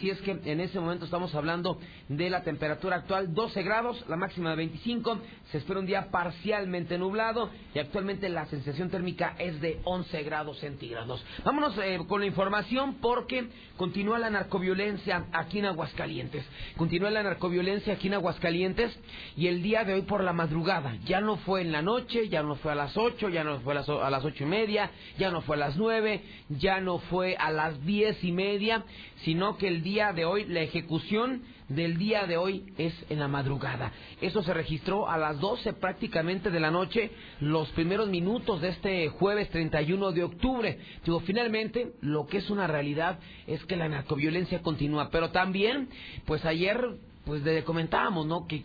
Si es que en ese momento estamos hablando de la temperatura actual, 12 grados, la máxima de 25, se espera un día parcialmente nublado y actualmente la sensación térmica es de 11 grados centígrados. Vámonos eh, con la información porque continúa la narcoviolencia aquí en Aguascalientes. Continúa la narcoviolencia aquí en Aguascalientes y el día de hoy por la madrugada, ya no fue en la noche, ya no fue a las 8, ya no fue a las, a las 8 y media, ya no fue a las 9, ya no fue a las 10 y media, sino que el de hoy, la ejecución del día de hoy es en la madrugada. Eso se registró a las 12 prácticamente de la noche, los primeros minutos de este jueves 31 de octubre. Digo, finalmente, lo que es una realidad es que la narcoviolencia continúa, pero también, pues ayer pues le comentábamos, ¿no? Que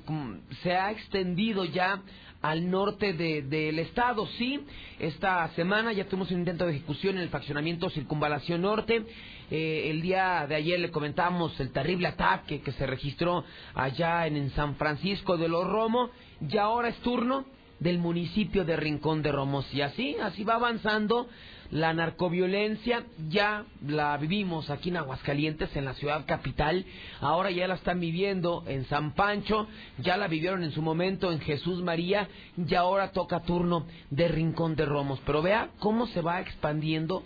se ha extendido ya al norte del estado. Sí, esta semana ya tuvimos un intento de ejecución en el faccionamiento Circunvalación Norte. Eh, el día de ayer le comentamos el terrible ataque que se registró allá en, San Francisco de los Romo. Y ahora es turno del municipio de Rincón de Romos. Y así, así va avanzando la narcoviolencia ya la vivimos aquí en Aguascalientes, en la ciudad capital. Ahora ya la están viviendo en San Pancho, ya la vivieron en su momento en Jesús María y ahora toca turno de Rincón de Romos. Pero vea cómo se va expandiendo,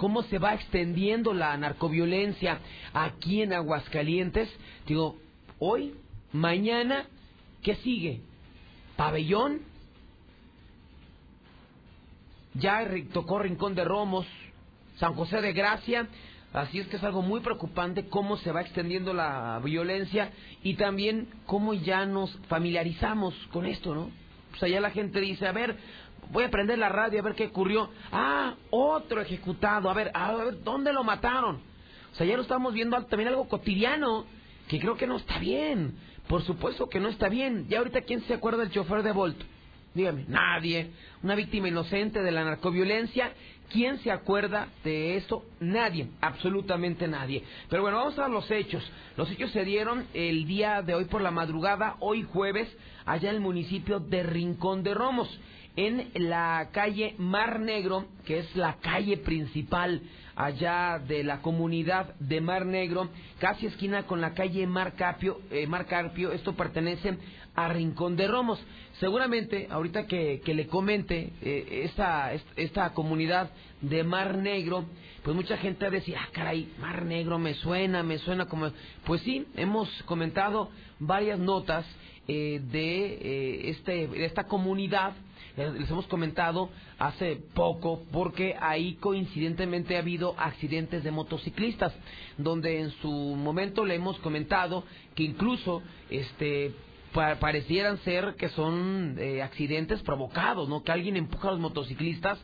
cómo se va extendiendo la narcoviolencia aquí en Aguascalientes. Digo, hoy, mañana, ¿qué sigue? Pabellón, ya tocó Rincón de Romos, San José de Gracia, así es que es algo muy preocupante cómo se va extendiendo la violencia y también cómo ya nos familiarizamos con esto, ¿no? O sea, ya la gente dice, a ver, voy a prender la radio a ver qué ocurrió. Ah, otro ejecutado, a ver, a ver, ¿dónde lo mataron? O sea, ya lo estamos viendo también algo cotidiano que creo que no está bien. Por supuesto que no está bien. Ya ahorita, ¿quién se acuerda del chofer de Volto? Dígame, nadie. Una víctima inocente de la narcoviolencia. ¿Quién se acuerda de eso? Nadie, absolutamente nadie. Pero bueno, vamos a los hechos. Los hechos se dieron el día de hoy por la madrugada, hoy jueves, allá en el municipio de Rincón de Romos, en la calle Mar Negro, que es la calle principal allá de la comunidad de Mar Negro, casi esquina con la calle Mar Carpio. Eh, Carpio esto pertenece a Rincón de Romos. Seguramente, ahorita que, le comente eh, esta, esta comunidad de Mar Negro, pues mucha gente va a decir, ah, caray, Mar Negro me suena, me suena como... Pues sí, hemos comentado varias notas eh, de, eh, este, de esta comunidad, les hemos comentado hace poco, porque ahí coincidentemente ha habido accidentes de motociclistas, donde en su momento le hemos comentado que incluso este parecieran ser que son eh, accidentes provocados, ¿no? Que alguien empuja a los motociclistas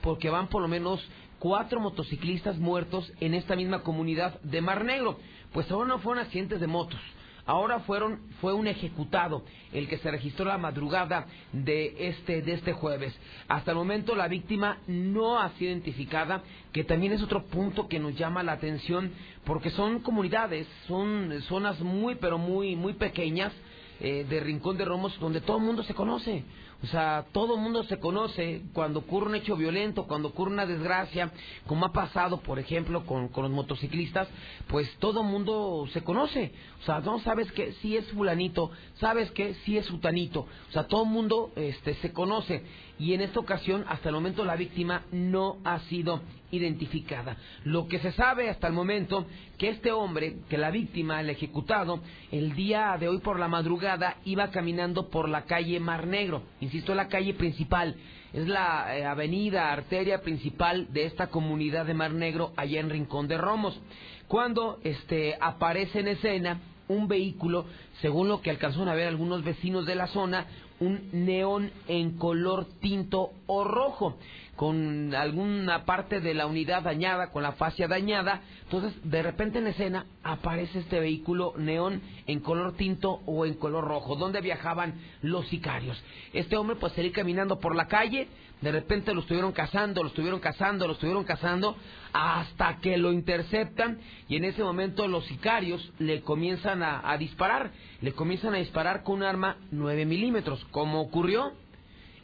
porque van por lo menos cuatro motociclistas muertos en esta misma comunidad de Mar Negro. Pues ahora no fueron accidentes de motos, ahora fueron fue un ejecutado el que se registró la madrugada de este de este jueves. Hasta el momento la víctima no ha sido identificada, que también es otro punto que nos llama la atención porque son comunidades, son zonas muy pero muy muy pequeñas eh, de Rincón de Romos donde todo el mundo se conoce. O sea, todo el mundo se conoce cuando ocurre un hecho violento, cuando ocurre una desgracia, como ha pasado, por ejemplo, con, los motociclistas, pues todo el mundo se conoce. O sea, no sabes que si es fulanito, sabes que si es sutanito. O sea, todo el mundo este, se conoce. Y en esta ocasión, hasta el momento, la víctima no ha sido identificada. Lo que se sabe hasta el momento, que este hombre, que la víctima, el ejecutado, el día de hoy por la madrugada iba caminando por la calle Mar Negro insisto, la calle principal, es la eh, avenida, arteria principal de esta comunidad de Mar Negro, allá en Rincón de Romos. Cuando este, aparece en escena un vehículo, según lo que alcanzaron a ver algunos vecinos de la zona, un neón en color tinto o rojo con alguna parte de la unidad dañada, con la fascia dañada. Entonces, de repente en escena aparece este vehículo neón en color tinto o en color rojo, donde viajaban los sicarios. Este hombre pues seguía caminando por la calle, de repente lo estuvieron cazando, lo estuvieron cazando, lo estuvieron cazando, hasta que lo interceptan y en ese momento los sicarios le comienzan a, a disparar, le comienzan a disparar con un arma 9 milímetros, como ocurrió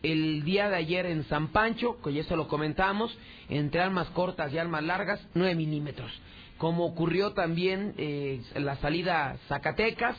el día de ayer en San Pancho, que ya se lo comentamos, entre armas cortas y armas largas, 9 milímetros. como ocurrió también eh, la salida Zacatecas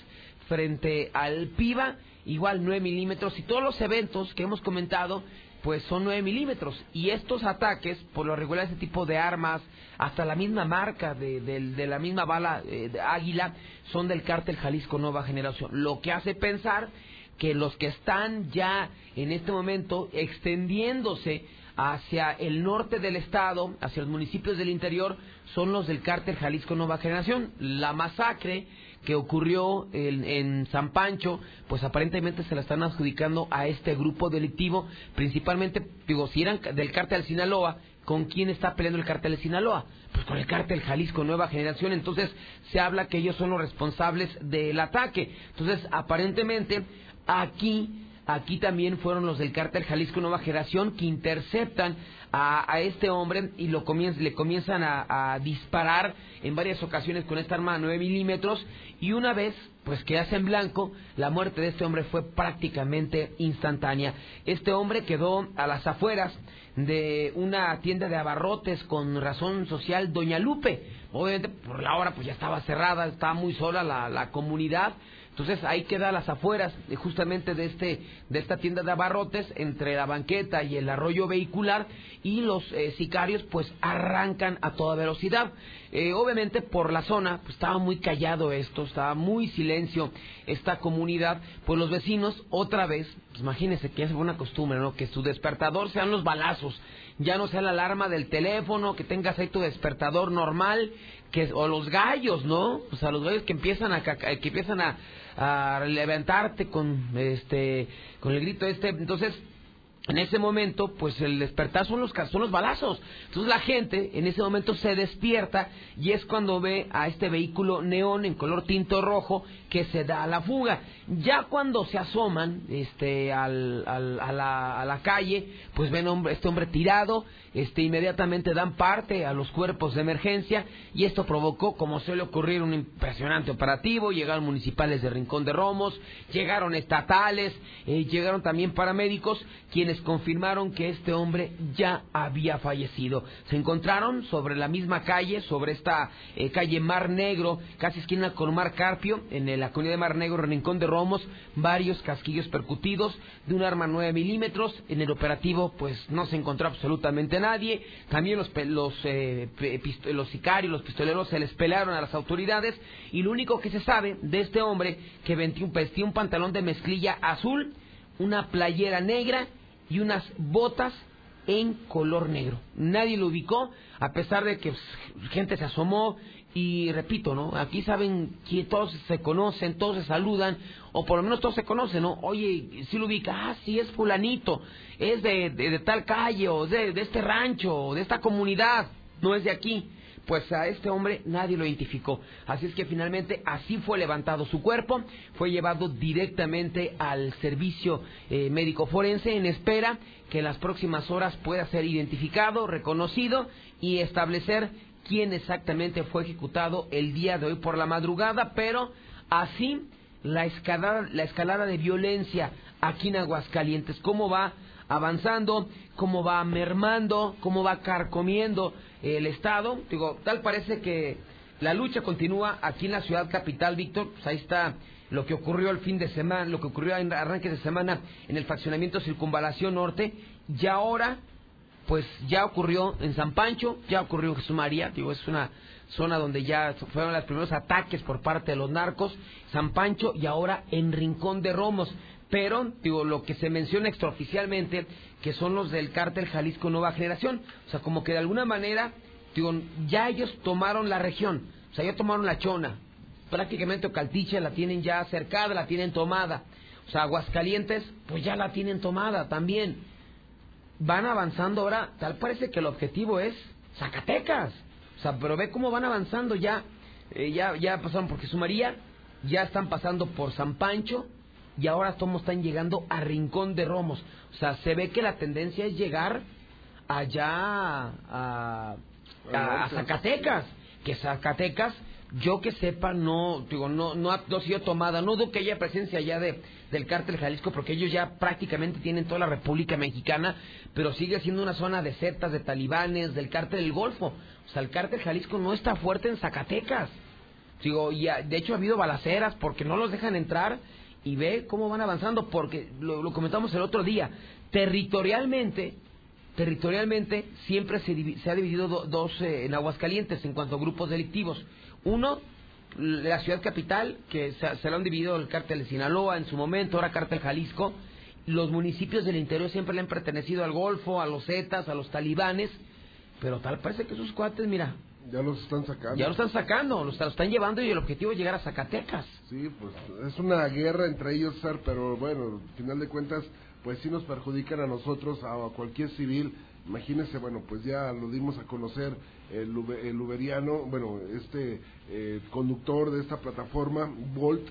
frente al PIBA, igual 9 milímetros, y todos los eventos que hemos comentado, pues son 9 milímetros. Y estos ataques, por lo regular, este tipo de armas, hasta la misma marca de, de la misma bala eh, de águila, son del cártel Jalisco Nueva Generación. Lo que hace pensar que los que están ya en este momento extendiéndose hacia el norte del estado, hacia los municipios del interior, son los del cártel Jalisco Nueva Generación. La masacre que ocurrió en, San Pancho, pues aparentemente se la están adjudicando a este grupo delictivo, principalmente, digo, si eran del cártel Sinaloa, ¿con quién está peleando el cártel de Sinaloa? Pues con el cártel Jalisco Nueva Generación, entonces se habla que ellos son los responsables del ataque. Entonces, aparentemente, aquí Aquí también fueron los del cártel Jalisco Nueva Generación que interceptan a, este hombre y lo le comienzan a, disparar en varias ocasiones con esta arma de 9 milímetros y una vez pues que en blanco, la muerte de este hombre fue prácticamente instantánea. Este hombre quedó a las afueras de una tienda de abarrotes con razón social Doña Lupe. Obviamente por la hora pues ya estaba cerrada, estaba muy sola la, la comunidad entonces ahí queda las afueras justamente de este de esta tienda de abarrotes entre la banqueta y el arroyo vehicular y los eh, sicarios pues arrancan a toda velocidad. Eh, obviamente por la zona pues estaba muy callado esto, estaba muy silencio esta comunidad, pues los vecinos otra vez, pues imagínense que es una costumbre, ¿no? Que su despertador sean los balazos, ya no sea la alarma del teléfono, que tengas ahí tu despertador normal, que o los gallos, ¿no? O sea, los gallos que empiezan a que empiezan a a levantarte con este con el grito este entonces en ese momento, pues el despertar son los, son los balazos. Entonces la gente en ese momento se despierta y es cuando ve a este vehículo neón en color tinto rojo que se da a la fuga. Ya cuando se asoman este, al, a, la, a, la, calle, pues ven hombre, este hombre tirado, este, inmediatamente dan parte a los cuerpos de emergencia y esto provocó, como suele ocurrir, un impresionante operativo. Llegaron municipales de Rincón de Romos, llegaron estatales, eh, llegaron también paramédicos, quienes confirmaron que este hombre ya había fallecido. Se encontraron sobre la misma calle, sobre esta eh, calle Mar Negro, casi esquina con Mar Carpio, en la comunidad de Mar Negro, Rincón de Romos, varios casquillos percutidos de un arma 9 milímetros. En el operativo, pues no se encontró absolutamente nadie. También los, los, eh, los sicarios, los pistoleros se les pelearon a las autoridades. Y lo único que se sabe de este hombre que vestía un pantalón de mezclilla azul, una playera negra y unas botas en color negro. Nadie lo ubicó, a pesar de que pues, gente se asomó y repito, ¿no? Aquí saben que todos se conocen, todos se saludan, o por lo menos todos se conocen, ¿no? Oye, si lo ubica, ah, sí, es fulanito, es de, de, tal calle, o de, de este rancho, o de esta comunidad, no es de aquí pues a este hombre nadie lo identificó. Así es que finalmente así fue levantado su cuerpo, fue llevado directamente al servicio eh, médico forense en espera que en las próximas horas pueda ser identificado, reconocido y establecer quién exactamente fue ejecutado el día de hoy por la madrugada, pero así la escalada, la escalada de violencia aquí en Aguascalientes, cómo va avanzando, cómo va mermando, cómo va carcomiendo el Estado. Digo, tal parece que la lucha continúa aquí en la ciudad capital, Víctor. Pues ahí está lo que ocurrió el fin de semana, lo que ocurrió en arranque de semana en el faccionamiento Circunvalación Norte. Y ahora, pues ya ocurrió en San Pancho, ya ocurrió en Jesús María. Digo, es una zona donde ya fueron los primeros ataques por parte de los narcos. San Pancho y ahora en Rincón de Romos. Pero, digo, lo que se menciona extraoficialmente que son los del cártel Jalisco Nueva Generación. O sea, como que de alguna manera, digo, ya ellos tomaron la región, o sea, ya tomaron la chona. Prácticamente Ocaltiche la tienen ya cercada, la tienen tomada. O sea, Aguascalientes, pues ya la tienen tomada también. Van avanzando ahora, tal parece que el objetivo es Zacatecas. O sea, pero ve cómo van avanzando ya. Eh, ya, ya pasaron por Jesús María, ya están pasando por San Pancho, y ahora todos están llegando a Rincón de Romos. O sea, se ve que la tendencia es llegar allá a, a, Zacatecas. que Zacatecas yo que sepa, no, digo, no, no ha, sido tomada. No dudo que haya presencia ya de, del cártel Jalisco, porque ellos ya prácticamente tienen toda la República Mexicana, pero sigue siendo una zona de setas, de talibanes, del cártel del Golfo. O sea, el cártel Jalisco no está fuerte en Zacatecas. Digo, y de hecho ha habido balaceras porque no los dejan entrar y ve cómo van avanzando, porque lo, comentamos el otro día. Territorialmente, territorialmente siempre se, ha dividido dos eh, en Aguascalientes en cuanto a grupos delictivos. Uno, la ciudad capital, que se, lo han dividido el cártel de Sinaloa en su momento, ahora cártel Jalisco. Los municipios del interior siempre le han pertenecido al Golfo, a los Zetas, a los talibanes, pero tal parece que esos cuates, mira, ya los están sacando. Ya los están sacando, los, están llevando y el objetivo es llegar a Zacatecas. Sí, pues es una guerra entre ellos, pero bueno, al final de cuentas, pues sí nos perjudican a nosotros, a cualquier civil Imagínense, bueno, pues ya lo dimos a conocer el, el uberiano, bueno, este eh, conductor de esta plataforma, Volt,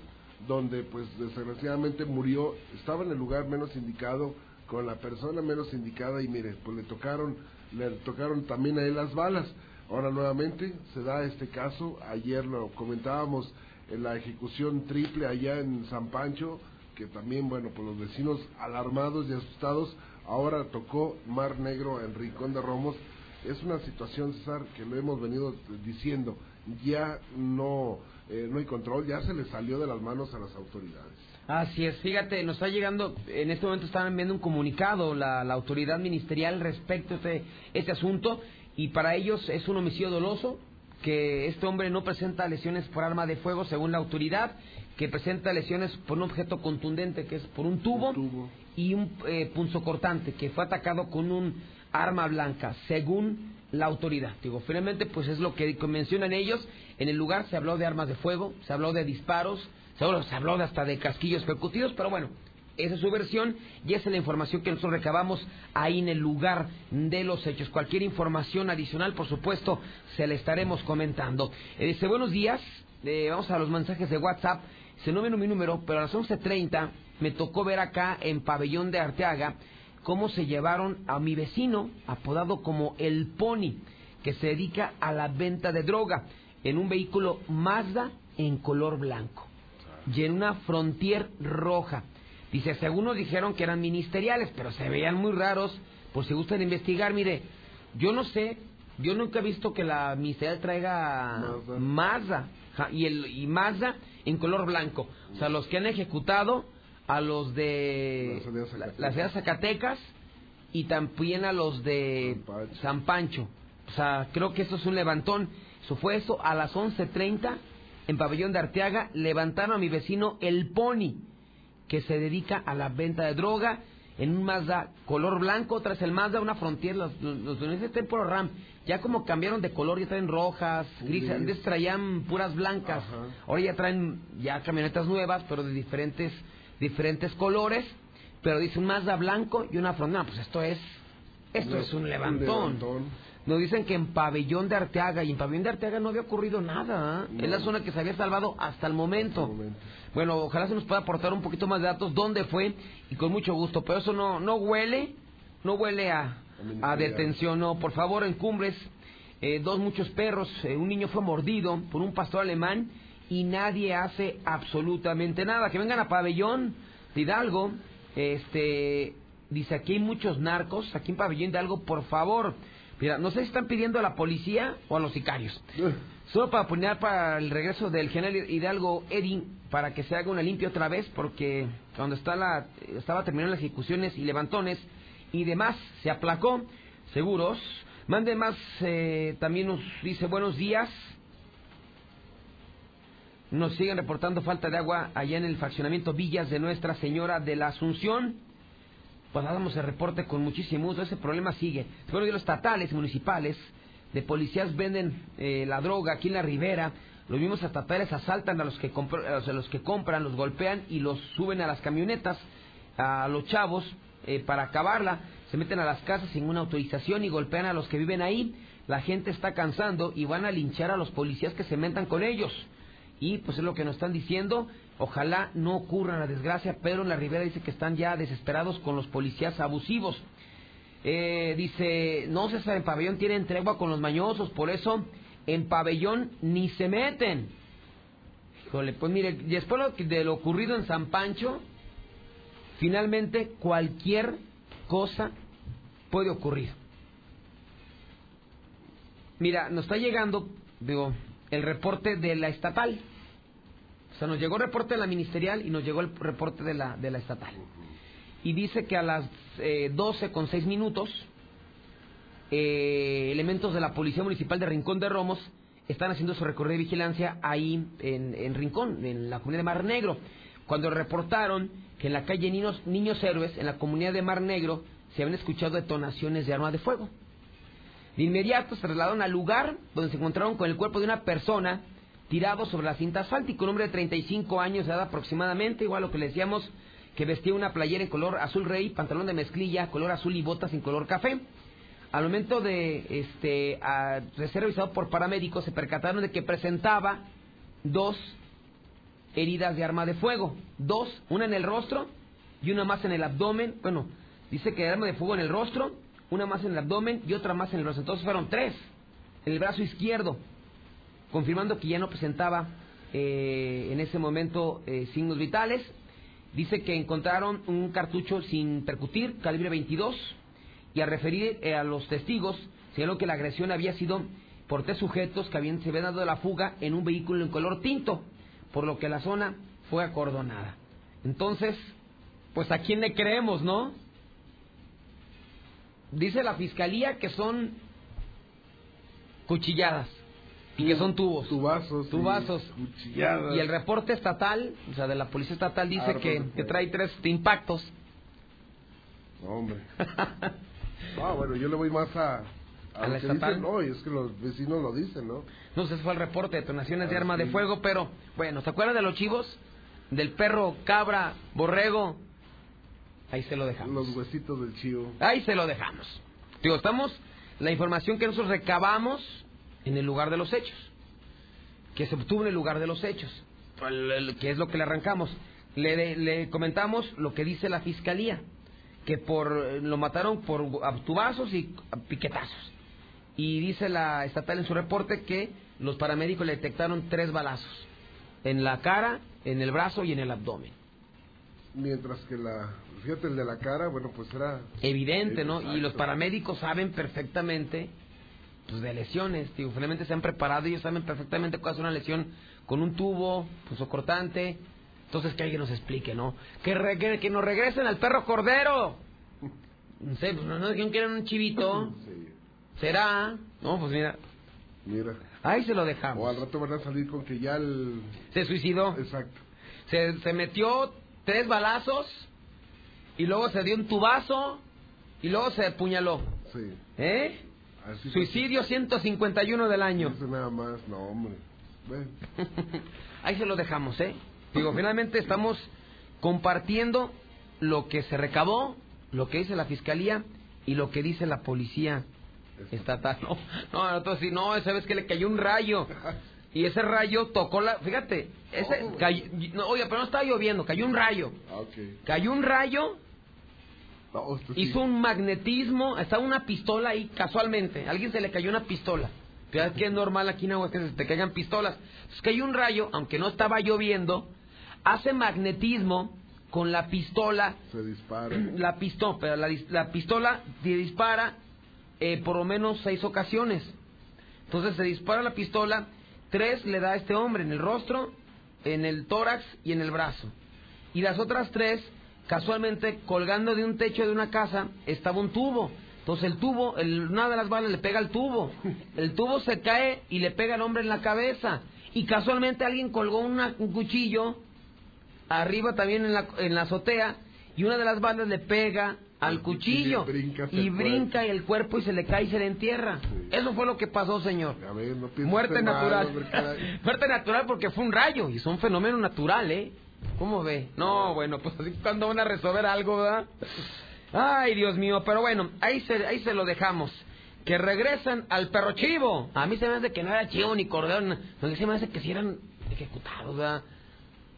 donde pues desgraciadamente murió, estaba en el lugar menos indicado, con la persona menos indicada y mire, pues le tocaron, le tocaron también a él las balas. Ahora nuevamente se da este caso, ayer lo comentábamos en la ejecución triple allá en San Pancho, que también, bueno, pues los vecinos alarmados y asustados ahora tocó Mar Negro en Rincón de Romos. Es una situación, César, que lo hemos venido diciendo, ya no, eh, no hay control, ya se le salió de las manos a las autoridades. Así es, fíjate, nos está llegando, en este momento están enviando un comunicado la, la autoridad ministerial respecto a este, este asunto y para ellos es un homicidio doloso, que este hombre no presenta lesiones por arma de fuego según la autoridad, que presenta lesiones por un objeto contundente que es por un tubo, y un eh, cortante que fue atacado con un arma blanca según la autoridad. Digo, finalmente pues es lo que mencionan ellos. En el lugar se habló de armas de fuego, se habló de disparos, se habló, se habló hasta de casquillos percutidos, pero bueno, esa es su versión y esa es la información que nosotros recabamos ahí en el lugar de los hechos. Cualquier información adicional, por supuesto, se le estaremos comentando. Eh, dice, buenos días, eh, vamos a los mensajes de WhatsApp. Se no mi número, pero a las 11.30 me tocó ver acá en Pabellón de Arteaga cómo se llevaron a mi vecino, apodado como El Pony, que se dedica a la venta de droga, en un vehículo Mazda en color blanco y en una Frontier roja. Dice, según nos dijeron que eran ministeriales, pero se veían muy raros. Por si gustan investigar, mire, yo no sé, yo nunca he visto que la ministerial traiga Mazda, y, el, y Mazda en color blanco. O sea, los que han ejecutado a los de la, ciudad de Zacatecas y también a los de San Pancho. O sea, creo que eso es un levantón. Eso fue eso. A las 11.30 en Pabellón de Arteaga. Levantaron a mi vecino El Pony que se dedica a la venta de droga. En un Mazda color blanco, tras el Mazda una Frontier, los, los, los Temporo Ram, ya como cambiaron de color, ya traen rojas, grises, antes traían puras blancas, ahora ya traen ya camionetas nuevas, pero de diferentes, diferentes colores, pero dice un Mazda blanco y una Frontier, no, pues esto es, esto es un levantón. Nos dicen que en Pabellón de Arteaga, y en Pabellón de Arteaga no había ocurrido nada. ¿eh? Es la zona que se había salvado hasta el, momento. Bueno, ojalá se nos pueda aportar un poquito más de datos, dónde fue, y con mucho gusto. Pero eso no, no huele, no huele a, a detención. No, por favor, en Cumbres, eh, dos muchos perros, eh, un niño fue mordido por un pastor alemán y nadie hace absolutamente nada. Que vengan a Pabellón de Hidalgo, este, dice aquí hay muchos narcos, aquí en Pabellón de Hidalgo, por favor Mira, no sé si están pidiendo a la policía o a los sicarios. Solo para poner para el regreso del general Hidalgo Edin para que se haga una limpia otra vez, porque cuando está la, estaba terminando las ejecuciones y levantones y demás, se aplacó. Seguros. Mande más, eh, también nos dice buenos días. Nos siguen reportando falta de agua allá en el fraccionamiento Villas de Nuestra Señora de la Asunción pues damos el reporte con muchísimo gusto. Ese problema sigue. Bueno, de los estatales, municipales, de policías venden eh, la droga aquí en la ribera. Los mismos estatales asaltan a los que, a los que compran, los golpean y los suben a las camionetas, a los chavos, eh, para acabarla. Se meten a las casas sin una autorización y golpean a los que viven ahí. La gente está cansando y van a linchar a los policías que se metan con ellos. Y pues es lo que nos están diciendo. Ojalá no ocurra la desgracia. Pedro en la Ribera dice que están ya desesperados con los policías abusivos. Eh, dice, no César, en pabellón tienen tregua con los mañosos, por eso en pabellón ni se meten. Híjole, pues mire, después de lo ocurrido en San Pancho, finalmente cualquier cosa puede ocurrir. Mira, nos está llegando, digo, el reporte de la estatal. O sea, nos llegó el reporte de la ministerial y nos llegó el reporte de la, de la estatal. Y dice que a las eh, 12 con 6 minutos, eh, elementos de la Policía Municipal de Rincón de Romos están haciendo su recorrido de vigilancia ahí en, en Rincón, en la comunidad de Mar Negro, cuando reportaron que en la calle Niños, Niños Héroes, en la comunidad de Mar Negro, se habían escuchado detonaciones de arma de fuego. De inmediato se trasladaron al lugar donde se encontraron con el cuerpo de una persona tirado sobre la cinta asfáltica, un hombre de 35 años de edad aproximadamente, igual a lo que le decíamos, que vestía una playera en color azul rey, pantalón de mezclilla, color azul y botas en color café. Al momento de, este, ser revisado por paramédicos, se percataron de que presentaba dos heridas de arma de fuego. Dos, una en el rostro y una más en el abdomen. Bueno, dice que arma de fuego en el rostro, una más en el abdomen y otra más en el rostro. Entonces fueron tres en el brazo izquierdo, confirmando que ya no presentaba eh, en ese momento eh, signos vitales. Dice que encontraron un cartucho sin percutir, calibre 22, y a referir eh, a los testigos, señaló que la agresión había sido por tres sujetos que habían, se habían dado la fuga en un vehículo en color tinto, por lo que la zona fue acordonada. Entonces, pues a quién le creemos, ¿no? Dice la fiscalía que son cuchilladas y que son tubos. Tubazos. Tubazos. Cuchilladas. Y el reporte estatal, o sea, de la policía estatal, dice Armas que, que trae tres impactos. Hombre. Ah, bueno, yo le voy más a... ¿A lo la estatal? dicen, no, y es que los vecinos lo dicen, ¿no? No sé si fue el reporte de detonaciones de Ah, arma de fuego, pero bueno, ¿se acuerdan de los chivos? Del perro, cabra, borrego. Ahí se lo dejamos. Los huesitos del chivo. Ahí se lo dejamos. Digo, estamos la información que nosotros recabamos en el lugar de los hechos. Que se obtuvo en el lugar de los hechos. Que es lo que le arrancamos. Le, le comentamos lo que dice la fiscalía. Que por lo mataron por tubazos y piquetazos. Y dice la estatal en su reporte que los paramédicos le detectaron tres balazos. En la cara, en el brazo y en el abdomen. Mientras que la... Fíjate, el de la cara, bueno, pues era... Evidente, ¿no? Y los paramédicos saben perfectamente pues de lesiones, tío. Finalmente se han preparado y ellos saben perfectamente cuál es una lesión con un tubo, pues cortante. Entonces que alguien nos explique, ¿no? Que, re- que nos regresen al perro cordero. No sé, pues no, dijeron que era un chivito. Sí, ¿Será? No, pues mira. mira. Ahí se lo O al dejamos. rato van a salir con que ya el... Se suicidó. Exacto. Se, se metió tres balazos y luego se dio un tubazo y luego se apuñaló. Sí. ¿Eh? Así Suicidio 151 del año. Eso nada más, no, hombre. Bueno, Ahí se lo dejamos, ¿eh? Digo, finalmente estamos compartiendo lo que se recabó, lo que dice la fiscalía y lo que dice la policía estatal. No, no, sí, no, esa vez que le cayó un rayo. Y ese rayo tocó la. Fíjate, ese. Oh. cayó- no, oye, pero no estaba lloviendo, cayó un rayo. ah, ok. Cayó un rayo, No, esto sí. hizo un magnetismo, estaba una pistola ahí casualmente. A alguien se le cayó una pistola. Fíjate que es normal aquí en Aguascalientes que se te caigan pistolas. Entonces cayó un rayo, aunque no estaba lloviendo, hace magnetismo con la pistola. Se dispara. La pistola, pero la, la pistola te dispara eh, por lo menos seis ocasiones. Entonces se dispara la pistola, tres le da a este hombre en el rostro, en el tórax y en el brazo. Y las otras tres, casualmente colgando de un techo de una casa, estaba un tubo. Entonces el tubo, el- una de las balas le pega al tubo. El tubo se cae y le pega al hombre en la cabeza. Y casualmente alguien colgó un cuchillo arriba también en la, en la azotea y una de las balas le pega al cuchillo y brinca y el brinca y el cuerpo y se le cae y se le entierra. Sí. Eso fue lo que pasó, señor. Ver, no Muerte mal, natural. Muerte natural porque fue un rayo y es un fenómeno natural, ¿eh? ¿Cómo ve? No, bueno, pues así cuando van a resolver algo, ¿verdad? Ay, Dios mío, pero bueno, ahí se, ahí se lo dejamos. Que regresan al perro chivo. A mí se me hace que no era chivo ni cordero, no, se me hace que sí eran ejecutados, ¿verdad?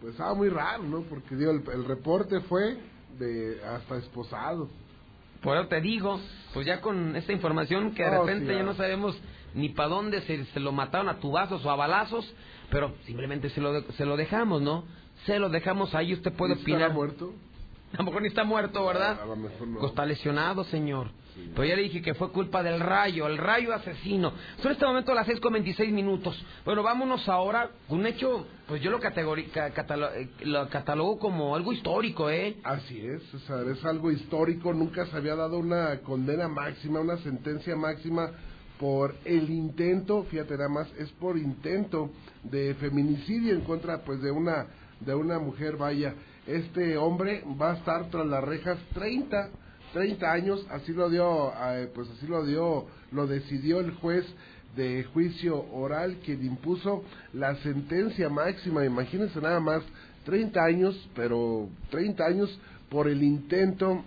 Pues estaba muy raro, ¿no? Porque digo, el, el reporte fue de hasta esposado. Por eso te digo, pues ya con esta información que de Oh, repente sí, ya ya. no sabemos ni para dónde se, se, lo mataron a tubazos o a balazos, pero simplemente se lo, se lo dejamos, ¿no? Se lo dejamos ahí, usted puede opinar. muerto? A lo mejor ni está muerto, ¿verdad? No. Pues está lesionado, señor. Pero ya le dije que fue culpa del rayo, el rayo asesino. Son este momento las 6 con 26 minutos. Bueno, vámonos ahora. Un hecho, pues yo lo, catalo eh, lo catalogo como algo histórico, ¿eh? Así es, César, es algo histórico. Nunca se había dado una condena máxima, una sentencia máxima por el intento, fíjate nada más, es por intento de feminicidio en contra pues de una de una mujer, vaya, este hombre va a estar tras las rejas 30 30 años, así lo dio, eh, pues así lo dio, lo decidió el juez de juicio oral quien impuso la sentencia máxima, imagínense nada más, 30 años, pero 30 años por el intento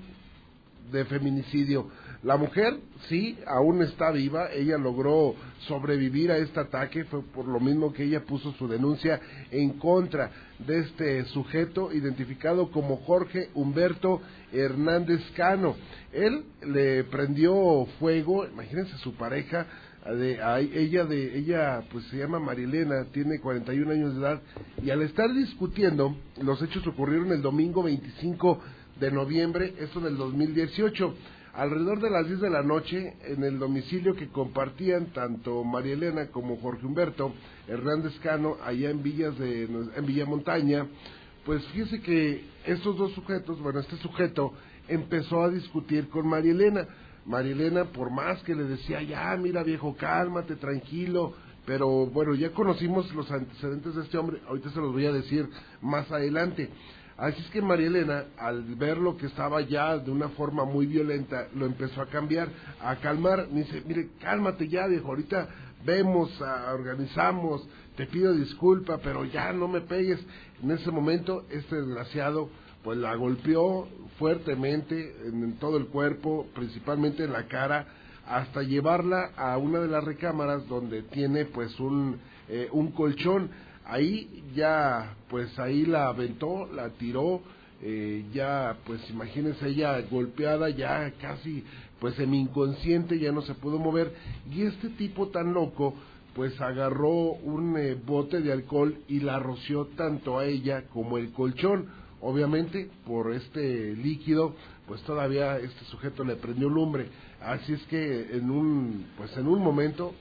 de feminicidio. La mujer, sí, aún está viva, ella logró sobrevivir a este ataque, fue por lo mismo que ella puso su denuncia en contra de este sujeto identificado como Jorge Humberto Hernández Cano. Él le prendió fuego, imagínense su pareja, de, ella de ella pues se llama Marilena, tiene 41 años de edad. Y al estar discutiendo, los hechos ocurrieron el domingo 25 de noviembre, esto del 2018 alrededor de las 10 de la noche en el domicilio que compartían tanto María Elena como Jorge Humberto Hernández Cano allá en Villas de en Villa Montaña, pues fíjese que estos dos sujetos, bueno, este sujeto empezó a discutir con María Elena. María Elena, por más que le decía, ya, mira viejo, cálmate, tranquilo, pero bueno, ya conocimos los antecedentes de este hombre, ahorita se los voy a decir más adelante. Así es que María Elena, al ver lo que estaba ya de una forma muy violenta, lo empezó a cambiar, a calmar. Dice, mire, cálmate ya, viejo, ahorita vemos, organizamos, te pido disculpa, pero ya no me pegues. En ese momento, este desgraciado, pues la golpeó fuertemente en, todo el cuerpo, principalmente en la cara, hasta llevarla a una de las recámaras donde tiene pues un, eh, un colchón ahí ya, pues ahí la aventó, la tiró, eh, ya, pues imagínense ella golpeada, ya casi, pues semi inconsciente, ya no se pudo mover, y este tipo tan loco, pues agarró un eh, bote de alcohol y la roció tanto a ella como el colchón. Obviamente, por este líquido, pues todavía este sujeto le prendió lumbre. Así es que en un, pues en un momento,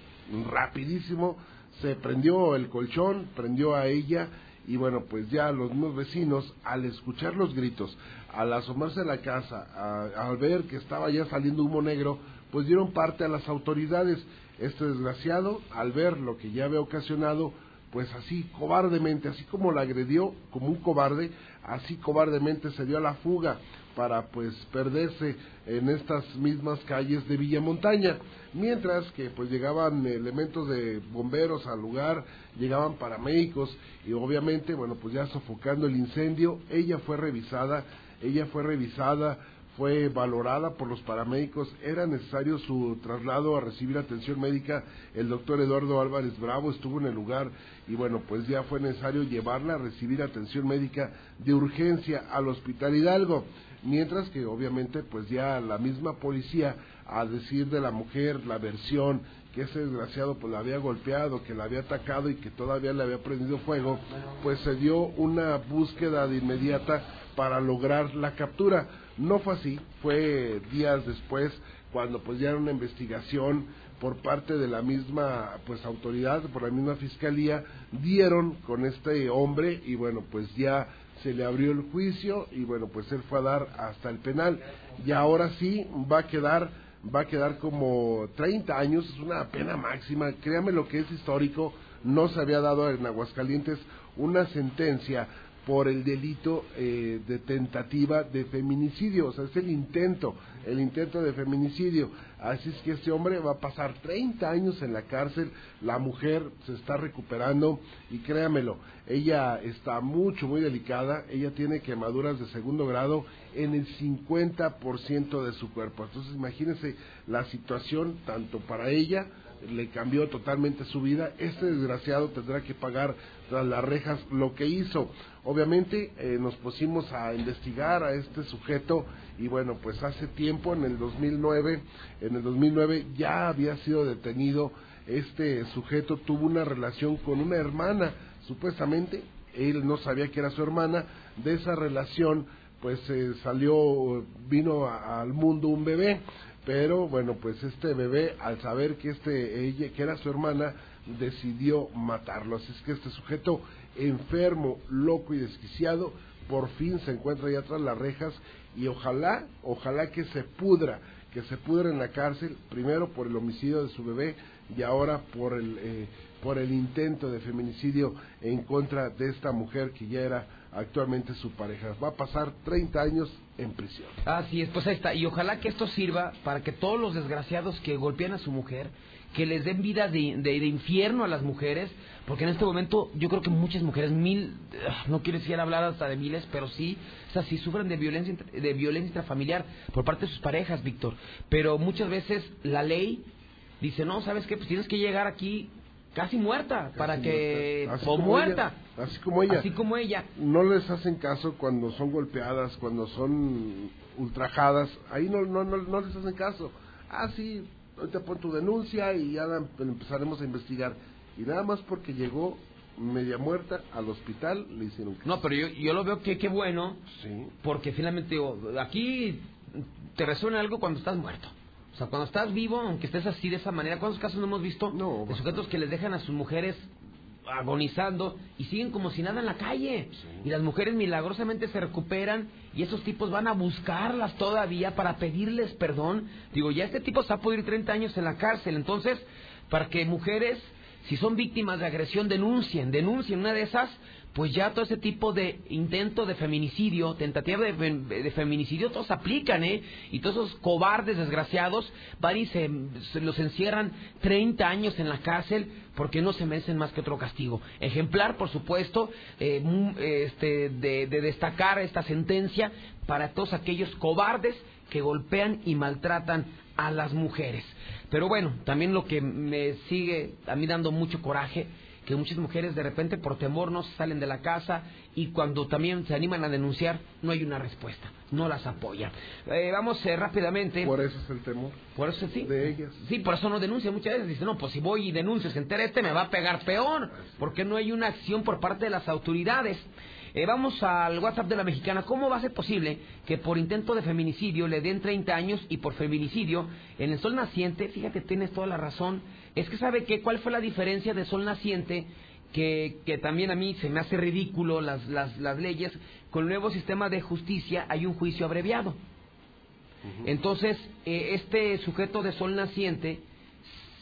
rapidísimo, se prendió el colchón, prendió a ella y bueno, pues ya los mismos vecinos, al escuchar los gritos, al asomarse a la casa, al ver que estaba ya saliendo humo negro, pues dieron parte a las autoridades. Este desgraciado, al ver lo que ya había ocasionado, pues así cobardemente, así como la agredió como un cobarde, así cobardemente se dio a la fuga para pues perderse en estas mismas calles de Villa Montaña, mientras que pues llegaban elementos de bomberos al lugar, llegaban paramédicos y obviamente bueno pues ya sofocando el incendio, ella fue revisada, ella fue revisada, fue valorada por los paramédicos, era necesario su traslado a recibir atención médica, el doctor Eduardo Álvarez Bravo estuvo en el lugar y bueno, pues ya fue necesario llevarla a recibir atención médica de urgencia al Hospital Hidalgo mientras que obviamente pues ya la misma policía a decir de la mujer la versión que ese desgraciado pues la había golpeado, que la había atacado y que todavía le había prendido fuego, pues se dio una búsqueda de inmediata para lograr la captura. No fue así, fue días después cuando pues ya era una investigación por parte de la misma pues autoridad, por la misma fiscalía, dieron con este hombre y bueno pues ya se le abrió el juicio y bueno, pues él fue a dar hasta el penal. Y ahora sí va a quedar va a quedar como 30 años, es una pena máxima, créame lo que es histórico, no se había dado en Aguascalientes una sentencia por el delito eh, de tentativa de feminicidio, o sea, es el intento, el intento de feminicidio. Así es que este hombre va a pasar 30 años en la cárcel, la mujer se está recuperando y créamelo, ella está mucho, muy delicada, ella tiene quemaduras de segundo grado en el 50% de su cuerpo. Entonces imagínense la situación tanto para ella, le cambió totalmente su vida, este desgraciado tendrá que pagar tras las rejas lo que hizo. Obviamente eh, nos pusimos a investigar a este sujeto y bueno, pues hace tiempo, en el 2009, en el 2009 ya había sido detenido este sujeto tuvo una relación con una hermana, supuestamente, él no sabía que era su hermana, de esa relación pues eh, salió, vino al mundo un bebé, pero bueno, pues este bebé al saber que este ella que era su hermana decidió matarlo, así es que este sujeto enfermo, loco y desquiciado por fin se encuentra ya tras las rejas y ojalá, ojalá que se pudra, que se pudra en la cárcel, primero por el homicidio de su bebé y ahora por el, eh, por el intento de feminicidio en contra de esta mujer que ya era actualmente su pareja. Va a pasar 30 años en prisión. Así es, pues ahí está. Y ojalá que esto sirva para que todos los desgraciados que golpean a su mujer, que les den vida de, de, infierno a las mujeres, porque en este momento yo creo que muchas mujeres, mil, ah, no quiero decir hablar hasta de miles, pero sí, o sea, sí sufren de violencia, de violencia intrafamiliar por parte de sus parejas, Víctor. Pero muchas veces la ley dice, no, ¿sabes qué? Pues tienes que llegar aquí casi muerta para que o muerta así como ella. Así como ella. No les hacen caso cuando son golpeadas cuando son ultrajadas. Ahí no no no, no les hacen caso. Ah sí ahorita pon tu denuncia y ya empezaremos a investigar. Y nada más porque llegó media muerta al hospital le hicieron no pero yo, yo lo veo que qué bueno sí. porque finalmente aquí te resuena algo cuando estás muerto. O sea, cuando estás vivo, aunque estés así de esa manera, ¿cuántos casos no hemos visto de sujetos que les dejan a sus mujeres agonizando y siguen como si nada en la calle? Y las mujeres milagrosamente se recuperan y esos tipos van a buscarlas todavía para pedirles perdón. Digo, ya este tipo se ha podido ir 30 años en la cárcel, entonces, para que mujeres, si son víctimas de agresión, denuncien, denuncien una de esas, pues ya todo ese tipo de intento de feminicidio, tentativa de, feminicidio, todos aplican, ¿eh? Y todos esos cobardes desgraciados van y se, los encierran 30 años en la cárcel porque no se merecen más que otro castigo. Ejemplar, por supuesto, eh, este, de, de destacar esta sentencia para todos aquellos cobardes que golpean y maltratan a las mujeres. Pero bueno, también lo que me sigue a mí dando mucho coraje que muchas mujeres de repente por temor no salen de la casa y cuando también se animan a denunciar no hay una respuesta, no las apoya. Eh, vamos eh, rápidamente. Por eso es el temor. Por eso sí. De ellas. Sí, por eso no denuncia muchas veces. Dice, no, pues si voy y denuncio, se entera este, me va a pegar peor, porque no hay una acción por parte de las autoridades. Eh, vamos al WhatsApp de la mexicana. ¿Cómo va a ser posible que por intento de feminicidio le den 30 años y por feminicidio en el sol naciente, fíjate, tienes toda la razón, es que sabe que cuál fue la diferencia de sol naciente que, que, también a mí se me hace ridículo las, las, las, leyes, con el nuevo sistema de justicia hay un juicio abreviado. Entonces, eh, este sujeto de sol naciente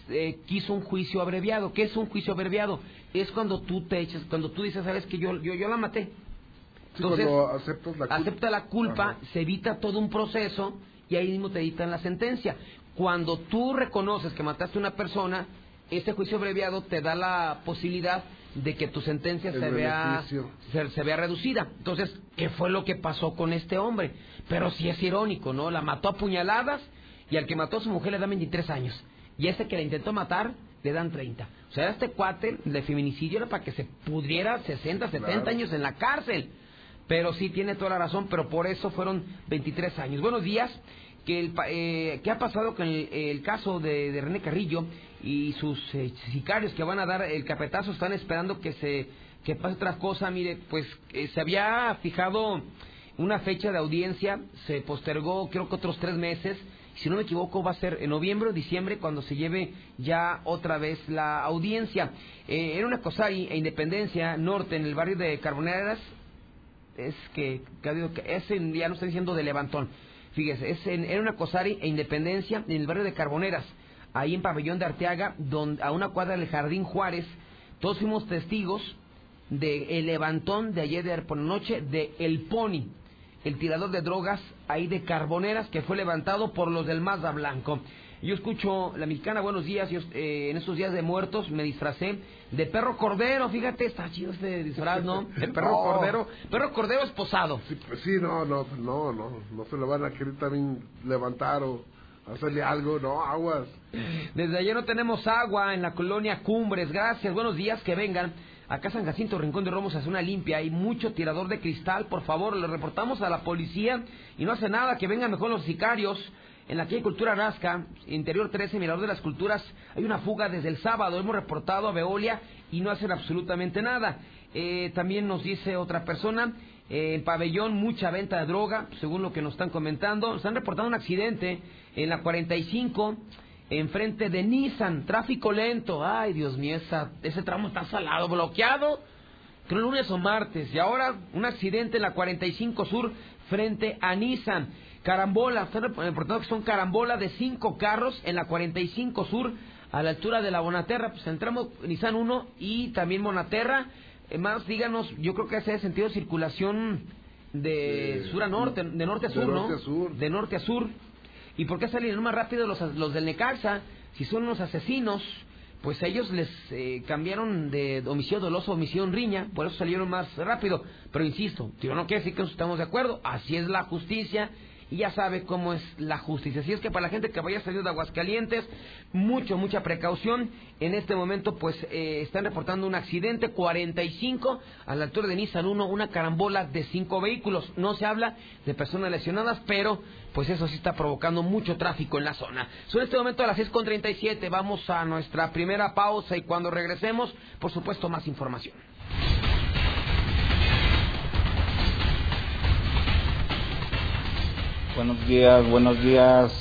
eh, quiso un juicio abreviado. ¿Qué es un juicio abreviado? Es cuando tú te echas, cuando tú dices, sabes que yo, yo, yo la maté. Entonces, aceptas la culpa. acepta la culpa, se evita todo un proceso y ahí mismo te editan la sentencia. Cuando tú reconoces que mataste a una persona, este juicio abreviado te da la posibilidad de que tu sentencia se vea, se, vea reducida. Entonces, ¿qué fue lo que pasó con este hombre? Pero sí es irónico, ¿no? La mató a puñaladas y al que mató a su mujer le da 23 años. Y a ese que la intentó matar le dan 30. O sea, este cuate de feminicidio era para que se pudriera 60, 70 años en la cárcel. Pero sí tiene toda la razón, pero por eso fueron 23 años. Buenos días que eh, ¿qué ha pasado con el, caso de, René Carrillo y sus eh, sicarios que van a dar el capetazo están esperando que se que pase otra cosa. Mire pues eh, se había fijado una fecha de audiencia se postergó creo que otros tres meses si no me equivoco va a ser en noviembre o diciembre cuando se lleve ya otra vez la audiencia. Era una cosa e Independencia Norte en el barrio de Carboneras es que, que ese ya no estoy diciendo de Levantón Fíjese, es en, era una Cosari e Independencia en el barrio de Carboneras, ahí en Pabellón de Arteaga, donde, a una cuadra del Jardín Juárez. Todos fuimos testigos del el levantón de ayer de por noche de El Pony, el tirador de drogas ahí de Carboneras que fue levantado por los del Mazda Blanco. Yo escucho la mexicana, buenos días, yo, eh, en estos días de muertos me disfracé de perro cordero, fíjate, está chido este disfraz, ¿no? De perro cordero, perro cordero esposado. Sí, pues sí, no, no, no, no, no se lo van a querer también levantar o hacerle algo, no, aguas. Desde ayer no tenemos agua en la colonia Cumbres, gracias, buenos días, que vengan. Acá San Jacinto, Rincón de Romos, hace una limpia. Hay mucho tirador de cristal. Por favor, le reportamos a la policía y no hace nada. Que vengan mejor los sicarios. En la calle Cultura Nazca, interior 13, Mirador de las Culturas, hay una fuga desde el sábado. Hemos reportado a Veolia y no hacen absolutamente nada. Eh, también nos dice otra persona, eh, en pabellón mucha venta de droga, según lo que nos están comentando. Están reportando un accidente en la 45, enfrente de Nissan, tráfico lento. Ay, Dios mío, ese tramo está salado, bloqueado. Creo lunes o martes. Y ahora un accidente en la 45 Sur frente a Nissan. Carambola, están reportando que son carambola de cinco carros en la 45 Sur, a la altura de la Bonaterra. Pues entramos Nissan 1 y también Bonaterra. Eh, más, díganos, yo creo que hace sentido de circulación de, sur a norte, de norte a sur, de ¿no? Norte a sur. De norte a sur. ¿Y por qué salieron más rápido los, los del Necaxa? Si son unos asesinos, pues ellos les eh, cambiaron de homicidio doloso a homicidio en riña, por eso salieron más rápido. Pero insisto, yo no quiero decir que no estamos de acuerdo, así es la justicia y ya sabe cómo es la justicia. Así es que para la gente que vaya a salir de Aguascalientes, mucho, mucha precaución. En este momento, pues, eh, están reportando un accidente 45 a la altura de Nissan 1, una carambola de cinco vehículos. No se habla de personas lesionadas, pero pues eso sí está provocando mucho tráfico en la zona. Son este momento a las 6.37, vamos a nuestra primera pausa y cuando regresemos, por supuesto, más información. Buenos días, buenos días.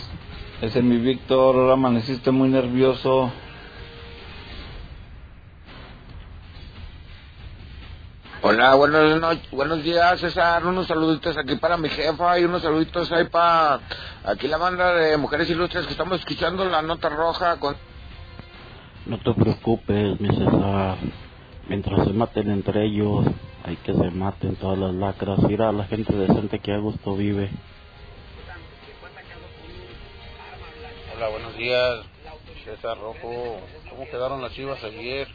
Ese es mi Víctor, ahora amaneciste muy nervioso. Hola, buenos, no, buenos días, César. Unos saluditos aquí para mi jefa y unos saluditos ahí para aquí la banda de Mujeres Ilustres que estamos escuchando la nota roja. Con... No te preocupes, mi César. Mientras se maten entre ellos, hay que se maten todas las lacras. Mira a la gente decente que a gusto vive. Buenos días. César Rojo. ¿Cómo quedaron las chivas ayer?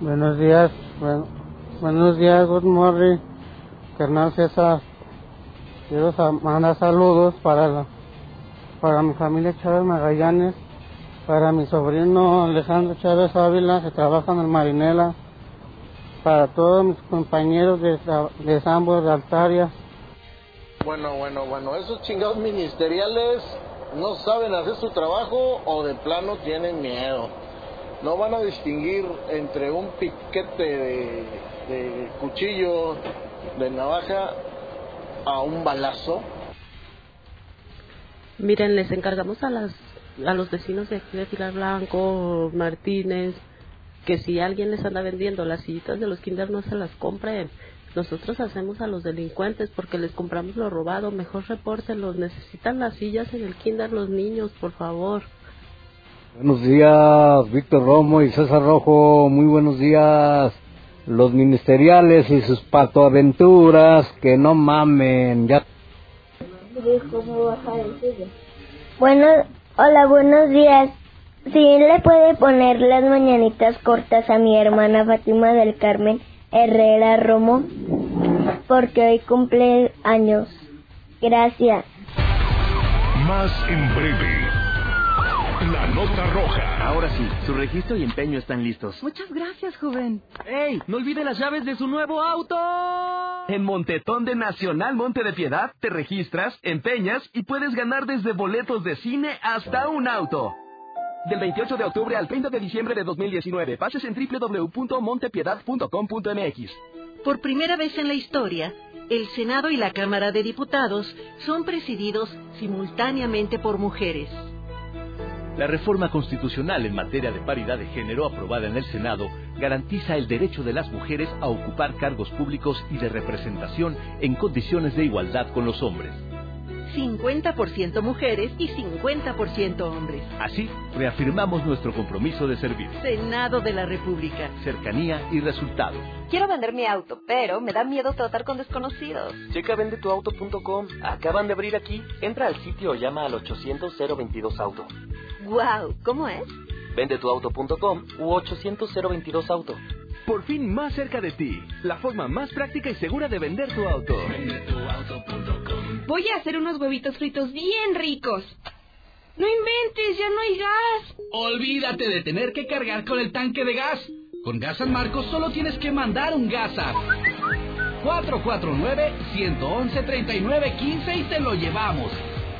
Buenos días, bueno, buenos días, good morning, carnal César. Quiero mandar saludos para la, para mi familia Chávez Magallanes, para mi sobrino Alejandro Chávez Ávila, que trabaja en el Marinela, para todos mis compañeros de, de Sambor de Altaria, Bueno, bueno, bueno, esos chingados ministeriales no saben hacer su trabajo o de plano tienen miedo. No van a distinguir entre un piquete de, cuchillo, de navaja, a un balazo. Miren, les encargamos a las a los vecinos de aquí de Pilar Blanco, Martínez, que si alguien les anda vendiendo las sillitas de los kinder no se las compren. Nosotros hacemos a los delincuentes porque les compramos lo robado. Mejor repórtenlos. Necesitan las sillas en el kinder los niños, por favor. Buenos días, Víctor Romo y César Rojo, muy buenos días. Los ministeriales y sus patoaventuras, que no mamen, ya. Bueno, hola, buenos días. Si le puede poner las mañanitas cortas a mi hermana Fátima del Carmen Herrera Romo, porque hoy cumple años. Gracias. Más en breve. La nota roja. Ahora sí, su registro y empeño están listos. Muchas gracias, joven. ¡Ey! ¡No olvide las llaves de su nuevo auto! En Montetón de Nacional Monte de Piedad te registras, empeñas y puedes ganar desde boletos de cine hasta un auto. Del 28 de octubre al 30 de diciembre de 2019, pases en www.montepiedad.com.mx. Por primera vez en la historia, el Senado y la Cámara de Diputados son presididos simultáneamente por mujeres. La reforma constitucional en materia de paridad de género aprobada en el Senado garantiza el derecho de las mujeres a ocupar cargos públicos y de representación en condiciones de igualdad con los hombres. 50% mujeres y 50% hombres. Así, reafirmamos nuestro compromiso de servir. Senado de la República. Cercanía y resultados. Quiero vender mi auto, pero me da miedo tratar con desconocidos. Checa vendetuauto.com. Acaban de abrir aquí. Entra al sitio o llama al 800 auto. Wow, ¿cómo es? Vendetuauto.com u 800 auto. Por fin más cerca de ti, la forma más práctica y segura de vender tu auto. Voy a hacer unos huevitos fritos bien ricos. No inventes, ya no hay gas. Olvídate de tener que cargar con el tanque de gas. Con Gas San Marcos solo tienes que mandar un gas a 449-111-3915 y te lo llevamos.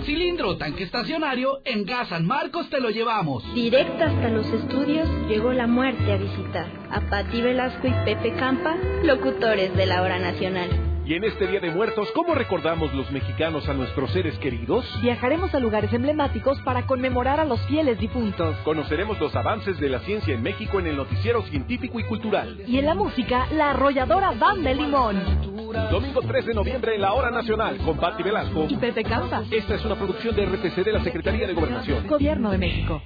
cilindro o tanque estacionario, en Gas San Marcos te lo llevamos. Directo hasta los estudios llegó la muerte a visitar. A Pati Velasco y Pepe Campa, locutores de la hora nacional. Y en este Día de Muertos, ¿cómo recordamos los mexicanos a nuestros seres queridos? Viajaremos a lugares emblemáticos para conmemorar a los fieles difuntos. Conoceremos los avances de la ciencia en México en el noticiero científico y cultural. Y en la música, la arrolladora Banda de Limón. Domingo 3 de noviembre en la Hora Nacional con Patti Velasco y Pepe Campa. Esta es una producción de RTC de la Secretaría de Gobernación. Gobierno de México.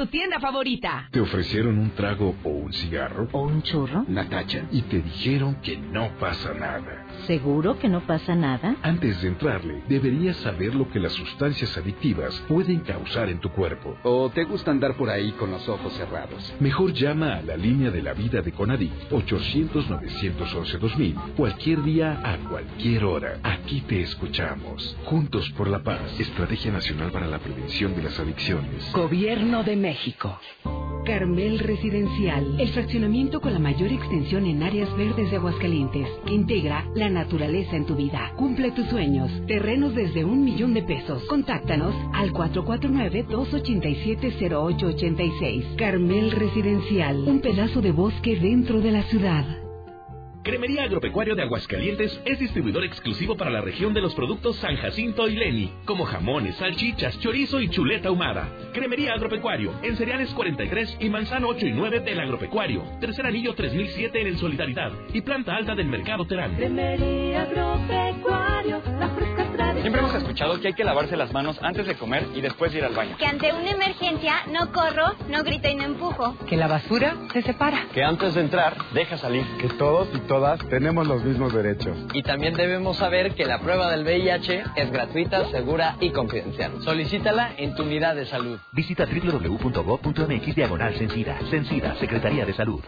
Tu tienda favorita. ¿Te ofrecieron un trago o un cigarro? ¿O un churro? Natacha. Y te dijeron que no pasa nada. ¿Seguro que no pasa nada? Antes de entrarle, deberías saber lo que las sustancias adictivas pueden causar en tu cuerpo. ¿O te gusta andar por ahí con los ojos cerrados? Mejor llama a la línea de la vida de Conadic 800-911-2000 cualquier día a cualquier hora. Aquí te escuchamos. Juntos por la paz. Estrategia Nacional para la Prevención de las Adicciones. Gobierno de México. Carmel Residencial, el fraccionamiento con la mayor extensión en áreas verdes de Aguascalientes, que integra la naturaleza en tu vida. Cumple tus sueños. Terrenos desde un millón de pesos. Contáctanos al 449-287-0886. Carmel Residencial, un pedazo de bosque dentro de la ciudad. Cremería Agropecuario de Aguascalientes es distribuidor exclusivo para la región de los productos San Jacinto y Leni, como jamones, salchichas, chorizo y chuleta ahumada. Cremería Agropecuario, en cereales 43 y manzano 8 y 9 del Agropecuario. Tercer anillo 3007 en el Solidaridad y planta alta del Mercado Terán. Cremería Agropecuario, la fresca Siempre hemos escuchado que hay que lavarse las manos antes de comer y después de ir al baño. Que ante una emergencia no corro, no grito y no empujo. Que la basura se separa. Que antes de entrar, deja salir. Que todos y todas tenemos los mismos derechos. Y también debemos saber que la prueba del VIH es gratuita, segura y confidencial. Solicítala en tu unidad de salud. Visita www.gov.mx diagonal Sencida. Sencida, Secretaría de Salud.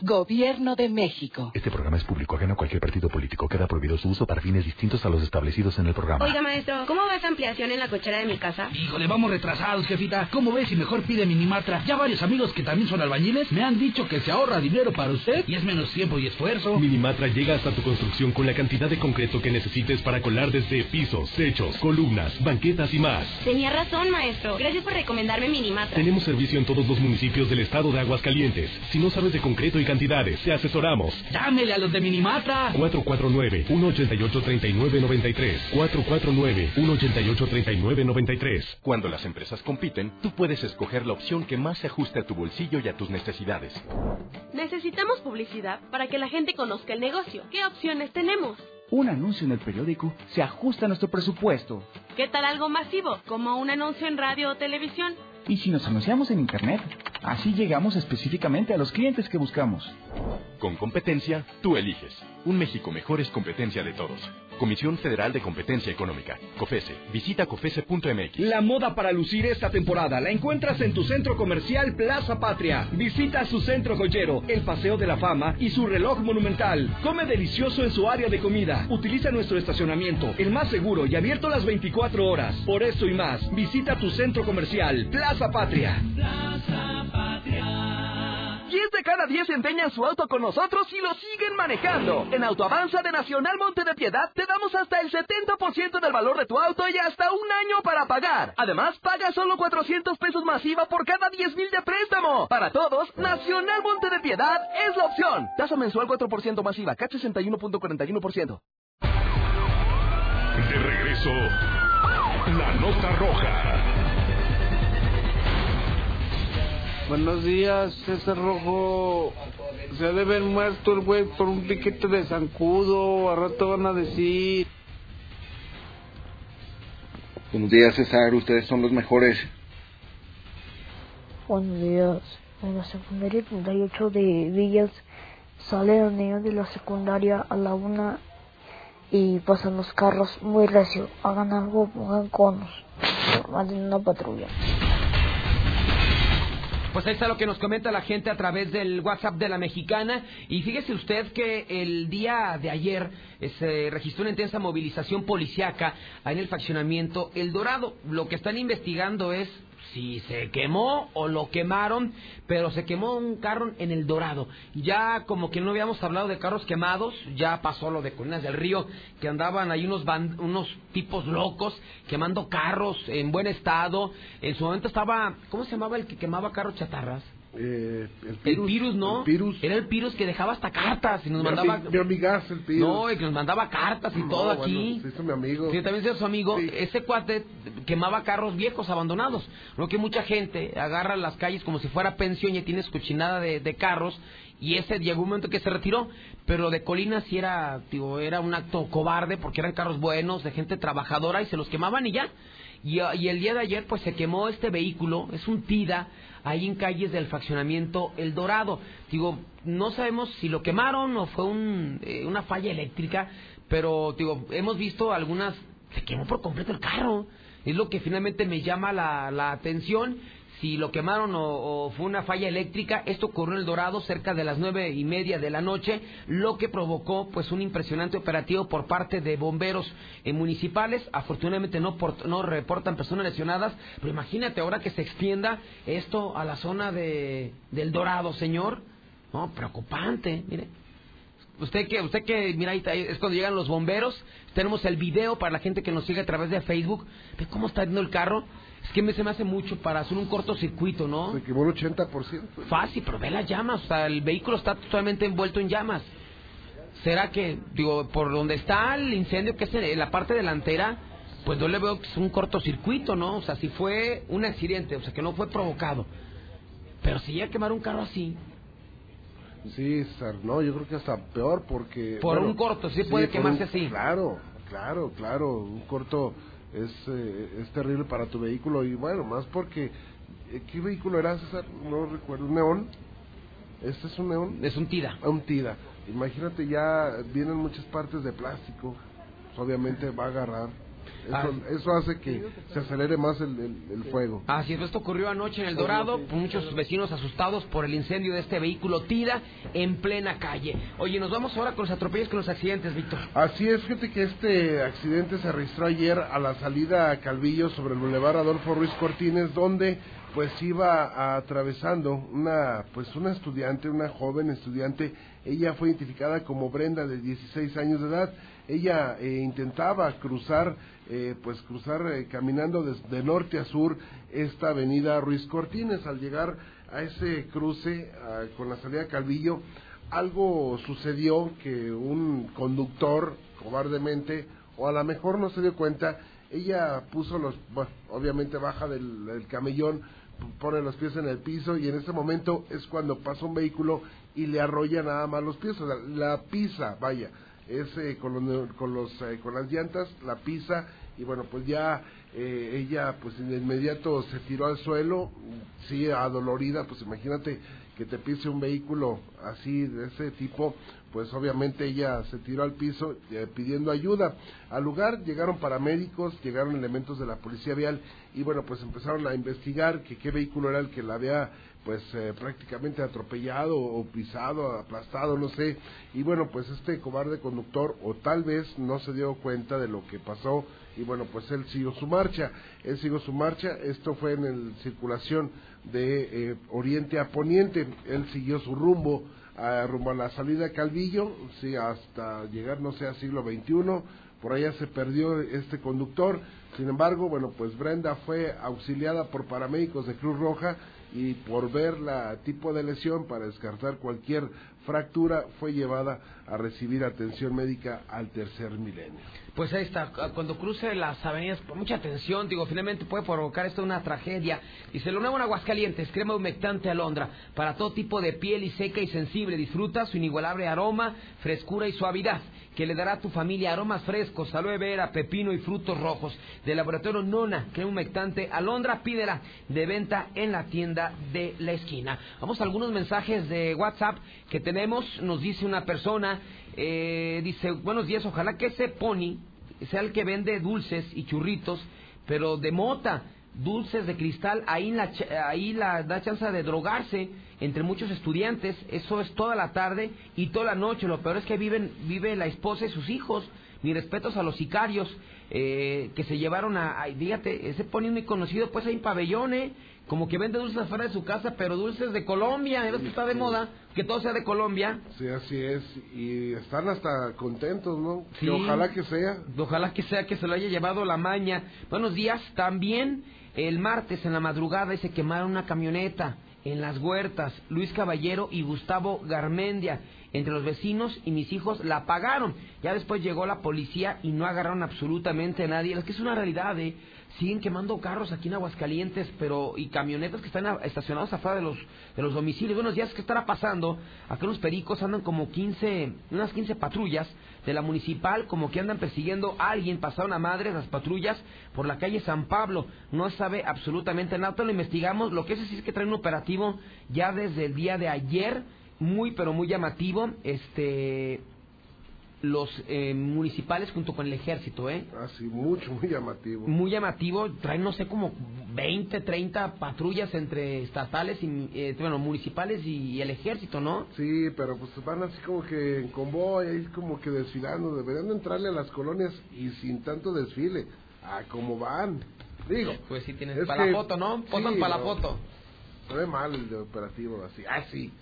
Gobierno de México. Este programa es público, ajeno a cualquier partido político. Queda prohibido su uso para fines distintos a los establecidos en el programa. Oiga, maestro, ¿cómo va esa ampliación en la cochera de mi casa? Híjole, vamos retrasados, jefita. ¿Cómo ves si mejor pide Minimatra? Ya varios amigos que también son albañiles me han dicho que se ahorra dinero para usted y es menos tiempo y esfuerzo. Minimatra llega hasta tu construcción con la cantidad de concreto que necesites para colar desde pisos, techos, columnas, banquetas y más. Tenía razón, maestro. Gracias por recomendarme Minimatra. Tenemos servicio en todos los municipios del estado de Aguascalientes. Si no sabes de concreto y cantidades, te asesoramos. Llámele a los de Minimatra. 449-188-3993. 449-188-3993. Cuando las empresas compiten, tú puedes escoger la opción que más se ajuste a tu bolsillo y a tus necesidades. Necesitamos publicidad para que la gente conozca el negocio. ¿Qué opciones tenemos? Un anuncio en el periódico se ajusta a nuestro presupuesto. ¿Qué tal algo masivo, como un anuncio en radio o televisión? ¿Y si nos anunciamos en Internet? Así llegamos específicamente a los clientes que buscamos. Con competencia, tú eliges. Un México mejor es competencia de todos. Comisión Federal de Competencia Económica. COFESE. Visita COFESE.mx. La moda para lucir esta temporada la encuentras en tu centro comercial Plaza Patria. Visita su centro joyero, el Paseo de la Fama y su reloj monumental. Come delicioso en su área de comida. Utiliza nuestro estacionamiento, el más seguro y abierto las 24 horas. Por eso y más, visita tu centro comercial Plaza Patria. Plaza Patria. 10 de cada 10 empeñan su auto con nosotros y lo siguen manejando. En Autoavanza de Nacional Monte de Piedad te damos hasta el 70% del valor de tu auto y hasta un año para pagar. Además, paga solo 400 pesos masiva por cada 10 mil de préstamo. Para todos, Nacional Monte de Piedad es la opción. Tasa mensual 4% masiva, CAT 61.41%. De regreso, la nota roja. Buenos días, César Rojo. Se ha de haber muerto el güey por un piquete de zancudo. A rato van a decir. Buenos días, César. Ustedes son los mejores. Buenos días. En la secundaria 38 de Villas salen los niños de la secundaria a la una y pasan los carros muy recio. Hagan algo, pongan conos. Manden una patrulla. Pues ahí está lo que nos comenta la gente a través del WhatsApp de la mexicana. Y fíjese usted que el día de ayer eh, se registró una intensa movilización policiaca en el faccionamiento El Dorado. Lo que están investigando es si se quemó o lo quemaron, pero se quemó un carro en el Dorado. Ya como que no habíamos hablado de carros quemados, ya pasó lo de Colinas del Río, que andaban ahí unos, unos tipos locos quemando carros en buen estado. En su momento estaba, ¿cómo se llamaba el que quemaba carros chatarras? Eh, el, virus, ¿no? Era el virus que dejaba hasta cartas y nos mandaba. Mi, amigas, el. No, y que nos mandaba cartas y todo aquí. Sí, mi amigo. Sí, también es su amigo. Ese cuate quemaba carros viejos, abandonados. Lo que mucha gente agarra las calles como si fuera pensión y tienes cochinada de, de carros. Y ese llegó un momento que se retiró. Pero lo de Colinas sí era, digo, era un acto cobarde porque eran carros buenos, de gente trabajadora y se los quemaban y ya. Y, y el día de ayer, pues se quemó este vehículo, es un TIDA ahí en calles del faccionamiento El Dorado. Digo, no sabemos si lo quemaron o fue un, eh, una falla eléctrica, pero digo, hemos visto algunas, se quemó por completo el carro. Es lo que finalmente me llama la, la atención si lo quemaron o, fue una falla eléctrica. Esto ocurrió en El Dorado cerca de las nueve y media de la noche, lo que provocó pues un impresionante operativo por parte de bomberos municipales. Afortunadamente no, no reportan personas lesionadas, pero imagínate ahora que se extienda esto a la zona de del Dorado, señor. No, preocupante, mire. Usted que, usted que, mira, ahí es cuando llegan los bomberos. Tenemos el video para la gente que nos sigue a través de Facebook. Ve cómo está yendo el carro. Es que se me hace mucho para hacer un cortocircuito, ¿no? Se quemó el 80%. Fácil, pero ve las llamas. O sea, el vehículo está totalmente envuelto en llamas. ¿Será que, digo, por donde está el incendio, que es en la parte delantera, pues yo le veo que es un cortocircuito, ¿no? O sea, si fue un accidente, o sea, que no fue provocado. Pero si llega a quemar un carro así. Sí, no, yo creo que hasta peor porque... Por un corto, sí puede quemarse así. Claro, claro, claro, un corto es, eh, es terrible para tu vehículo y bueno, más porque... Eh, ¿Qué vehículo era, César? No recuerdo. ¿Un neón? ¿Este es un neón? Es un TIDA. un TIDA. Imagínate, ya vienen muchas partes de plástico. Obviamente va a agarrar Ah. Eso, hace que se acelere más el, fuego. Así es, esto ocurrió anoche en El Dorado, muchos vecinos asustados por el incendio de este vehículo TIDA en plena calle. Oye, nos vamos ahora con los atropellos, con los accidentes, Víctor. Así es, fíjate que este accidente se registró ayer a la salida a Calvillo sobre el Boulevard Adolfo Ruiz Cortines, donde pues iba atravesando una pues una estudiante, una joven estudiante, ella fue identificada como Brenda de 16 años de edad ella eh, intentaba cruzar, eh, pues cruzar eh, caminando de norte a sur esta avenida Ruiz Cortines. Al llegar a ese cruce con la salida Calvillo, algo sucedió que un conductor, cobardemente, o a lo mejor no se dio cuenta, ella puso los, bueno, obviamente baja del, camellón, pone los pies en el piso y en ese momento es cuando pasa un vehículo y le arrolla nada más los pies, la pisa, vaya, es eh, con, los, con, los, eh, con las llantas, la pisa y bueno, pues ya eh, ella pues de inmediato se tiró al suelo, sí, adolorida, pues imagínate que te pise un vehículo así de ese tipo, pues obviamente ella se tiró al piso pidiendo ayuda. Al lugar llegaron paramédicos, llegaron elementos de la policía vial y bueno, pues empezaron a investigar que qué vehículo era el que la había pues eh, prácticamente atropellado o pisado, aplastado, no sé. Y bueno, pues este cobarde conductor o tal vez no se dio cuenta de lo que pasó y bueno, pues él siguió su marcha. Él siguió su marcha, esto fue en el circulación de eh, oriente a poniente, él siguió su rumbo a, rumbo a la salida de Calvillo, sí, hasta llegar, no sé, a siglo XXI, por allá se perdió este conductor, sin embargo, bueno, pues Brenda fue auxiliada por paramédicos de Cruz Roja y por ver la tipo de lesión para descartar cualquier fractura fue llevada a recibir atención médica al tercer milenio. Pues ahí está, cuando cruce las avenidas, mucha atención, digo, finalmente puede provocar esto una tragedia. Se lo nuevo en Aguascalientes, crema humectante alondra, para todo tipo de piel y seca y sensible. Disfruta su inigualable aroma, frescura y suavidad que le dará a tu familia aromas frescos, aloe vera, pepino y frutos rojos. De laboratorio Nona, crema humectante alondra, pídela de venta en la tienda de la esquina. Vamos a algunos mensajes de WhatsApp que tenemos. Nos dice una persona, eh, dice, buenos días, ojalá que ese pony sea el que vende dulces y churritos, pero de mota dulces de cristal, ahí la, ahí la da chance de drogarse entre muchos estudiantes, eso es toda la tarde y toda la noche, lo peor es que viven, vive la esposa y sus hijos, mis respetos a los sicarios eh, que se llevaron a, a- fíjate, ese pone muy conocido pues ahí en pabellón, ¿eh? como que vende dulces afuera de su casa, pero dulces de Colombia, ¿ves que está de moda? Que todo sea de Colombia. Sí, así es. Y están hasta contentos, ¿no? Sí. Que ojalá que sea. Ojalá que sea que se lo haya llevado la maña. Buenos días. También el martes en la madrugada se quemaron una camioneta en las huertas. Luis Caballero y Gustavo Garmendia. Entre los vecinos y mis hijos la apagaron. Ya después llegó la policía y no agarraron absolutamente a nadie. Es que es una realidad, ¿eh? Siguen quemando carros aquí en Aguascalientes, pero y camionetas que están estacionados afuera de los de los domicilios. Buenos días, ¿qué estará pasando? Acá los pericos andan como 15, unas 15 patrullas de la municipal, como que andan persiguiendo a alguien, pasaron a madres las patrullas por la calle San Pablo. No sabe absolutamente nada, lo investigamos. Lo que es sí es que traen un operativo ya desde el día de ayer, muy pero muy llamativo. Este los eh, municipales junto con el ejército, ¿eh? Así, mucho, muy llamativo. Muy llamativo, traen no sé como 20, 30 patrullas entre estatales y eh, bueno, municipales y, el ejército, ¿no? Sí, pero pues van así como que en convoy, ahí como que desfilando. Deberían de entrarle a las colonias y sin tanto desfile. Ah, como van. Digo. Pues sí tienes es para que- la foto, ¿no? Posan sí, para la foto. Se ve mal el de operativo así. Ah, sí.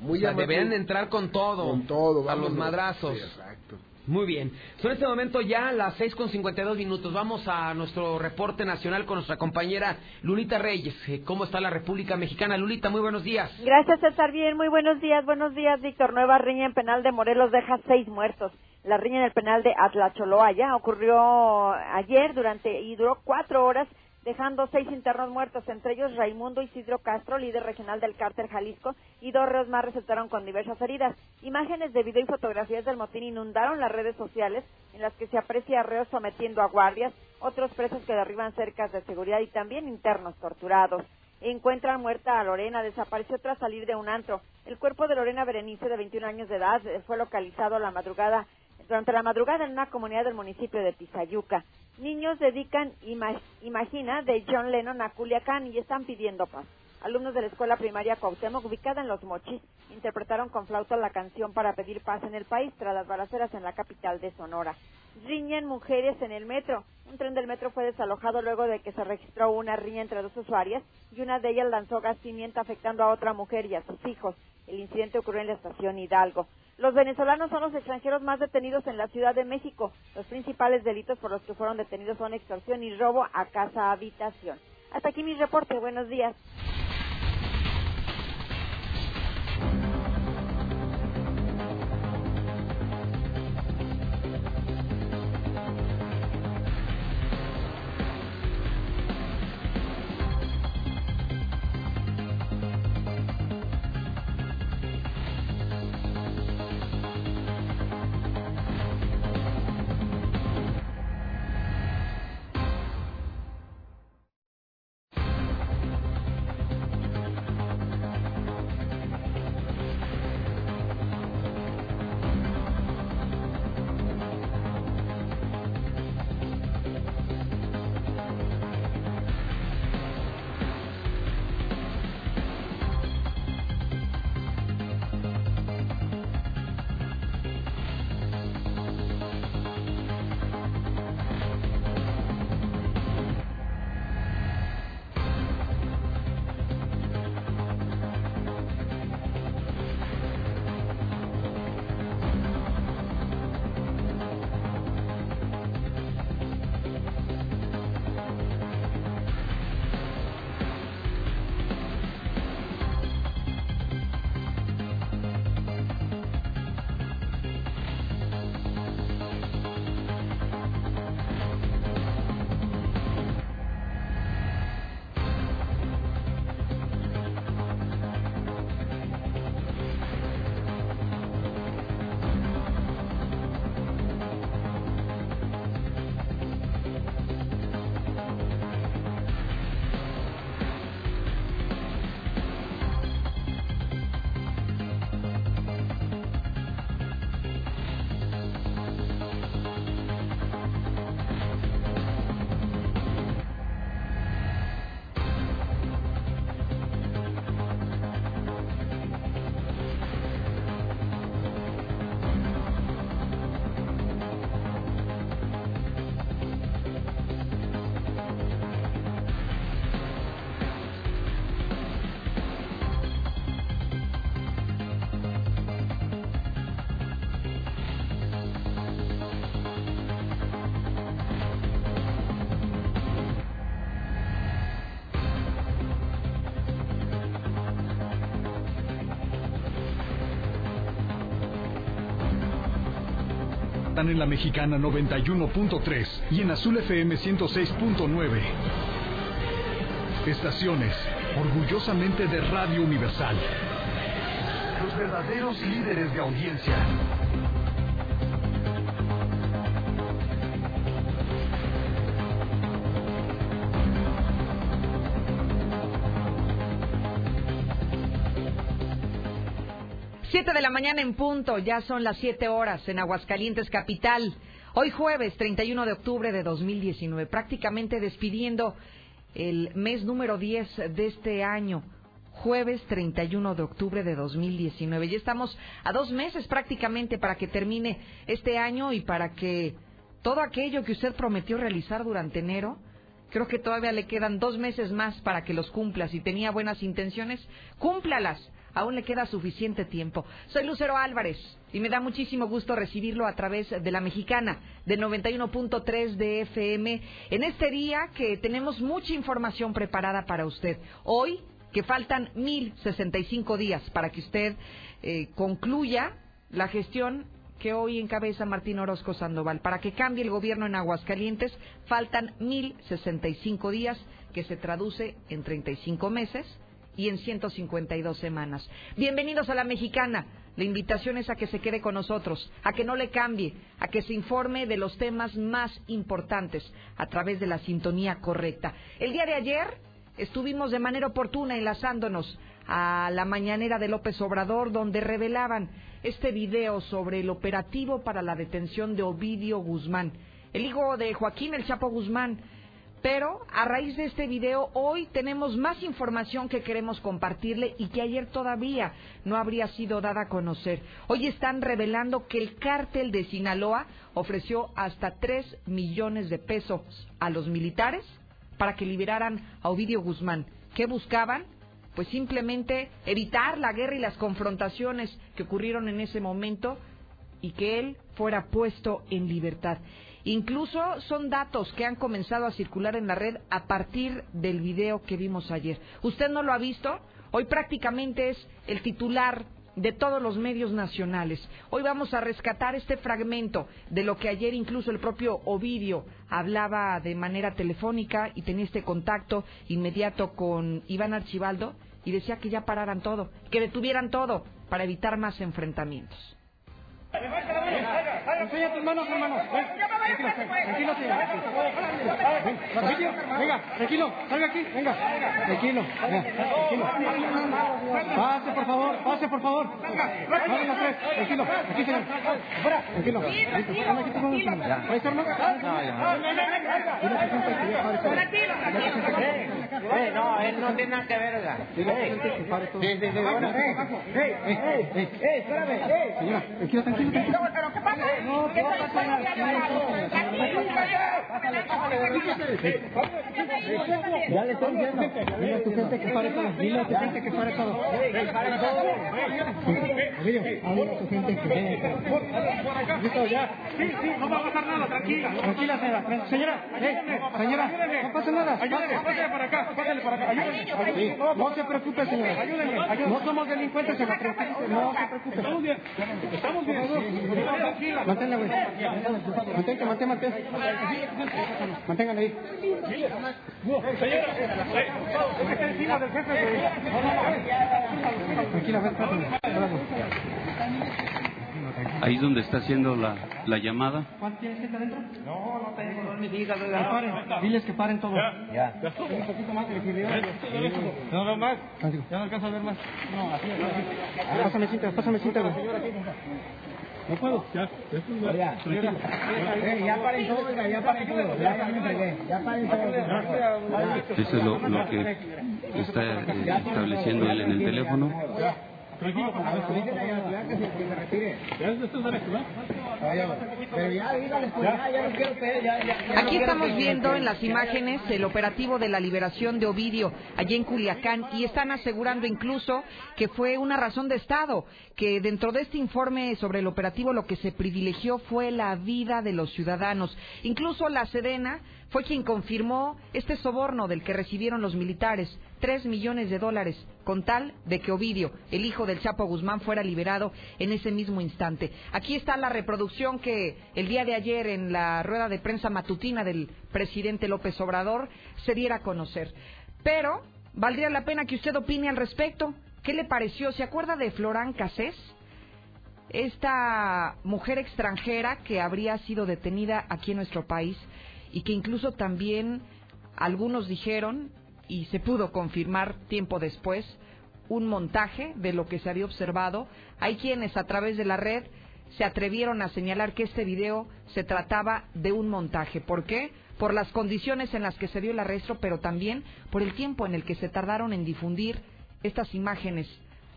Muy o sea, deberían de entrar con todo. Con todo, A los madrazos. Sí, exacto. Muy bien. Son en este momento ya las 6 con 52 minutos. Vamos a nuestro reporte nacional con nuestra compañera Lulita Reyes. Eh, ¿Cómo está la República Mexicana? Lulita, muy buenos días. Gracias, César. Bien, muy buenos días. Buenos días, Víctor. Nueva riña en penal de Morelos deja seis muertos. La riña en el penal de Atlacholoaya ocurrió ayer durante y duró cuatro horas, dejando seis internos muertos, entre ellos Raimundo Isidro Castro, líder regional del cártel Jalisco, y dos reos más resultaron con diversas heridas. Imágenes de video y fotografías del motín inundaron las redes sociales, en las que se aprecia a reos sometiendo a guardias, otros presos que derriban cercas de seguridad y también internos torturados. Encuentran muerta a Lorena, desapareció tras salir de un antro. El cuerpo de Lorena Berenice, de 21 años de edad, fue localizado la madrugada, durante la madrugada en una comunidad del municipio de Tizayuca. Niños dedican Ima- Imagina de John Lennon a Culiacán y están pidiendo paz. Alumnos de la escuela primaria Cuauhtémoc, ubicada en Los Mochis, interpretaron con flauta la canción para pedir paz en el país tras las balaceras en la capital de Sonora. Riñen mujeres en el metro. Un tren del metro fue desalojado luego de que se registró una riña entre dos usuarias y una de ellas lanzó gas pimienta afectando a otra mujer y a sus hijos. El incidente ocurrió en la estación Hidalgo. Los venezolanos son los extranjeros más detenidos en la Ciudad de México. Los principales delitos por los que fueron detenidos son extorsión y robo a casa-habitación. Hasta aquí mi reporte. Buenos días. En la mexicana 91.3 y en Azul FM 106.9. Estaciones, orgullosamente de Radio Universal. Los verdaderos líderes de audiencia. De la mañana en punto, ya son las siete horas en Aguascalientes Capital. Hoy jueves 31 de octubre de 2019, prácticamente despidiendo el mes número 10 de este año. Jueves 31 de octubre de 2019. Ya estamos a dos meses prácticamente para que termine este año y para que todo aquello que usted prometió realizar durante enero, creo que todavía le quedan dos meses más para que los cumpla. Si tenía buenas intenciones, cúmplalas aún le queda suficiente tiempo. Soy Lucero Álvarez y me da muchísimo gusto recibirlo a través de la mexicana de 91.3 de FM en este día que tenemos mucha información preparada para usted. Hoy que faltan 1065 días para que usted eh, concluya la gestión que hoy encabeza Martín Orozco Sandoval. Para que cambie el gobierno en Aguascalientes, faltan 1065 días, que se traduce en 35 meses, y en 152 semanas. Bienvenidos a la mexicana. La invitación es a que se quede con nosotros, a que no le cambie, a que se informe de los temas más importantes a través de la sintonía correcta. El día de ayer estuvimos de manera oportuna enlazándonos a la mañanera de López Obrador, donde revelaban este video sobre el operativo para la detención de Ovidio Guzmán, el hijo de Joaquín El Chapo Guzmán, pero a raíz de este video, hoy tenemos más información que queremos compartirle y que ayer todavía no habría sido dada a conocer. Hoy están revelando que el cártel de Sinaloa ofreció hasta 3 millones de pesos a los militares para que liberaran a Ovidio Guzmán. ¿Qué buscaban? Pues simplemente evitar la guerra y las confrontaciones que ocurrieron en ese momento y que él fuera puesto en libertad. Incluso son datos que han comenzado a circular en la red a partir del video que vimos ayer. ¿Usted no lo ha visto? Hoy prácticamente es el titular de todos los medios nacionales. Hoy vamos a rescatar este fragmento de lo que ayer incluso el propio Ovidio hablaba de manera telefónica y tenía este contacto inmediato con Iván Archibaldo y decía que ya pararan todo, que detuvieran todo para evitar más enfrentamientos. Enseña tus manos, hermanos. Tranquilo, tranquilo, Venga, tranquilo, salga aquí, venga. Tranquilo, tranquilo. Pase, por favor, pase, por favor. Tranquilo, aquí, señor. Tranquilo. Ahí está, hermano. No, él no tiene nada que ver, Sí, sí, sí, bueno. ¡Ey, ey, ey! ¡Espérame! Señora, tranquilo, tranquilo. ¿Pero qué pasa? No. Ya le estoy diciendo. Dile a tu gente que pare todo. Dile a tu gente que pare todo. Dile a tu gente que pare. Listo, ya. Sí, sí, no va a pasar nada, tranquila. Tranquila, señora. Señora, señora, no pasa nada. Ayúdeme, pásale para acá, pásale para acá. Ayúdeme. No se preocupe, señora. Ayúdeme. No somos delincuentes, señora. No se preocupe. Estamos bien. Estamos bien. Manténla, güey. Mantente, mantén, mantén. Manténganla ahí. Señora, encima del jefe, Tranquila, ven, Ahí es donde está haciendo la, la llamada. ¿Cuánto tienes gente adentro? No, no tengo, no me digas. Paren, diles que paren todo. Ya. Ya. Un poquito más que el No veo más. Ya no alcanzo a ver más. No, así es. Pásame cinta, pásame cinta, güey. No puedo, ya. Ya, ya paren todo, ya paren todo. Ya, ya me entregué. Ya paren todo. Eso es lo, lo que está eh, estableciendo él en el teléfono. Aquí estamos viendo en las imágenes el operativo de la liberación de Ovidio allí en Culiacán y están asegurando incluso que fue una razón de Estado, que dentro de este informe sobre el operativo lo que se privilegió fue la vida de los ciudadanos. Incluso la Sedena fue quien confirmó este soborno del que recibieron los militares, tres millones de dólares, con tal de que Ovidio, el hijo del Chapo Guzmán, fuera liberado en ese mismo instante. Aquí está la reproducción que el día de ayer en la rueda de prensa matutina del presidente López Obrador se diera a conocer. Pero valdría la pena que usted opine al respecto. ¿Qué le pareció? ¿Se acuerda de Florán Cassés? Esta mujer extranjera que habría sido detenida aquí en nuestro país y que incluso también algunos dijeron, y se pudo confirmar tiempo después, un montaje de lo que se había observado. Hay quienes a través de la red se atrevieron a señalar que este video se trataba de un montaje. ¿Por qué? Por las condiciones en las que se dio el arresto, pero también por el tiempo en el que se tardaron en difundir estas imágenes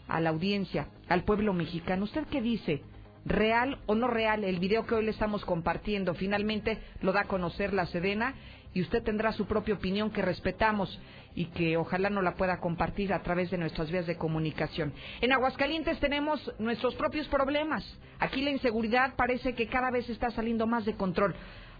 a la audiencia, al pueblo mexicano. ¿Usted qué dice? Real o no real el video que hoy le estamos compartiendo. Finalmente lo da a conocer la Sedena y usted tendrá su propia opinión que respetamos y que ojalá no la pueda compartir a través de nuestras vías de comunicación. En Aguascalientes tenemos nuestros propios problemas. Aquí la inseguridad parece que cada vez está saliendo más de control.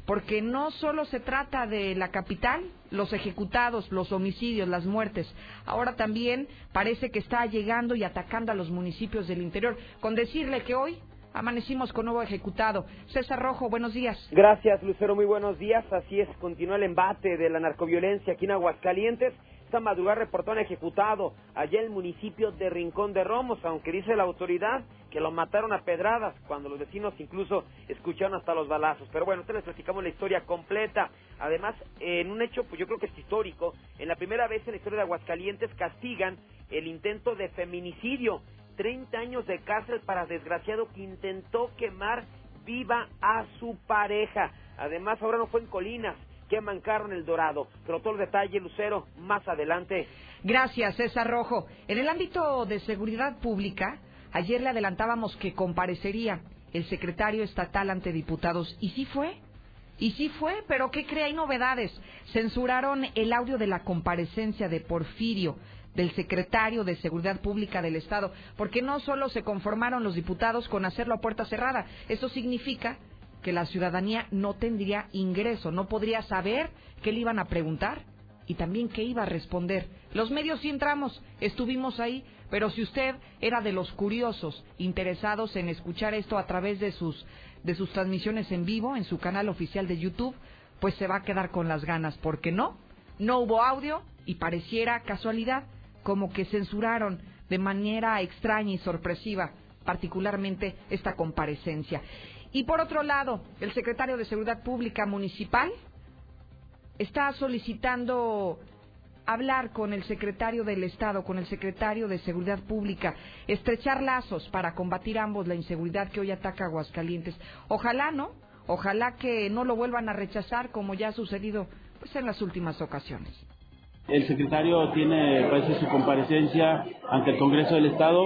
Porque no solo se trata de la capital, los ejecutados, los homicidios, las muertes. Ahora también parece que está llegando y atacando a los municipios del interior. Con decirle que hoy Amanecimos con nuevo ejecutado. César Rojo, buenos días. Gracias, Lucero. Muy buenos días. Así es, continúa el embate de la narcoviolencia aquí en Aguascalientes. Esta madrugada reportó un ejecutado allá en el municipio de Rincón de Romos, aunque dice la autoridad que lo mataron a pedradas, cuando los vecinos incluso escucharon hasta los balazos. Pero bueno, ustedes les platicamos la historia completa. Además, en un hecho, pues yo creo que es histórico, en la primera vez en la historia de Aguascalientes castigan el intento de feminicidio. 30 años de cárcel para desgraciado que intentó quemar viva a su pareja. Además, ahora no fue en Colinas, queman carro en El Dorado. Pero todo el detalle, Lucero, más adelante. Gracias, César Rojo. En el ámbito de seguridad pública, ayer le adelantábamos que comparecería el secretario estatal ante diputados. ¿Y sí fue? Y sí fue, pero ¿qué cree? Hay novedades. Censuraron el audio de la comparecencia de Porfirio del secretario de Seguridad Pública del Estado, porque no solo se conformaron los diputados con hacerlo a puerta cerrada, eso significa que la ciudadanía no tendría ingreso, no podría saber qué le iban a preguntar y también qué iba a responder. Los medios sí entramos, estuvimos ahí, pero si usted era de los curiosos interesados en escuchar esto a través de sus de sus transmisiones en vivo en su canal oficial de YouTube, pues se va a quedar con las ganas, porque no, no hubo audio y pareciera casualidad como que censuraron de manera extraña y sorpresiva particularmente esta comparecencia. Y por otro lado, el secretario de Seguridad Pública Municipal está solicitando hablar con el secretario del Estado, con el secretario de Seguridad Pública, estrechar lazos para combatir ambos la inseguridad que hoy ataca a Aguascalientes. Ojalá no, ojalá que no lo vuelvan a rechazar como ya ha sucedido pues en las últimas ocasiones. El secretario tiene, parece, su comparecencia ante el Congreso del Estado.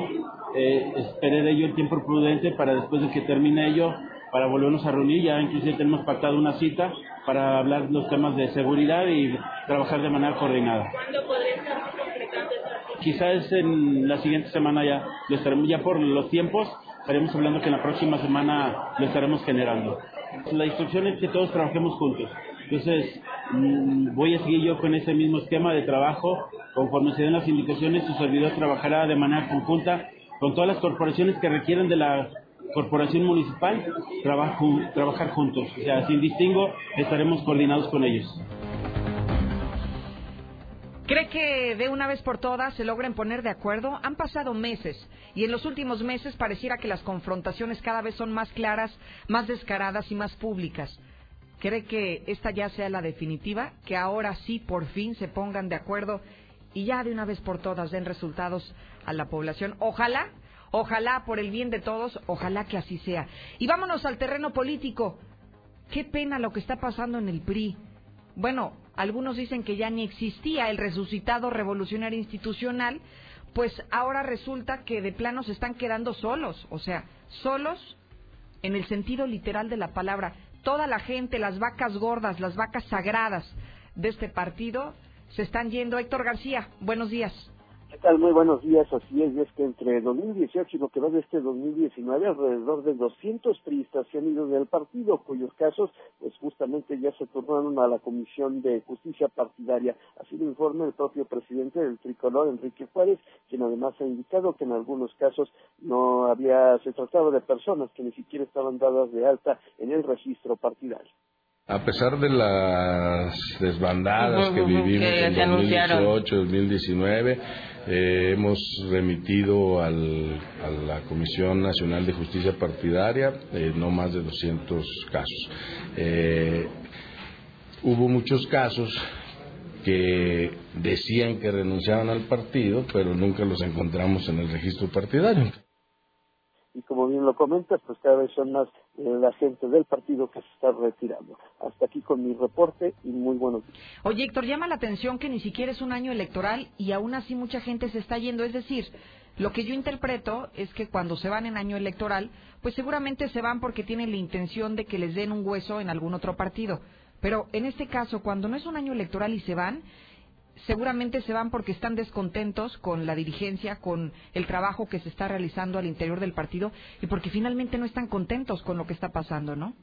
Eh, esperé de ello el tiempo prudente para después de que termine ello, para volvernos a reunir. Ya inclusive tenemos pactado una cita para hablar los temas de seguridad y trabajar de manera coordinada. ¿Cuándo podría estar completando Quizás en la siguiente semana ya lo estaremos, ya por los tiempos, estaremos hablando que en la próxima semana lo estaremos generando. La instrucción es que todos trabajemos juntos. Entonces, mm, voy a seguir yo con ese mismo esquema de trabajo. Conforme se den las indicaciones, su servidor trabajará de manera conjunta con todas las corporaciones que requieren de la corporación municipal, trabajar juntos. O sea, sin distingo, estaremos coordinados con ellos. ¿Cree que de una vez por todas se logren poner de acuerdo? Han pasado meses y en los últimos meses pareciera que las confrontaciones cada vez son más claras, más descaradas y más públicas. ¿Cree que esta ya sea la definitiva? Que ahora sí por fin se pongan de acuerdo y ya de una vez por todas den resultados a la población. Ojalá, ojalá por el bien de todos, ojalá que así sea. Y vámonos al terreno político. Qué pena lo que está pasando en el PRI. Bueno, algunos dicen que ya ni existía el resucitado revolucionario institucional, pues ahora resulta que de plano se están quedando solos, o sea, solos en el sentido literal de la palabra toda la gente, las vacas gordas, las vacas sagradas de este partido, se están yendo. Héctor García, buenos días. ¿Qué tal? Muy buenos días. Así es, y es que entre 2018 y lo que va de este 2019, alrededor de 200 priistas se han ido del partido, cuyos casos, pues justamente ya se turnaron a la Comisión de Justicia Partidaria. Así lo informa el propio presidente del tricolor, Enrique Juárez, quien además ha indicado que en algunos casos no había, se trataba de personas que ni siquiera estaban dadas de alta en el registro partidario. A pesar de las desbandadas que vivimos en 2018, 2019, eh, hemos remitido al, a la Comisión Nacional de Justicia Partidaria eh, no más de 200 casos. Eh, hubo muchos casos que decían que renunciaban al partido, pero nunca los encontramos en el registro partidario y como bien lo comentas, pues cada vez son más eh, la gente del partido que se está retirando. Hasta aquí con mi reporte y muy buenos días. Oye, Héctor, llama la atención que ni siquiera es un año electoral y aún así mucha gente se está yendo. Es decir, lo que yo interpreto es que cuando se van en año electoral, pues seguramente se van porque tienen la intención de que les den un hueso en algún otro partido. Pero en este caso, cuando no es un año electoral y se van, seguramente se van porque están descontentos con la dirigencia, con el trabajo que se está realizando al interior del partido y porque finalmente no están contentos con lo que está pasando, ¿no?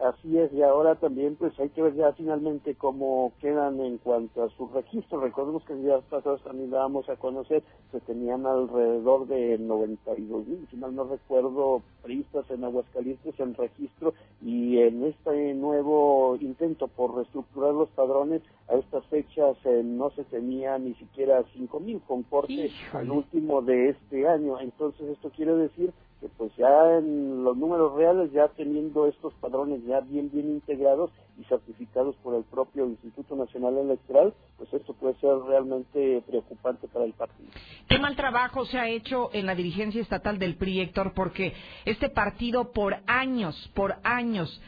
Así es, y ahora también pues hay que ver ya finalmente cómo quedan en cuanto a su registro. Recordemos que en días pasados también dábamos a conocer que tenían alrededor de 92 mil, si mal no recuerdo, pristas en Aguascalientes en registro y en este nuevo intento por reestructurar los padrones, a estas fechas eh, no se tenía ni siquiera 5 mil con corte al último de este año. Entonces esto quiere decir pues ya en los números reales, ya teniendo estos padrones ya bien, bien integrados y certificados por el propio Instituto Nacional Electoral, pues esto puede ser realmente preocupante para el partido. Qué mal trabajo se ha hecho en la dirigencia estatal del PRI, Héctor, porque este partido por años, por años,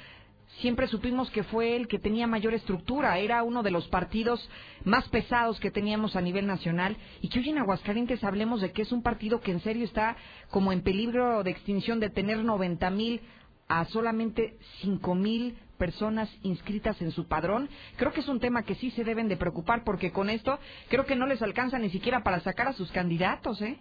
siempre supimos que fue el que tenía mayor estructura, era uno de los partidos más pesados que teníamos a nivel nacional y que hoy en Aguascalientes hablemos de que es un partido que en serio está como en peligro de extinción de tener 90 mil a solamente 5 mil personas inscritas en su padrón. Creo que es un tema que sí se deben de preocupar porque con esto creo que no les alcanza ni siquiera para sacar a sus candidatos, ¿eh?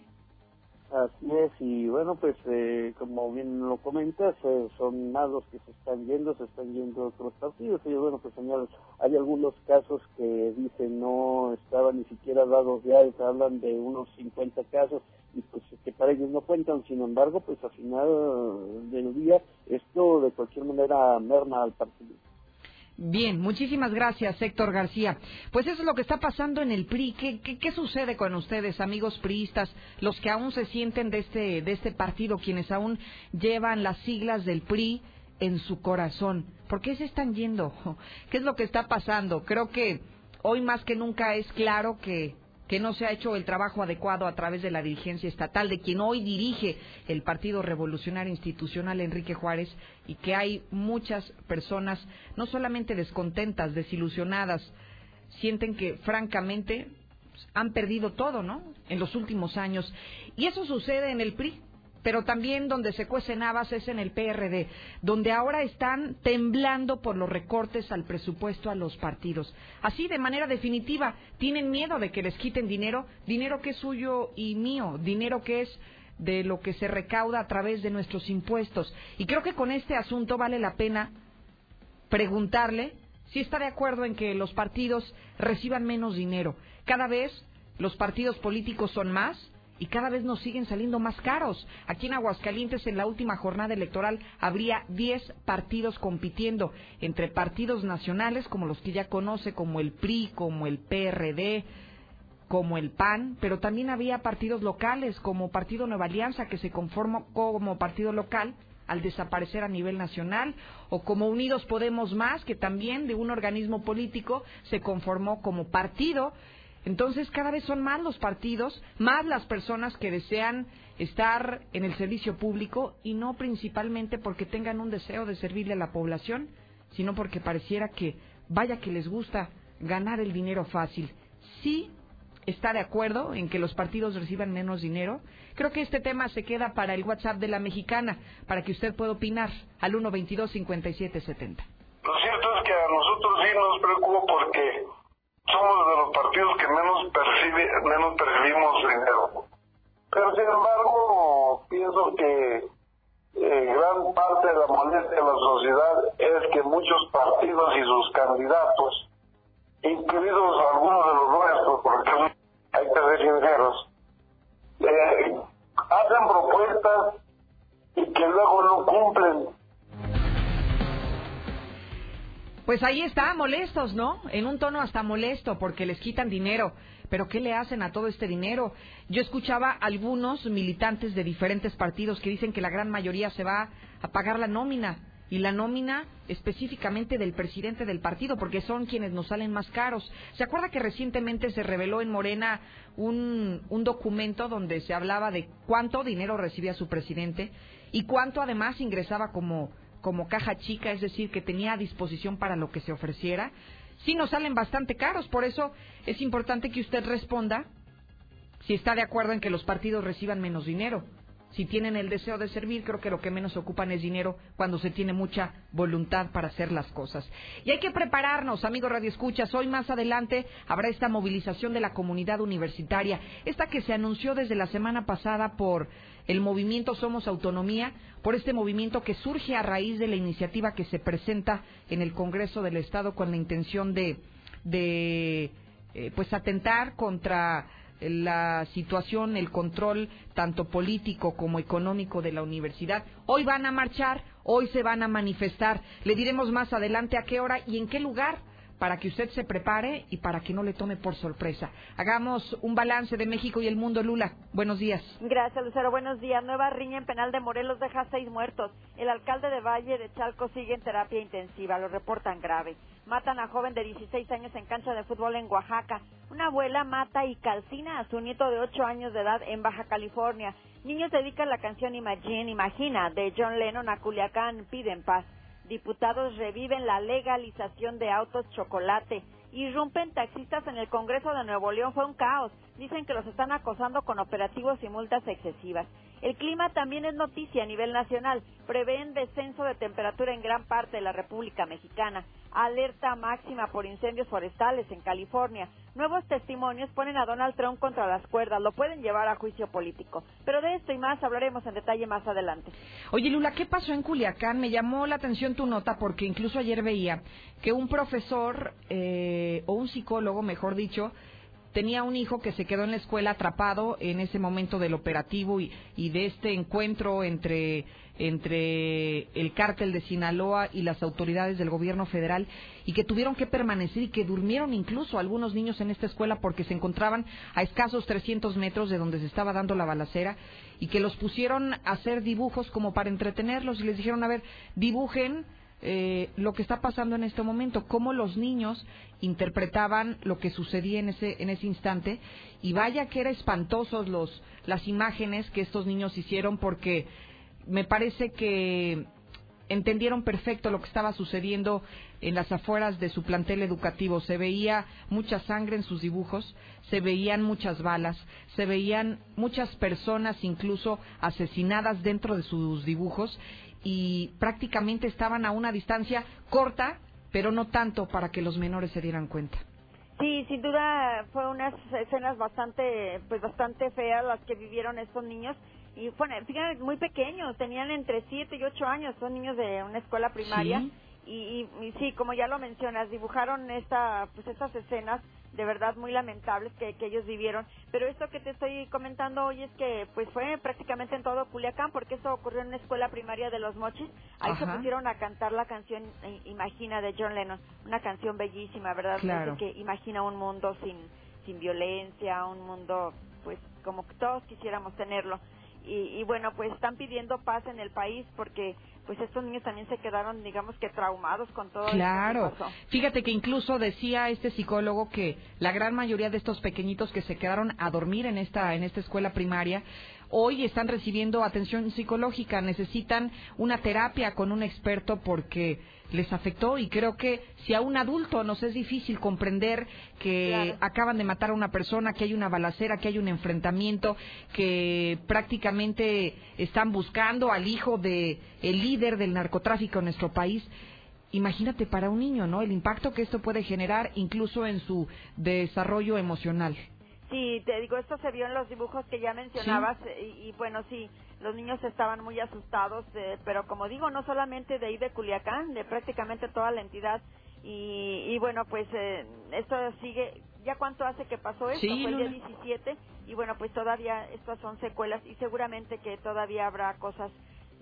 Así es, y bueno, pues eh, como bien lo comentas, eh, son más los que se están yendo, se están yendo otros partidos. Y bueno, pues señores, hay algunos casos que dicen no estaban ni siquiera dados de alta, hablan de unos 50 casos y pues que para ellos no cuentan. Sin embargo, pues al final del día esto de cualquier manera merma al partido. Bien, muchísimas gracias, Héctor García. Pues eso es lo que está pasando en el PRI. ¿Qué, qué, sucede con ustedes, amigos priistas, los que aún se sienten de este, de este partido, quienes aún llevan las siglas del PRI en su corazón? ¿Por qué se están yendo? ¿Qué es lo que está pasando? Creo que hoy más que nunca es claro que que no se ha hecho el trabajo adecuado a través de la dirigencia estatal, de quien hoy dirige el Partido Revolucionario Institucional Enrique Juárez, y que hay muchas personas no solamente descontentas, desilusionadas, sienten que francamente han perdido todo, ¿no? En los últimos años. Y eso sucede en el PRI pero también donde se cuecen habas es en el PRD, donde ahora están temblando por los recortes al presupuesto a los partidos. Así, de manera definitiva, tienen miedo de que les quiten dinero, dinero que es suyo y mío, dinero que es de lo que se recauda a través de nuestros impuestos. Y creo que con este asunto vale la pena preguntarle si está de acuerdo en que los partidos reciban menos dinero. Cada vez los partidos políticos son más, y cada vez nos siguen saliendo más caros. Aquí en Aguascalientes, en la última jornada electoral, habría 10 partidos compitiendo entre partidos nacionales, como los que ya conoce, como el PRI, como el PRD, como el PAN, pero también había partidos locales, como Partido Nueva Alianza, que se conformó como partido local al desaparecer a nivel nacional, o como Unidos Podemos Más, que también de un organismo político se conformó como partido entonces cada vez son más los partidos, más las personas que desean estar en el servicio público y no principalmente porque tengan un deseo de servirle a la población, sino porque pareciera que vaya que les gusta ganar el dinero fácil. Sí está de acuerdo en que los partidos reciban menos dinero. Creo que este tema se queda para el WhatsApp de la mexicana, para que usted pueda opinar al 122-5770. Lo cierto es que a nosotros sí nos preocupa porque somos de los partidos que menos percibe, menos percibimos dinero. Pero sin embargo, pienso que eh, gran parte de la molestia de la sociedad es que muchos partidos y sus candidatos, incluidos algunos de los nuestros, porque hay que ser sinceros, eh, hacen propuestas y que luego no cumplen. Pues ahí está, molestos, ¿no? En un tono hasta molesto porque les quitan dinero. Pero ¿qué le hacen a todo este dinero? Yo escuchaba algunos militantes de diferentes partidos que dicen que la gran mayoría se va a pagar la nómina y la nómina específicamente del presidente del partido, porque son quienes nos salen más caros. ¿Se acuerda que recientemente se reveló en Morena un, un documento donde se hablaba de cuánto dinero recibía su presidente y cuánto además ingresaba como, como caja chica, es decir, que tenía a disposición para lo que se ofreciera? Sí nos salen bastante caros, por eso es importante que usted responda si está de acuerdo en que los partidos reciban menos dinero si tienen el deseo de servir, creo que lo que menos ocupan es dinero cuando se tiene mucha voluntad para hacer las cosas. Y hay que prepararnos, amigos Radio Escuchas. Hoy más adelante habrá esta movilización de la comunidad universitaria, esta que se anunció desde la semana pasada por el movimiento Somos Autonomía, por este movimiento que surge a raíz de la iniciativa que se presenta en el Congreso del Estado con la intención de, de eh, pues atentar contra la situación, el control tanto político como económico de la universidad. Hoy van a marchar, hoy se van a manifestar. Le diremos más adelante a qué hora y en qué lugar para que usted se prepare y para que no le tome por sorpresa. Hagamos un balance de México y el mundo, Lula. Buenos días. Gracias, Lucero. Buenos días. Nueva riña en penal de Morelos deja seis muertos. El alcalde de Valle de Chalco sigue en terapia intensiva. Lo reportan grave. Matan a joven de 16 años en cancha de fútbol en Oaxaca. Una abuela mata y calcina a su nieto de 8 años de edad en Baja California. Niños dedican la canción Imagine, Imagina de John Lennon a Culiacán. Piden paz. Diputados reviven la legalización de autos chocolate. Irrumpen taxistas en el Congreso de Nuevo León. Fue un caos. Dicen que los están acosando con operativos y multas excesivas. El clima también es noticia a nivel nacional. Prevén descenso de temperatura en gran parte de la República Mexicana. Alerta máxima por incendios forestales en California. Nuevos testimonios ponen a Donald Trump contra las cuerdas. Lo pueden llevar a juicio político. Pero de esto y más hablaremos en detalle más adelante. Oye, Lula, ¿qué pasó en Culiacán? Me llamó la atención tu nota porque incluso ayer veía que un profesor eh, o un psicólogo, mejor dicho, tenía un hijo que se quedó en la escuela atrapado en ese momento del operativo y, de este encuentro entre, entre el cártel de Sinaloa y las autoridades del gobierno federal y que tuvieron que permanecer y que durmieron incluso algunos niños en esta escuela porque se encontraban a escasos 300 metros de donde se estaba dando la balacera y que los pusieron a hacer dibujos como para entretenerlos y les dijeron, a ver, dibujen eh, lo que está pasando en este momento, cómo los niños interpretaban lo que sucedía en ese, en ese instante. Y vaya que eran espantosos los, las imágenes que estos niños hicieron porque me parece que entendieron perfecto lo que estaba sucediendo en las afueras de su plantel educativo. Se veía mucha sangre en sus dibujos, se veían muchas balas, se veían muchas personas incluso asesinadas dentro de sus dibujos y prácticamente estaban a una distancia corta, pero no tanto para que los menores se dieran cuenta. Sí, sin duda fue unas escenas bastante, pues bastante feas las que vivieron estos niños y bueno, fíjate, muy pequeños, tenían entre 7 y 8 años, son niños de una escuela primaria. Y, y, sí, como ya lo mencionas, dibujaron esta, pues estas escenas de verdad muy lamentables que, que ellos vivieron. Pero esto que te estoy comentando hoy es que pues fue prácticamente en todo Culiacán, porque eso ocurrió en una escuela primaria de Los Mochis. Ahí se pusieron a cantar la canción eh, Imagina de John Lennon, una canción bellísima, ¿verdad? Que imagina un mundo sin, sin violencia, un mundo pues como todos quisiéramos tenerlo. Y, y bueno, pues están pidiendo paz en el país porque pues estos niños también se quedaron, digamos que traumados con todo claro. Fíjate que incluso decía este psicólogo que la gran mayoría de estos pequeñitos que se quedaron a dormir en esta en esta escuela primaria hoy están recibiendo atención psicológica, necesitan una terapia con un experto porque les afectó y creo que si a un adulto nos es difícil comprender que acaban de matar a una persona, que hay una balacera, que hay un enfrentamiento, que prácticamente están buscando al hijo de el líder del narcotráfico en nuestro país, imagínate para un niño, ¿no? El impacto que esto puede generar incluso en su desarrollo emocional. Sí, te digo, esto se vio en los dibujos que ya mencionabas y, bueno, sí, los niños estaban muy asustados, eh, pero como digo, no solamente de ahí de Culiacán, de prácticamente toda la entidad y, bueno, pues eh, esto sigue, ¿ya cuánto hace que pasó esto? Fue el día 17 y bueno, pues todavía estas son secuelas y seguramente que todavía habrá cosas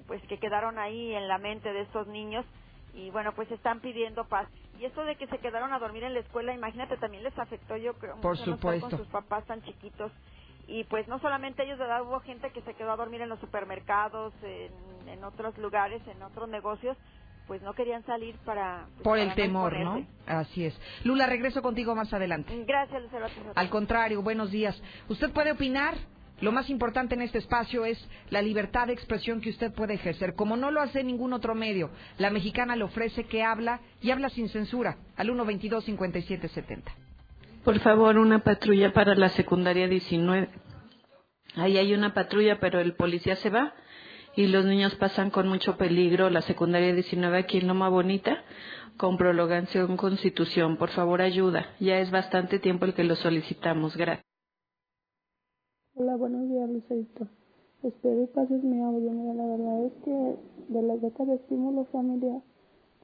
pues que quedaron ahí en la mente de estos niños y bueno, pues están pidiendo paz. Y esto de que se quedaron a dormir en la escuela, imagínate, también les afectó, yo creo, Por supuesto. con sus papás tan chiquitos. Y pues no solamente ellos, ¿verdad? Hubo gente que se quedó a dormir en los supermercados, en, en otros lugares, en otros negocios, pues no querían salir para... Pues, Por el temor, ¿no? Así es. Lula, regreso contigo más adelante. Gracias, Lucero. Al contrario, buenos días. Usted puede opinar. Lo más importante en este espacio es la libertad de expresión que usted puede ejercer, como no lo hace ningún otro medio. La mexicana le ofrece que habla y habla sin censura al 122-5770. Por favor, una patrulla para la secundaria 19. Ahí hay una patrulla, pero el policía se va y los niños pasan con mucho peligro. La secundaria 19 aquí en Loma Bonita con prolongación Constitución. Por favor, ayuda. Ya es bastante tiempo el que lo solicitamos. Gracias. Hola, buenos días, Lucerito. Espero y pases mi audio. Mira, la verdad es que de las becas de estímulo familiar,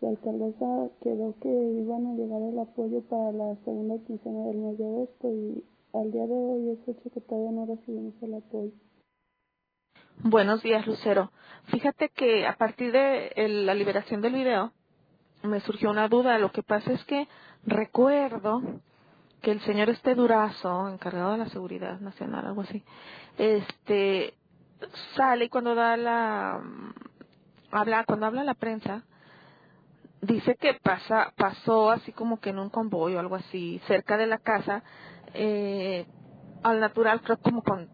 la alcaldesa quedó que iban a llegar el apoyo para la segunda quincena del mes de agosto y al día de hoy es hecho que todavía no recibimos el apoyo. Buenos días, Lucero. Fíjate que a partir de la liberación del video me surgió una duda. Lo que pasa es que recuerdo que el señor este Durazo, encargado de la seguridad nacional, algo así, este sale y cuando da la habla cuando habla la prensa dice que pasa pasó así como que en un convoy o algo así cerca de la casa eh, al natural creo como con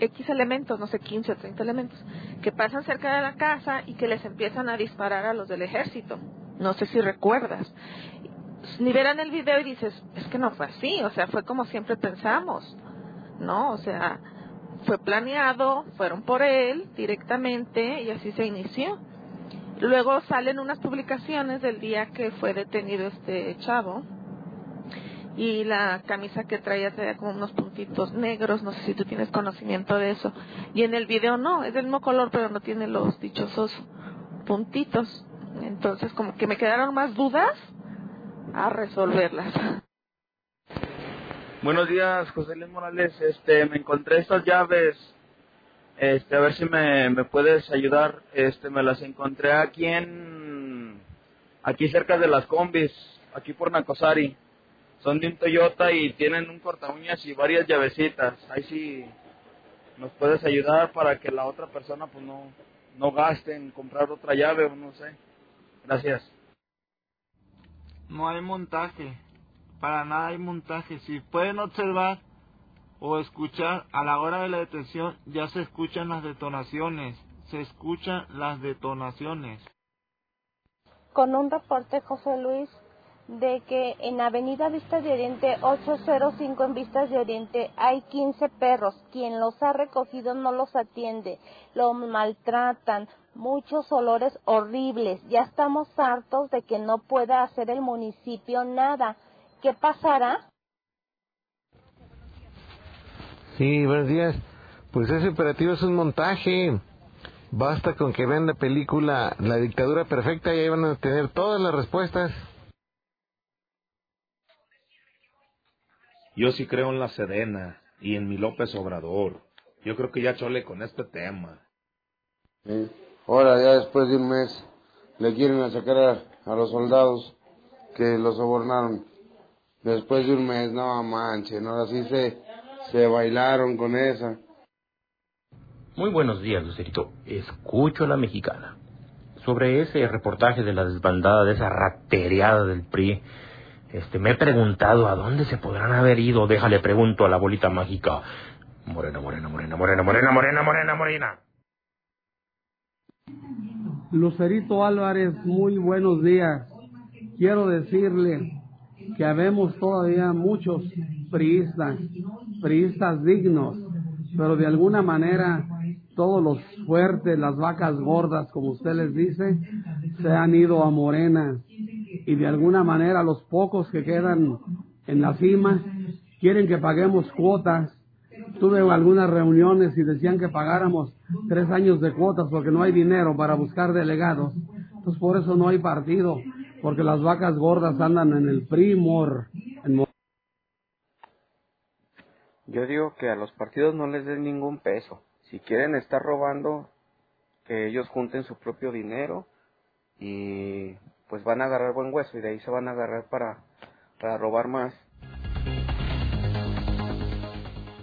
X elementos, no sé, 15 o 30 elementos, que pasan cerca de la casa y que les empiezan a disparar a los del ejército. No sé si recuerdas. Ni verán el video y dices, es que no fue así, o sea, fue como siempre pensamos, ¿no? O sea, fue planeado, fueron por él directamente y así se inició. Luego salen unas publicaciones del día que fue detenido este chavo, y la camisa que traía traía como unos puntitos negros, no sé si tú tienes conocimiento de eso. Y en el video no, es del mismo color, pero no tiene los dichosos puntitos. Entonces, como que me quedaron más dudas a resolverlas. Buenos días, José Luis Morales. Este, me encontré estas llaves. Este, a ver si me, me puedes ayudar. Este, me las encontré aquí en, aquí cerca de las combis, aquí por Nacosari son de un Toyota y tienen un corta uñas y varias llavecitas. Ahí sí nos puedes ayudar para que la otra persona pues no, no gaste en comprar otra llave o no sé. Gracias. No hay montaje, para nada hay montaje. Si pueden observar o escuchar, a la hora de la detención ya se escuchan las detonaciones, se escuchan las detonaciones. Con un reporte, José Luis, de que en Avenida Vistas de Oriente 805 en Vistas de Oriente hay 15 perros. Quien los ha recogido no los atiende, los maltratan, muchos olores horribles. Ya estamos hartos de que no pueda hacer el municipio nada. ¿Qué pasará? Sí, buenos días. Pues ese operativo es un montaje. Basta con que vean la película La dictadura perfecta y ahí van a tener todas las respuestas. Yo sí creo en la Sedena y en mi López Obrador. Yo creo que ya chole con este tema. Ahora, ya después de un mes, le quieren sacar a, los soldados que los sobornaron. Después de un mes, no manchen, ahora sí se, se bailaron con esa. Muy buenos días, Lucerito. Escucho a la mexicana. Sobre ese reportaje de la desbandada, de esa ratereada del PRI, este, me he preguntado a dónde se podrán haber ido. Déjale pregunto a la bolita mágica. Morena, morena, morena, morena, morena, morena, morena, morena. Lucerito Álvarez, muy buenos días. Quiero decirle que habemos todavía muchos priistas, priistas dignos, pero de alguna manera todos los fuertes, las vacas gordas, como usted les dice, se han ido a Morena y de alguna manera los pocos que quedan en la cima quieren que paguemos cuotas. Tuve algunas reuniones y decían que pagáramos tres años de cuotas porque no hay dinero para buscar delegados. Entonces por eso no hay partido, porque las vacas gordas andan en el primor. Yo digo que a los partidos no les den ningún peso. Si quieren estar robando, que ellos junten su propio dinero y pues van a agarrar buen hueso y de ahí se van a agarrar para, para robar más.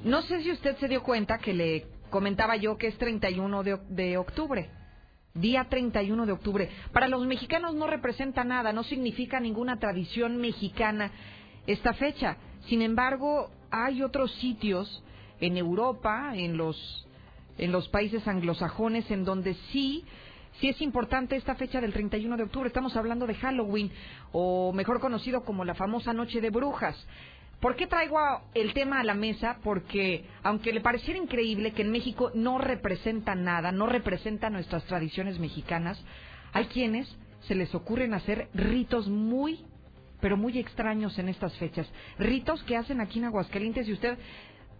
No sé si usted se dio cuenta que le comentaba yo que es 31 de, de octubre. Día 31 de octubre. Para los mexicanos no representa nada, no significa ninguna tradición mexicana esta fecha. Sin embargo, hay otros sitios en Europa, en los, en los países anglosajones, en donde sí sí es importante esta fecha del 31 de octubre. Estamos hablando de Halloween, o mejor conocido como la famosa Noche de Brujas. ¿Por qué traigo el tema a la mesa? Porque, aunque le pareciera increíble que en México no representa nada, no representa nuestras tradiciones mexicanas, hay quienes se les ocurren hacer ritos muy, pero muy extraños en estas fechas. Ritos que hacen aquí en Aguascalientes y usted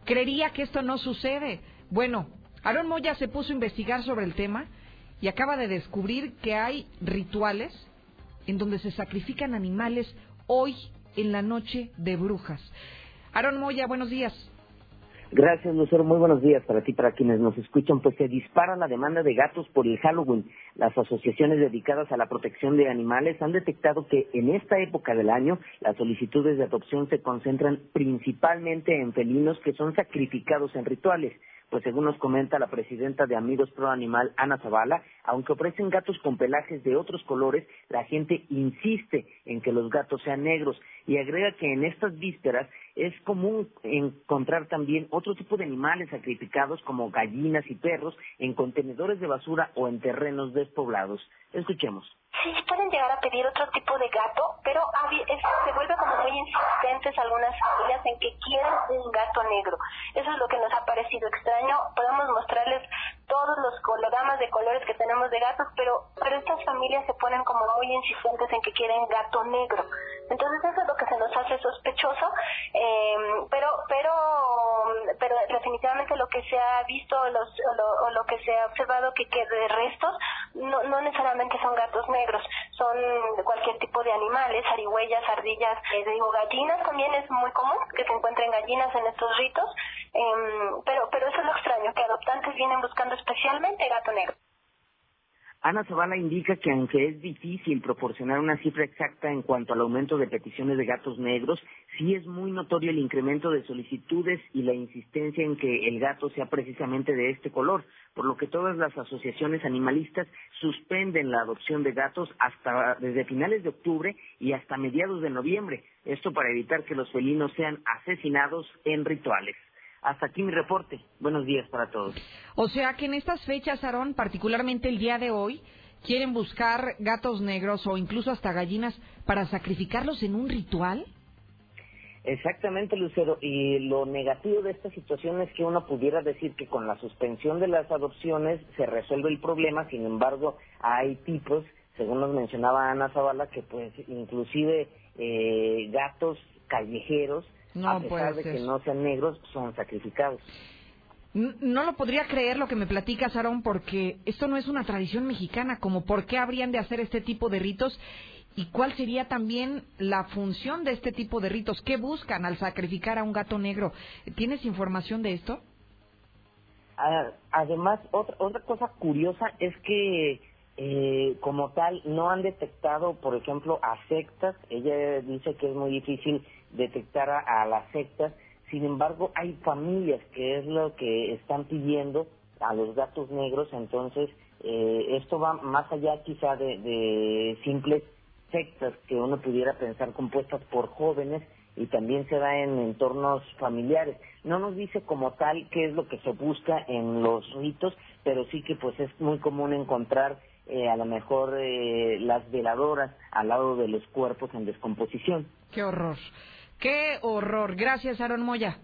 creería que esto no sucede. Bueno, Aaron Moya se puso a investigar sobre el tema y acaba de descubrir que hay rituales en donde se sacrifican animales hoy en la noche de brujas. Aaron Moya, buenos días. Gracias, Lucero. Muy buenos días para ti, para quienes nos escuchan. Pues se dispara la demanda de gatos por el Halloween. Las asociaciones dedicadas a la protección de animales han detectado que en esta época del año las solicitudes de adopción se concentran principalmente en felinos que son sacrificados en rituales pues según nos comenta la presidenta de Amigos Pro Animal, Ana Zavala, aunque ofrecen gatos con pelajes de otros colores, la gente insiste en que los gatos sean negros y agrega que en estas vísperas es común encontrar también otro tipo de animales sacrificados como gallinas y perros en contenedores de basura o en terrenos despoblados. Escuchemos. Sí, pueden llegar a pedir otro tipo de gato, pero se vuelve como muy insistentes algunas familias en que quieren un gato negro. Eso es lo que nos ha parecido extraño. Podemos mostrarles todos los coloramas de colores que tenemos de gatos, pero, pero estas familias se ponen como muy insistentes en que quieren gato negro. Entonces eso es lo que se nos hace sospechoso, eh, pero, pero, pero definitivamente lo que se ha visto los, o, lo, que se ha observado que, que de restos no, no necesariamente son gatos negros, son cualquier tipo de animales, arihuellas, ardillas, eh, digo gallinas también es muy común que se encuentren gallinas en estos ritos, eh, pero, pero eso es lo extraño, que adoptantes vienen buscando especialmente gato negro. Ana Zavala indica que aunque es difícil proporcionar una cifra exacta en cuanto al aumento de peticiones de gatos negros, sí es muy notorio el incremento de solicitudes y la insistencia en que el gato sea precisamente de este color, por lo que todas las asociaciones animalistas suspenden la adopción de gatos hasta desde finales de octubre y hasta mediados de noviembre, esto para evitar que los felinos sean asesinados en rituales. Hasta aquí mi reporte. Buenos días para todos. O sea que en estas fechas, Aarón, particularmente el día de hoy, quieren buscar gatos negros o incluso hasta gallinas para sacrificarlos en un ritual. Exactamente, Lucero. Y lo negativo de esta situación es que uno pudiera decir que con la suspensión de las adopciones se resuelve el problema, sin embargo, hay tipos, según nos mencionaba Ana Zavala, que pues inclusive eh, gatos callejeros no a pesar de que no sean negros, son sacrificados. No lo podría creer lo que me platica Sarón, porque esto no es una tradición mexicana, como por qué habrían de hacer este tipo de ritos y cuál sería también la función de este tipo de ritos, qué buscan al sacrificar a un gato negro. ¿Tienes información de esto? Ah, además, otra, otra cosa curiosa es que eh, como tal no han detectado, por ejemplo, a sectas. Ella dice que es muy difícil detectar a, las sectas. Sin embargo, hay familias que es lo que están pidiendo a los gatos negros. Entonces, eh, esto va más allá quizá de, de simples sectas que uno pudiera pensar compuestas por jóvenes y también se da en entornos familiares. No nos dice como tal qué es lo que se busca en los ritos, pero sí que pues es muy común encontrar eh, a lo mejor eh, las veladoras al lado de los cuerpos en descomposición. Qué horror. Qué horror. Gracias, Aaron Moya.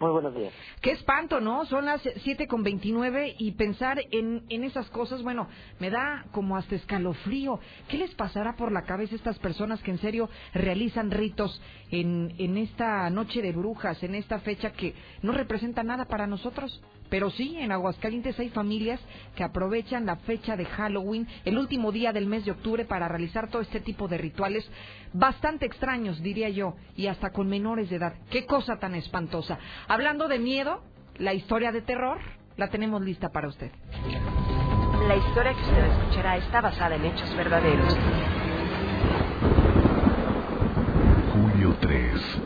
Muy buenos días. Qué espanto, ¿no? Son las siete con veintinueve y pensar en, en esas cosas, bueno, me da como hasta escalofrío. ¿Qué les pasará por la cabeza a estas personas que en serio realizan ritos en, en esta noche de brujas, en esta fecha que no representa nada para nosotros? Pero sí, en Aguascalientes hay familias que aprovechan la fecha de Halloween, el último día del mes de octubre, para realizar todo este tipo de rituales bastante extraños, diría yo, y hasta con menores de edad. Qué cosa tan espantosa. Hablando de miedo, la historia de terror la tenemos lista para usted. La historia que usted escuchará está basada en hechos verdaderos. Julio 3,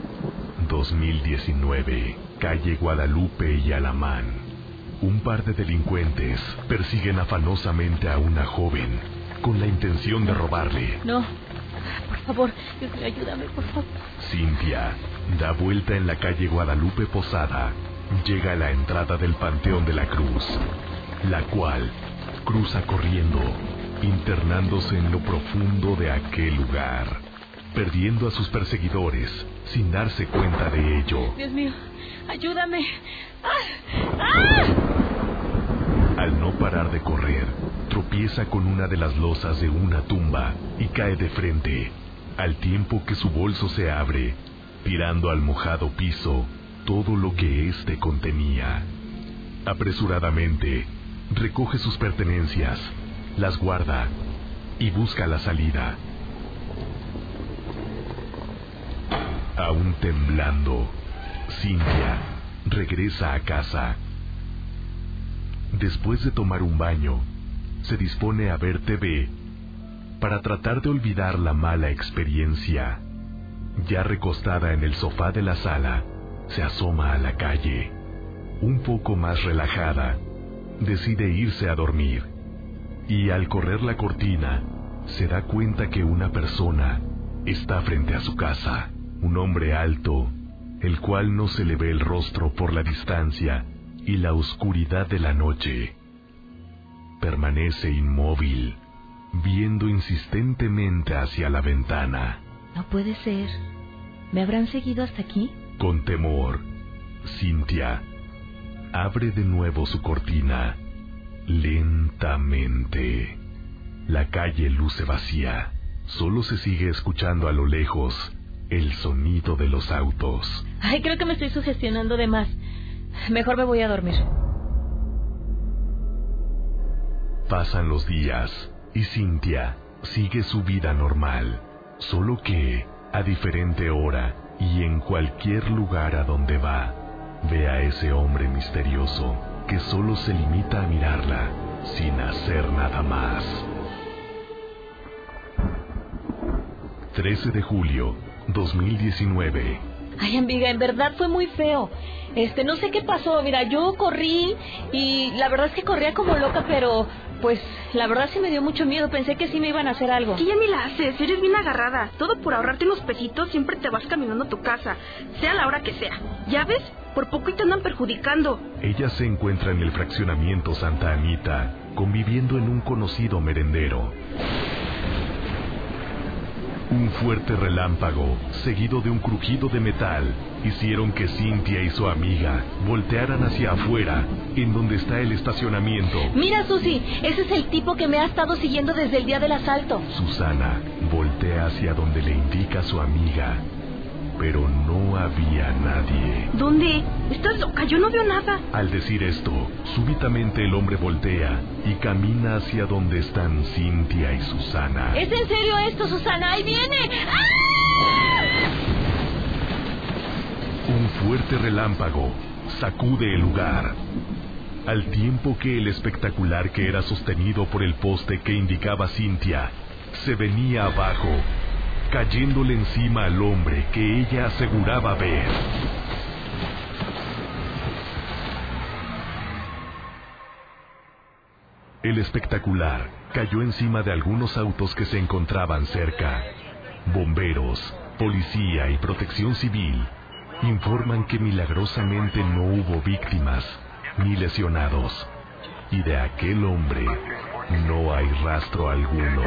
2019, calle Guadalupe y Alamán. Un par de delincuentes persiguen afanosamente a una joven con la intención de robarle. No, por favor, ayúdame, por favor. Cintia da vuelta en la calle Guadalupe Posada, llega a la entrada del Panteón de la Cruz, la cual cruza corriendo, internándose en lo profundo de aquel lugar, perdiendo a sus perseguidores sin darse cuenta de ello. Dios mío, ayúdame. ¡Ah! ¡Ah! Al no parar de correr, tropieza con una de las losas de una tumba y cae de frente, al tiempo que su bolso se abre, tirando al mojado piso todo lo que éste contenía. Apresuradamente, recoge sus pertenencias, las guarda y busca la salida. Aún temblando, Cintia regresa a casa. Después de tomar un baño, se dispone a ver TV para tratar de olvidar la mala experiencia. Ya recostada en el sofá de la sala, se asoma a la calle. Un poco más relajada, decide irse a dormir. Y al correr la cortina, se da cuenta que una persona está frente a su casa. Un hombre alto, el cual no se le ve el rostro por la distancia y la oscuridad de la noche. Permanece inmóvil, viendo insistentemente hacia la ventana. No puede ser. ¿Me habrán seguido hasta aquí? Con temor, Cintia abre de nuevo su cortina, lentamente. La calle luce vacía. Solo se sigue escuchando a lo lejos el sonido de los autos. Ay, creo que me estoy sugestionando de más. Mejor me voy a dormir. Pasan los días y Cintia sigue su vida normal, solo que a diferente hora y en cualquier lugar a donde va, ve a ese hombre misterioso que solo se limita a mirarla sin hacer nada más. 13 de julio 2019. Ay, amiga, en verdad fue muy feo. Este, no sé qué pasó. Mira, yo corrí y la verdad es que corría como loca, pero pues la verdad sí me dio mucho miedo. Pensé que sí me iban a hacer algo. Que ya ni la haces. Eres bien agarrada. Todo por ahorrarte unos pesitos siempre te vas caminando a tu casa, sea la hora que sea. ¿Ya ves? Por poco y te andan perjudicando. Ella se encuentra en el fraccionamiento Santa Anita, conviviendo en un conocido merendero. Un fuerte relámpago, seguido de un crujido de metal, hicieron que Cintia y su amiga voltearan hacia afuera, en donde está el estacionamiento. Mira, Susi, ese es el tipo que me ha estado siguiendo desde el día del asalto. Susana voltea hacia donde le indica su amiga, pero no había nadie. ¿Dónde? ¿Estás loca? Yo no veo nada. Al decir esto, súbitamente el hombre voltea y camina hacia donde están Cintia y Susana. ¿Es en serio esto, Susana? ¡Ahí viene! Un fuerte relámpago sacude el lugar, al tiempo que el espectacular que era sostenido por el poste que indicaba Cintia se venía abajo cayéndole encima al hombre que ella aseguraba ver. El espectacular cayó encima de algunos autos que se encontraban cerca. Bomberos, policía y protección civil informan que milagrosamente no hubo víctimas ni lesionados y de aquel hombre no hay rastro alguno.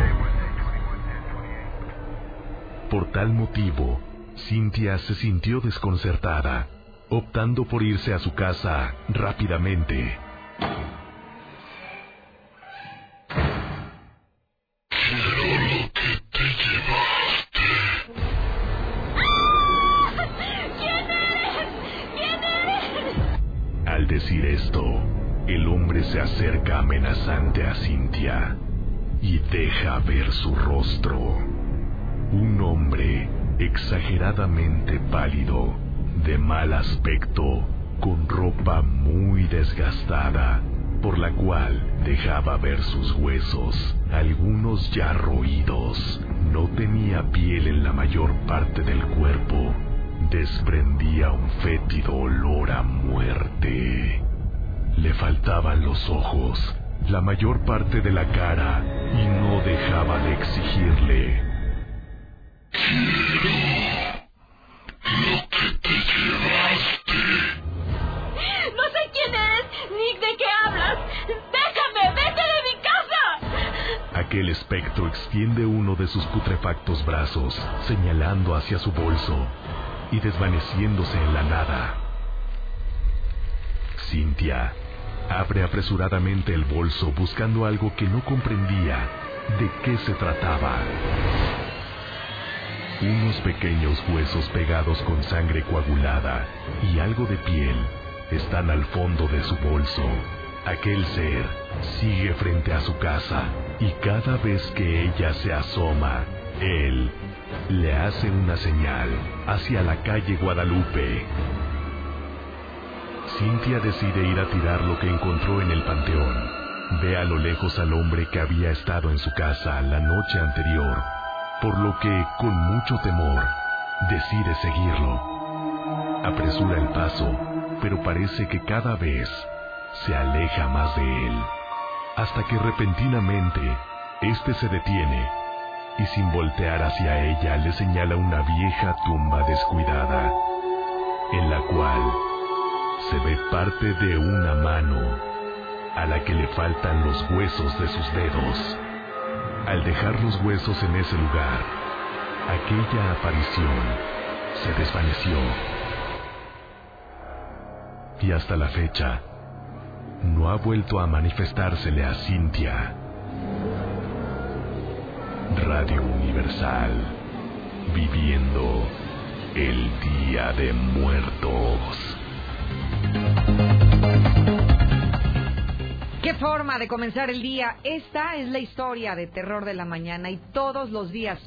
Por tal motivo, Cintia se sintió desconcertada optando por irse a su casa rápidamente. Al decir esto, el hombre se acerca amenazante a Cintia y deja ver su rostro. Un hombre exageradamente pálido, de mal aspecto, con ropa muy desgastada, por la cual dejaba ver sus huesos, algunos ya roídos. No tenía piel en la mayor parte del cuerpo. Desprendía un fétido olor a muerte. Le faltaban los ojos, la mayor parte de la cara, y no dejaba de exigirle. No sé quién eres, ni de qué hablas. ¡Déjame! ¡Vete de mi casa! Aquel espectro extiende uno de sus putrefactos brazos, señalando hacia su bolso y desvaneciéndose en la nada. Cintia abre apresuradamente el bolso buscando algo que no comprendía de qué se trataba. Unos pequeños huesos pegados con sangre coagulada y algo de piel están al fondo de su bolso. Aquel ser sigue frente a su casa y cada vez que ella se asoma, él le hace una señal hacia la calle Guadalupe. Cintia decide ir a tirar lo que encontró en el panteón. Ve a lo lejos al hombre que había estado en su casa la noche anterior, por lo que, con mucho temor, decide seguirlo. Apresura el paso, pero parece que cada vez se aleja más de él, hasta que repentinamente éste se detiene y sin voltear hacia ella le señala una vieja tumba descuidada, en la cual se ve parte de una mano a la que le faltan los huesos de sus dedos. Al dejar los huesos en ese lugar, aquella aparición se desvaneció. Y hasta la fecha, no ha vuelto a manifestársele a Cintia. Radio Universal, viviendo el Día de Muertos. Qué forma de comenzar el día. Esta es la historia de terror de la mañana y todos los días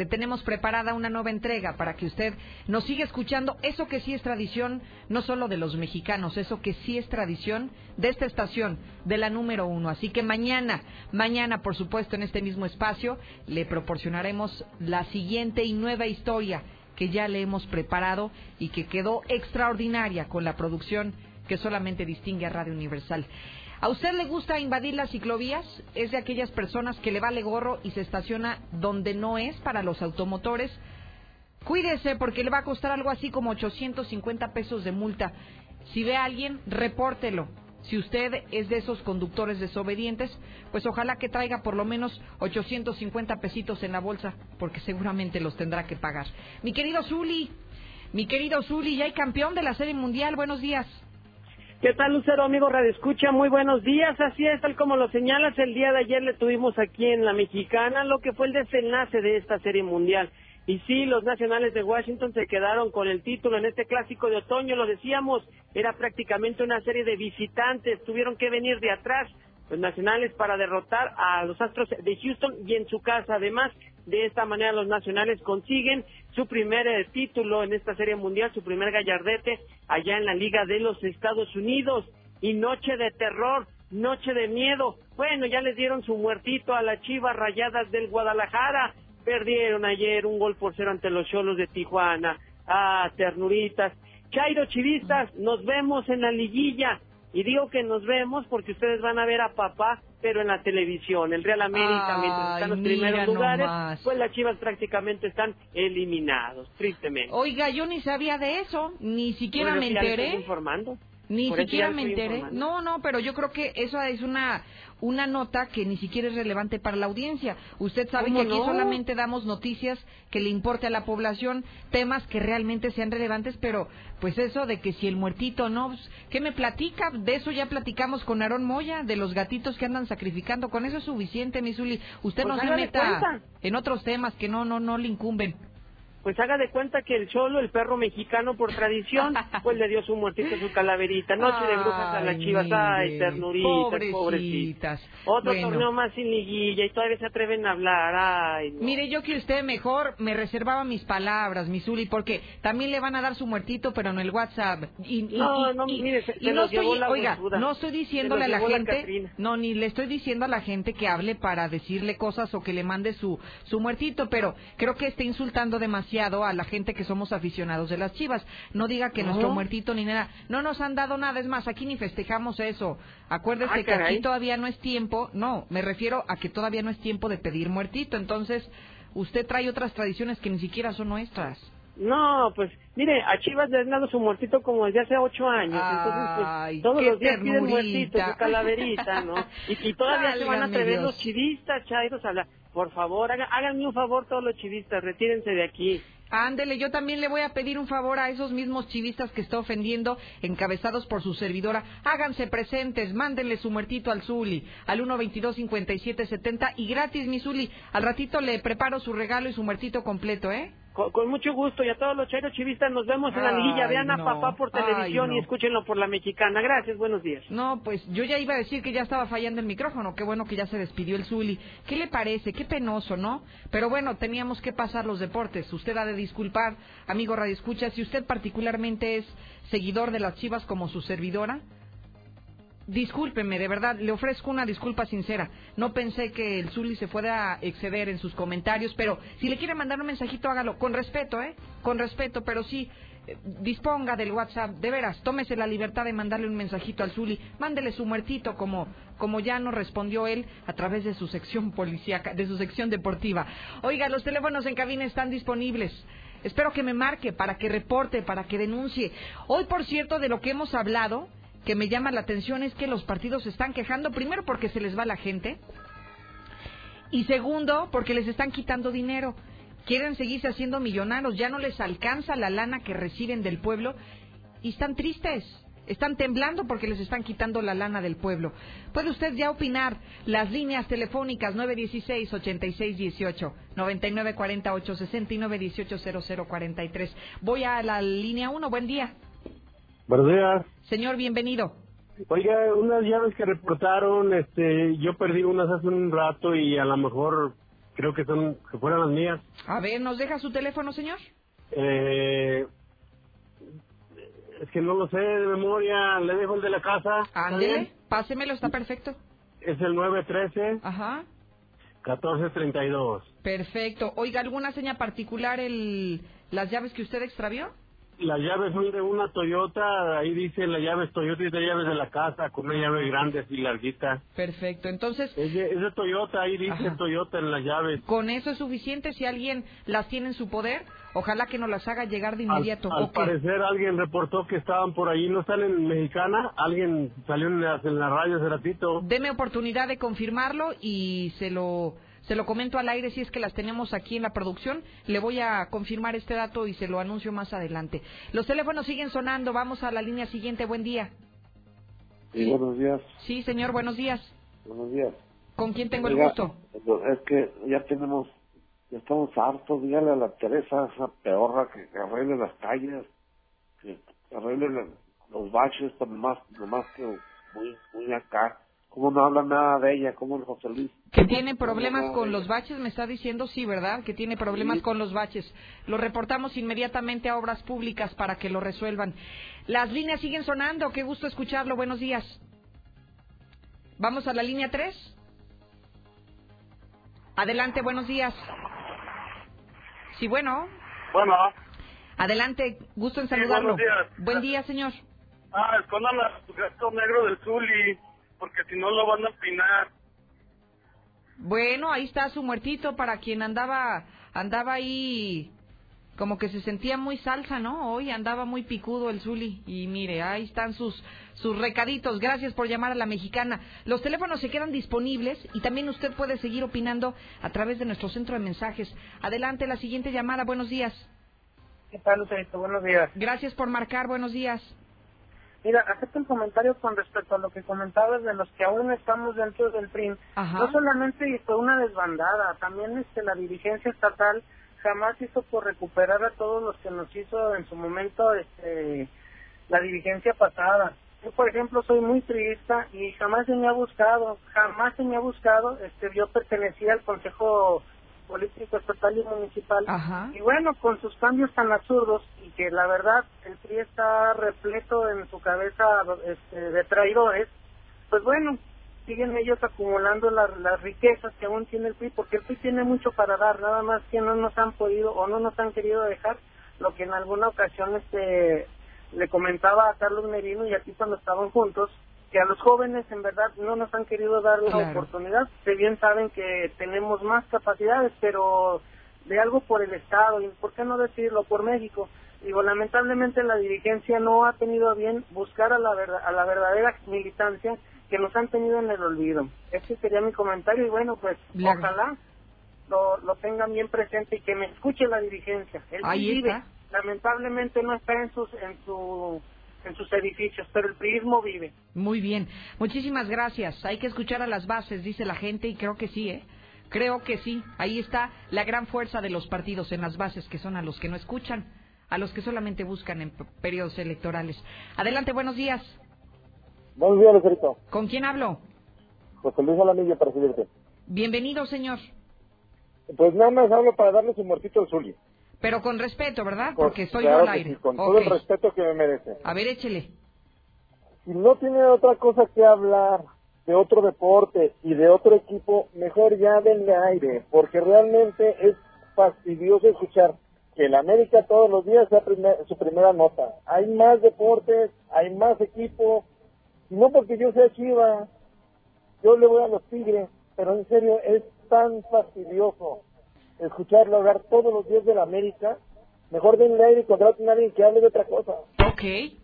le tenemos preparada una nueva entrega para que usted nos siga escuchando eso que sí es tradición, no solo de los mexicanos, eso que sí es tradición de esta estación, de la número uno. Así que mañana, mañana, por supuesto, en este mismo espacio, le proporcionaremos la siguiente y nueva historia que ya le hemos preparado y que quedó extraordinaria con la producción que solamente distingue a Radio Universal. ¿A usted le gusta invadir las ciclovías? ¿Es de aquellas personas que le vale gorro y se estaciona donde no es para los automotores? Cuídese porque le va a costar algo así como 850 pesos de multa. Si ve a alguien, repórtelo. Si usted es de esos conductores desobedientes, pues ojalá que traiga por lo menos 850 pesitos en la bolsa, porque seguramente los tendrá que pagar. Mi querido Zuli, mi querido Zuli, ya hay campeón de la Serie Mundial. Buenos días. ¿Qué tal, Lucero, amigo Radio Escucha? Muy buenos días. Así es, tal como lo señalas, el día de ayer le tuvimos aquí en la Mexicana lo que fue el desenlace de esta Serie Mundial. Y sí, los nacionales de Washington se quedaron con el título en este clásico de otoño, lo decíamos, era prácticamente una serie de visitantes, tuvieron que venir de atrás los nacionales para derrotar a los Astros de Houston y en su casa. Además, de esta manera los nacionales consiguen su primer eh, título en esta serie mundial, su primer gallardete allá en la Liga de los Estados Unidos. Y noche de terror, noche de miedo. Bueno, ya les dieron su muertito a las Chivas Rayadas del Guadalajara. Perdieron ayer un gol por cero ante los Cholos de Tijuana. Ah, ternuritas. Chairo Chivistas, nos vemos en la liguilla. Y digo que nos vemos porque ustedes van a ver a papá, pero en la televisión. El Real América, mientras están los primeros lugares, nomás. pues las chivas prácticamente están eliminados, tristemente. Oiga, yo ni sabía de eso, ni siquiera Bueno, me enteré. informando. Ni Por siquiera me enteré. informando. No, no, pero yo creo que eso es una una nota que ni siquiera es relevante para la audiencia. Usted sabe ¿Cómo que aquí no? solamente damos noticias que le importe a la población, temas que realmente sean relevantes, pero pues eso de que si el muertito no, pues, ¿qué me platica? De eso ya platicamos con Aarón Moya, de los gatitos que andan sacrificando. Con eso es suficiente, mi Zuli. Usted Pues no se meta cuenta. en otros temas que no, no, no le incumben. Pues haga de cuenta que el cholo, el perro mexicano por tradición, pues le dio su muertito, su calaverita. Noche de brujas a las chivas, ay, ternuritas, pobrecitas. pobrecitas. Otro Bueno. torneo más sin liguilla y todavía se atreven a hablar, ay. no. Mire, yo que usted mejor me reservaba mis palabras, mi Zuli, porque también le van a dar su muertito, pero en el WhatsApp. Y, y- No, no, y- mire, se- y se no estoy, la oiga, no estoy diciéndole a la gente, no, ni le estoy diciendo a la gente que hable para decirle cosas o que le mande su, su muertito, pero creo que está insultando demasiado a la gente que somos aficionados de las chivas. No diga que No. nuestro muertito ni nada, no nos han dado nada, es más, aquí ni festejamos eso. Acuérdese Ah, que aquí todavía no es tiempo, no, me refiero a que todavía no es tiempo de pedir muertito, entonces usted trae otras tradiciones que ni siquiera son nuestras. No, pues, mire, a Chivas le han dado su muertito como desde hace ocho años. Entonces, pues, todos los días piden ternurita. muertito, su calaverita, ¿no? Y, y todavía se van a atrever Dios. los chivistas, chairos, a hablar. Por favor, haga- háganme un favor todos los chivistas, retírense de aquí. Ándele, yo también le voy a pedir un favor a esos mismos chivistas que está ofendiendo, encabezados por su servidora. Háganse presentes, mándenle su muertito al Zuli, al 122-5770 y gratis, mi Zuli. Al ratito le preparo su regalo y su muertito completo, ¿eh? Con, con mucho gusto, y a todos los chairos chivistas nos vemos en la liguilla. Vean a no. papá por televisión Ay, y escúchenlo por la mexicana. Gracias, buenos días. No, pues yo ya iba a decir que ya estaba fallando el micrófono. Qué bueno que ya se despidió el Zuli. ¿Qué le parece? Qué penoso, ¿no? Pero bueno, teníamos que pasar los deportes. Usted ha de disculpar, amigo Radio Escucha, si usted particularmente es seguidor de las Chivas como su servidora. Discúlpeme, de verdad, le ofrezco una disculpa sincera. No pensé que el Zuli se fuera a exceder en sus comentarios, pero si le quiere mandar un mensajito, hágalo con respeto, ¿eh? Con respeto, pero sí, eh, disponga del WhatsApp, de veras, tómese la libertad de mandarle un mensajito al Zuli, mándele su muertito como, como ya nos respondió él a través de su sección policíaca, de su sección deportiva. Oiga, los teléfonos en cabina están disponibles. Espero que me marque para que reporte, para que denuncie. Hoy, por cierto, de lo que hemos hablado, que me llama la atención es que los partidos se están quejando, primero porque se les va la gente, y segundo porque les están quitando dinero. Quieren seguirse haciendo millonarios, ya no les alcanza la lana que reciben del pueblo y están tristes. Están temblando porque les están quitando la lana del pueblo. Puede usted ya opinar. Las líneas telefónicas 916-8618, 9948-60 y 918-0043. Voy a la línea 1. Buen día. Buenos días. Señor, bienvenido. Oiga, unas llaves que reportaron, este, yo perdí unas hace un rato y a lo mejor creo que son, que fueran las mías. A ver, ¿nos deja su teléfono, señor? Eh, es que no lo sé de memoria, le dejo el de la casa. ¿está Ándele, pásemelo, está perfecto. Es el 913 Ajá. 1432. Perfecto. Oiga, ¿alguna seña particular el las llaves que usted extravió? Las llaves son de una Toyota, ahí dice las llaves Toyota y de llaves de la casa, con una llave grande así larguita. Perfecto. Entonces, Es de, es de Toyota, ahí dice Ajá. Toyota en las llaves. con eso es suficiente si alguien las tiene en su poder. Ojalá que nos las haga llegar de inmediato. Al, al parecer alguien reportó que estaban por ahí, no están en Mexicana, alguien salió en la, en la radio hace ratito. Deme oportunidad de confirmarlo y se lo se lo comento al aire si es que las tenemos aquí en la producción. Le voy a confirmar este dato y se lo anuncio más adelante. Los teléfonos siguen sonando. Vamos a la línea siguiente. Buen día. Sí, buenos días. Sí, señor, buenos días. Buenos días. ¿Con quién tengo el gusto? Es que ya tenemos, ya estamos hartos. Dígale a la Teresa, esa peorra, que, que arregle las calles, que arregle la- los baches, nomás, nomás que muy, muy acá. ¿Cómo no habla nada de ella? ¿Cómo el José Luis? Que tiene problemas no, con los baches, me está diciendo, sí, ¿verdad? Que tiene problemas con los baches. Lo reportamos inmediatamente a Obras Públicas para que lo resuelvan. Las líneas siguen sonando, qué gusto escucharlo, buenos días. Vamos a la línea 3. Adelante, buenos días. Sí, bueno. Bueno, Adelante, gusto en Sí, saludarlo. buenos días. Buen día, señor. ah, al gato negro del Zuli, porque si no lo van a opinar. Bueno, ahí está su muertito para quien andaba andaba ahí como que se sentía muy salsa, ¿no? Hoy andaba muy picudo el Zuli. Y mire, ahí están sus, sus recaditos. Gracias por llamar a la mexicana. Los teléfonos se quedan disponibles y también usted puede seguir opinando a través de nuestro centro de mensajes. Adelante, la siguiente llamada. Buenos días. ¿Qué tal, Lucerito? Buenos días. Gracias por marcar. Buenos días. Mira, acepto un comentario con respecto a lo que comentabas de los que aún estamos dentro del PRI. No solamente fue una desbandada, también este, la dirigencia estatal jamás hizo por recuperar a todos los que nos hizo en su momento este, la dirigencia pasada. Yo, por ejemplo, soy muy triste y jamás se me ha buscado, jamás se me ha buscado. Este, yo pertenecía al Consejo Político Estatal y Municipal. Y bueno, con sus cambios tan absurdos y que la verdad el PRI está repleto en su cabeza este, de traidores, pues bueno, siguen ellos acumulando las riquezas que aún tiene el PRI, porque el PRI tiene mucho para dar, nada más que no nos han podido o no nos han querido dejar lo que en alguna ocasión este le comentaba a Carlos Merino y a ti cuando estaban juntos, que a los jóvenes en verdad no nos han querido dar la oportunidad. Se bien saben que tenemos más capacidades, pero de algo por el Estado, y por qué no decirlo, por México. Digo, lamentablemente la dirigencia no ha tenido bien buscar a la, a la verdadera militancia que nos han tenido en el olvido. Ese sería mi comentario y bueno, pues ojalá lo, lo tengan bien presente y que me escuche la dirigencia. Él vive, lamentablemente no está en sus en su en sus edificios, pero el prismo vive. Muy bien, muchísimas gracias. Hay que escuchar a las bases, dice la gente, y creo que sí, ¿eh? Creo que sí. Ahí está la gran fuerza de los partidos en las bases, que son a los que no escuchan, a los que solamente buscan en periodos electorales. Adelante, buenos días. Buenos días, Lucerito. ¿Con quién hablo? José Luis Alamillo, para servirte. Bienvenido, señor. Pues nada más hablo para darle su muertito al Zuli. Pero con respeto, ¿verdad? Porque estoy yo al aire. con todo el respeto que me merece. A ver, échele. Si no tiene otra cosa que hablar de otro deporte y de otro equipo, mejor ya denle aire, porque realmente es fastidioso escuchar que el América todos los días sea su primera nota. Hay más deportes, hay más equipos, no porque yo sea chiva, yo le voy a los tigres, pero en serio es tan fastidioso escucharlo hablar todos los días de la América. Mejor denle aire y contraten a alguien que hable de otra cosa. Ok.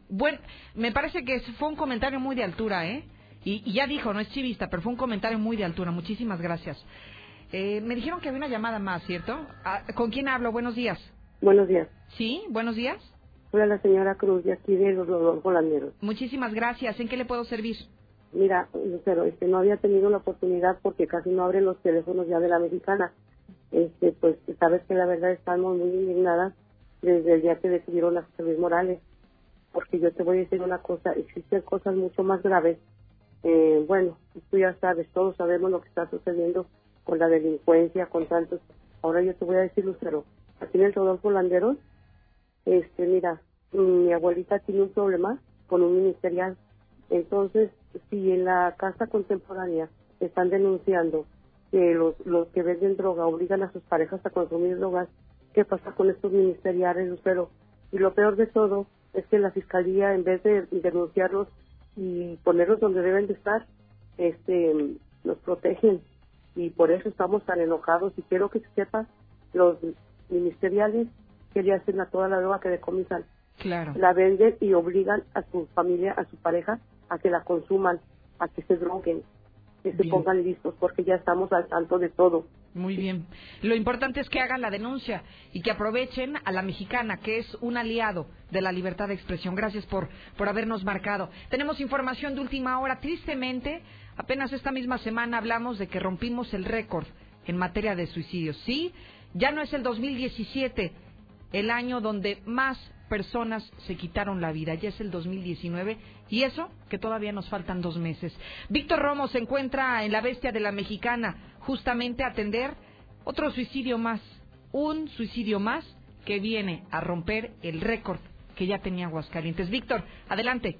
Bueno, me parece que fue un comentario muy de altura, ¿eh? Y, ya dijo, no es chivista, pero fue un comentario muy de altura. Muchísimas gracias. Eh, me dijeron que había una llamada más, ¿cierto? Ah, ¿Con quién hablo? Buenos días. Buenos días. ¿Sí? ¿Buenos días? Hola, la señora Cruz, de aquí de los Rodolfo Muchísimas gracias. ¿En qué le puedo servir? Mira, pero este, no había tenido la oportunidad porque casi no abren los teléfonos ya de la mexicana. Este, pues sabes que la verdad estamos muy indignadas desde el día que decidieron las Luis Morales. Porque yo te voy a decir una cosa, existen cosas mucho más graves. Eh, bueno, tú ya sabes, todos sabemos lo que está sucediendo con la delincuencia, con tantos. Ahora yo te voy a decir, Lucero, aquí en el Rodolfo Landeros, este, mira, mi abuelita tiene un problema con un ministerial. Entonces, si en la casa contemporánea están denunciando que los, los que venden droga obligan a sus parejas a consumir drogas, ¿qué pasa con estos ministeriales, Lucero? Y lo peor de todo es que la fiscalía, en vez de denunciarlos y ponerlos donde deben de estar, este, los protegen. Y por eso estamos tan enojados. Y quiero que se sepa, los ministeriales que le hacen a toda la droga que decomisan. Claro. La venden y obligan a su familia, a su pareja, a que la consuman, a que se droguen, que se pongan listos, porque ya estamos al tanto de todo. Muy bien. Lo importante es que hagan la denuncia y que aprovechen a la mexicana, que es un aliado de la libertad de expresión. Gracias por, por habernos marcado. Tenemos información de última hora. Tristemente, apenas esta misma semana hablamos de que rompimos el récord en materia de suicidios. Sí, ya no es el 2017 el año donde más personas se quitaron la vida. Ya es el 2019 y eso que todavía nos faltan dos meses. Víctor Romo se encuentra en la bestia de la mexicana justamente a atender otro suicidio más, un suicidio más que viene a romper el récord que ya tenía Aguascalientes. Víctor, adelante.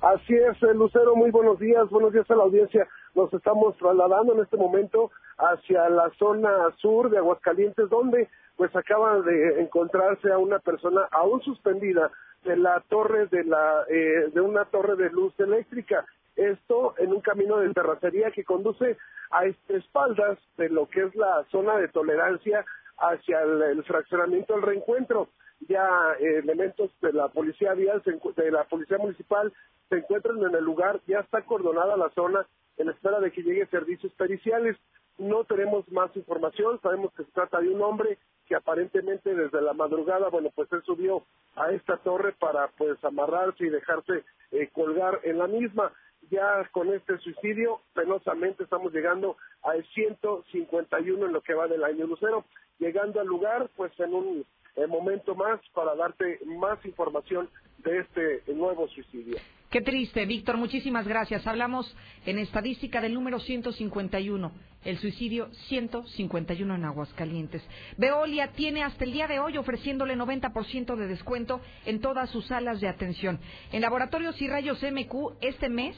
Así es, eh, Lucero, muy buenos días, buenos días a la audiencia. Nos estamos trasladando en este momento hacia la zona sur de Aguascalientes, donde pues acaba de encontrarse a una persona aún suspendida de la torre de la eh, de una torre de luz eléctrica esto en un camino de terracería que conduce a espaldas de lo que es la zona de tolerancia hacia el, fraccionamiento del reencuentro. Ya eh, elementos de la policía vial, de la policía municipal se encuentran en el lugar, ya está acordonada la zona en espera de que lleguen servicios periciales. No tenemos más información, sabemos que se trata de un hombre que aparentemente desde la madrugada, bueno, pues él subió a esta torre para pues amarrarse y dejarse eh, colgar en la misma. Ya con este suicidio, penosamente estamos llegando al 151 en lo que va del año Lucero, llegando al lugar pues en un momento más para darte más información de este nuevo suicidio. Qué triste, Víctor, muchísimas gracias. Hablamos en estadística del número 151, el suicidio 151 en Aguascalientes. Veolia tiene hasta el día de hoy ofreciéndole 90% de descuento en todas sus salas de atención. En laboratorios y rayos MQ este mes,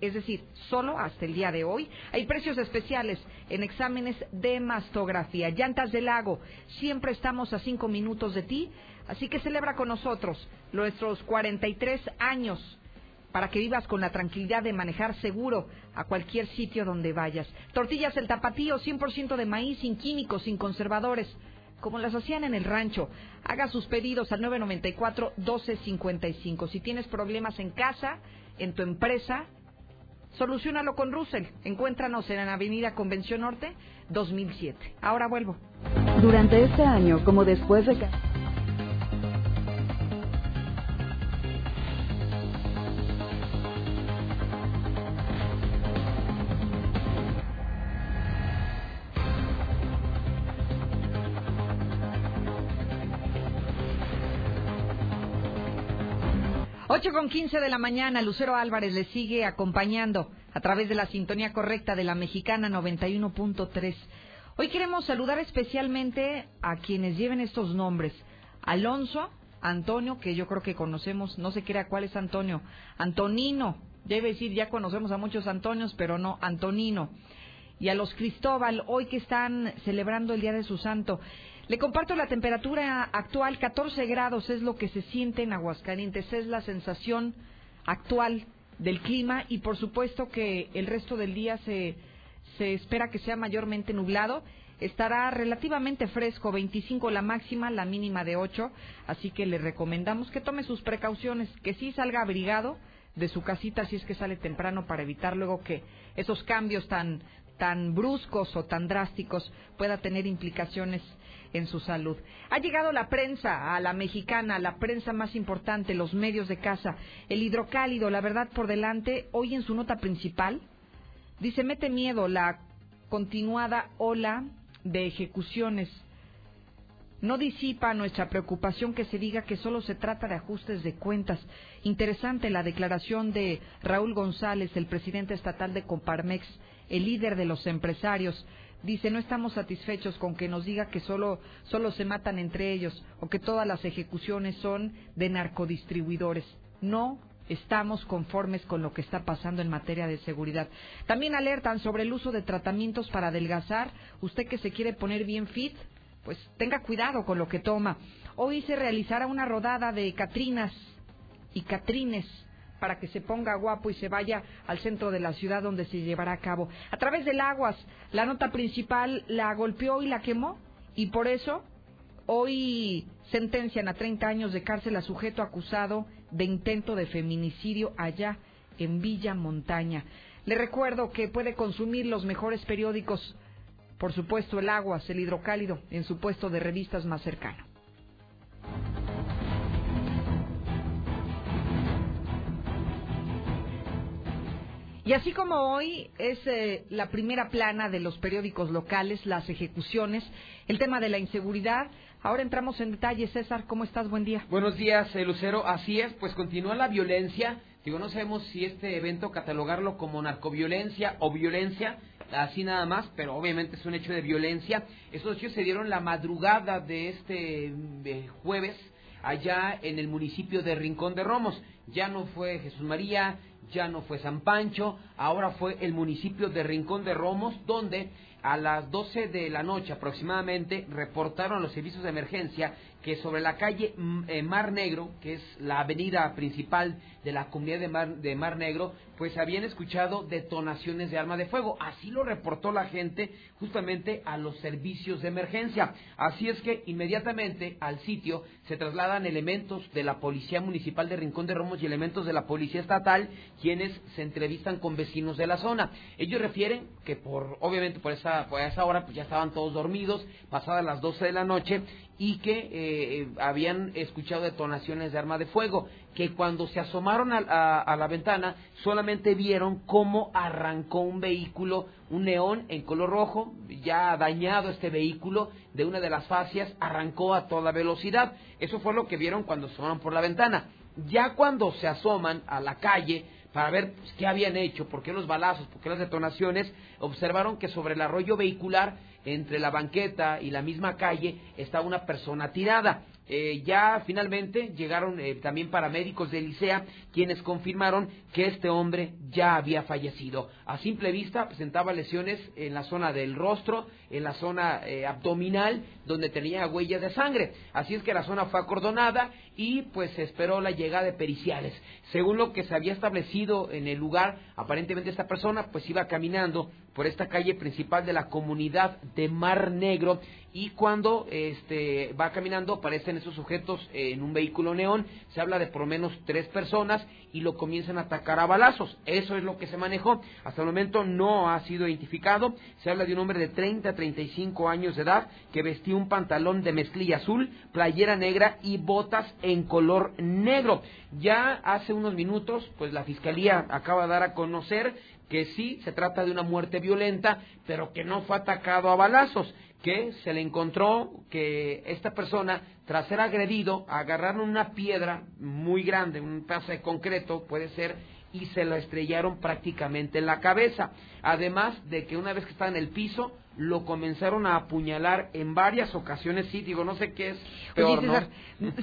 es decir, solo hasta el día de hoy, hay precios especiales en exámenes de mastografía. Llantas del lago, siempre estamos a cinco minutos de ti, así que celebra con nosotros nuestros 43 años para que vivas con la tranquilidad de manejar seguro a cualquier sitio donde vayas. Tortillas el tapatío, 100% de maíz, sin químicos, sin conservadores, como las hacían en el rancho. Haga sus pedidos al 994-1255. Si tienes problemas en casa, en tu empresa, solucionalo con Russell. Encuéntranos en la Avenida Convención Norte, 2007. Ahora vuelvo. Durante este año, como después de... 8 con 15 de la mañana, Lucero Álvarez le sigue acompañando a través de la sintonía correcta de la mexicana 91.3. Hoy queremos saludar especialmente a quienes lleven estos nombres. Alonso, Antonio, que yo creo que conocemos, no qué era cuál es Antonio. Antonino, debe decir, ya conocemos a muchos Antonios, pero no, Antonino. Y a los Cristóbal, hoy que están celebrando el Día de su Santo. Le comparto la temperatura actual, 14 grados es lo que se siente en Aguascalientes, es la sensación actual del clima y por supuesto que el resto del día se, se espera que sea mayormente nublado. Estará relativamente fresco, 25 la máxima, la mínima de 8, así que le recomendamos que tome sus precauciones, que sí salga abrigado de su casita si es que sale temprano para evitar luego que esos cambios tan tan bruscos o tan drásticos pueda tener implicaciones en su salud. Ha llegado la prensa, a la mexicana, la prensa más importante, los medios de casa, el hidrocálido, la verdad por delante, hoy en su nota principal, dice, mete miedo la continuada ola de ejecuciones. No disipa nuestra preocupación que se diga que solo se trata de ajustes de cuentas. Interesante la declaración de Raúl González, el presidente estatal de Comparmex, el líder de los empresarios, dice no estamos satisfechos con que nos diga que solo, solo se matan entre ellos o que todas las ejecuciones son de narcodistribuidores. No estamos conformes con lo que está pasando en materia de seguridad. También alertan sobre el uso de tratamientos para adelgazar. Usted que se quiere poner bien fit, pues tenga cuidado con lo que toma. Hoy se realizará una rodada de Catrinas y Catrines para que se ponga guapo y se vaya al centro de la ciudad donde se llevará a cabo. A través del aguas, la nota principal la golpeó y la quemó y por eso hoy sentencian a 30 años de cárcel a sujeto acusado de intento de feminicidio allá en Villa Montaña. Le recuerdo que puede consumir los mejores periódicos, por supuesto el Aguas, el Hidrocálido, en su puesto de revistas más cercano. Y así como hoy es eh, la primera plana de los periódicos locales, las ejecuciones, el tema de la inseguridad, ahora entramos en detalle. César, ¿cómo estás? Buen día. Buenos días, eh, Lucero. Así es, pues continúa la violencia. Digo, no sabemos si este evento catalogarlo como narcoviolencia o violencia, así nada más, pero obviamente es un hecho de violencia. Esos hechos se dieron la madrugada de este mm, jueves allá en el municipio de Rincón de Romos. Ya no fue Jesús María, ya no fue San Pancho, ahora fue el municipio de Rincón de Romos, donde a las 12 de la noche aproximadamente reportaron los servicios de emergencia que sobre la calle mm, eh, Mar Negro, que es la avenida principal de la comunidad de Mar, de Mar Negro, pues habían escuchado detonaciones de arma de fuego. Así lo reportó la gente justamente a los servicios de emergencia. Así es que inmediatamente al sitio se trasladan elementos de la Policía Municipal de Rincón de Romos y elementos de la Policía Estatal, quienes se entrevistan con vecinos de la zona. Ellos refieren que por, obviamente por esa, por esa hora pues ya estaban todos dormidos, pasadas las 12 de la noche, y que eh, eh, habían escuchado detonaciones de arma de fuego, que cuando se asomaron a, la ventana solamente vieron cómo arrancó un vehículo, un neón en color rojo, ya dañado este vehículo de una de las fascias, arrancó a toda velocidad. Eso fue lo que vieron cuando asomaron por la ventana. Ya cuando se asoman a la calle, para ver pues, qué habían hecho, por qué los balazos, por qué las detonaciones, observaron que sobre el arroyo vehicular entre la banqueta y la misma calle está una persona tirada. Eh, ya finalmente llegaron eh, también paramédicos de Licea quienes confirmaron que este hombre ya había fallecido. A simple vista presentaba lesiones en la zona del rostro, en la zona eh, abdominal, donde tenía huellas de sangre. Así es que la zona fue acordonada y pues se esperó la llegada de periciales. Según lo que se había establecido en el lugar, aparentemente esta persona pues iba caminando por esta calle principal de la comunidad de Mar Negro y cuando este, va caminando aparecen esos sujetos en un vehículo neón, se habla de por lo menos tres personas y lo comienzan a atacar a balazos. Eso es lo que se manejó. Hasta el momento no ha sido identificado. Se habla de un hombre de 30 a 35 años de edad que vestía un pantalón de mezclilla azul, playera negra y botas en color negro. Ya hace unos minutos, pues la fiscalía acaba de dar a conocer que sí se trata de una muerte violenta, pero que no fue atacado a balazos, que se le encontró que esta persona, tras ser agredido, agarraron una piedra muy grande, un pedazo de concreto, puede ser, y se lo estrellaron prácticamente en la cabeza. Además de que una vez que está en el piso, lo comenzaron a apuñalar en varias ocasiones, sí, digo, no sé qué es peor,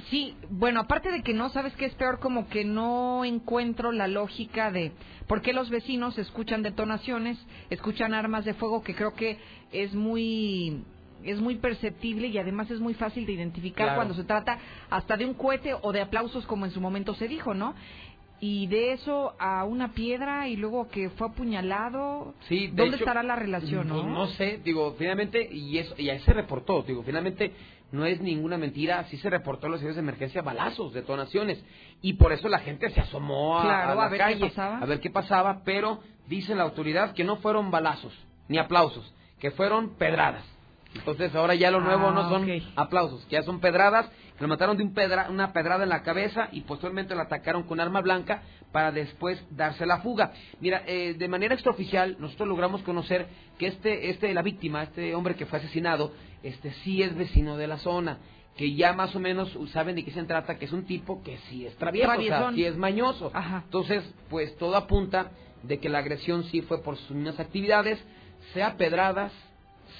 Sí, bueno, aparte de que no sabes qué es peor, como que no encuentro la lógica de por qué los vecinos escuchan detonaciones, escuchan armas de fuego, que creo que es muy es muy perceptible y además es muy fácil de identificar cuando se trata hasta de un cohete o de aplausos como en su momento se dijo, ¿no? y de eso a una piedra y luego que fue apuñalado. Sí, ¿Dónde estará la relación? No, no sé, digo, finalmente, y, eso, y ahí se reportó, digo, finalmente no es ninguna mentira, sí se reportó en los servicios de emergencia balazos, detonaciones, y por eso la gente se asomó a, la ver calle qué pasaba. a ver qué pasaba, pero dice la autoridad que no fueron balazos ni aplausos, que fueron pedradas. Entonces ahora ya lo nuevo no ah, son aplausos, ya son pedradas. Lo mataron de un pedra, una pedrada en la cabeza y posteriormente lo atacaron con arma blanca para después darse la fuga. Mira, eh, de manera extraoficial nosotros logramos conocer que este, este, la víctima, este hombre que fue asesinado, este sí es vecino de la zona que ya más o menos saben de qué se trata, que es un tipo que sí es travieso, o sea, sí es mañoso. Entonces, pues todo apunta de que la agresión sí fue por sus mismas actividades, sea pedradas,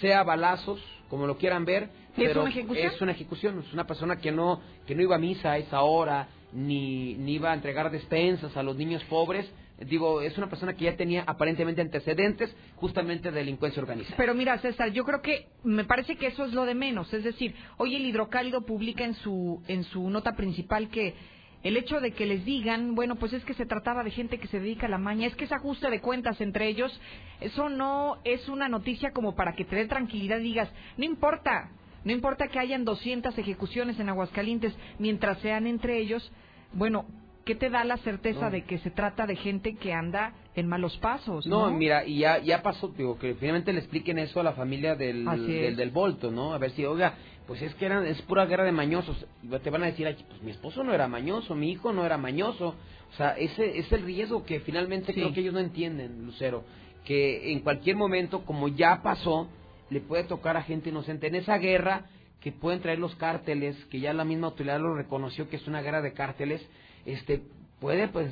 sea balazos, como lo quieran ver, pero ¿Es una ejecución? Es una ejecución, es una persona que no, que no iba a misa a esa hora, ni, ni iba a entregar despensas a los niños pobres. Digo, es una persona que ya tenía aparentemente antecedentes justamente de delincuencia organizada. Pero mira, César, yo creo que me parece que eso es lo de menos. Es decir, hoy el hidrocálido publica en su, en su nota principal que el hecho de que les digan, bueno, pues es que se trataba de gente que se dedica a la maña, es que ese ajuste de cuentas entre ellos, eso no es una noticia como para que te dé tranquilidad y digas, no importa, no importa que hayan 200 ejecuciones en Aguascalientes mientras sean entre ellos, bueno, ¿qué te da la certeza de que se trata de gente que anda en malos pasos? No, mira, y ya, ya pasó, digo, que finalmente le expliquen eso a la familia del, del, del, Volto, ¿no? A ver si, oiga, pues es que eran, es pura guerra de mañosos. Y te van a decir, pues mi esposo no era mañoso, mi hijo no era mañoso. O sea, ese es el riesgo que finalmente creo que ellos no entienden, Lucero. Que en cualquier momento, como ya pasó, le puede tocar a gente inocente. En esa guerra que pueden traer los cárteles, que ya la misma autoridad lo reconoció que es una guerra de cárteles, este, puede, pues,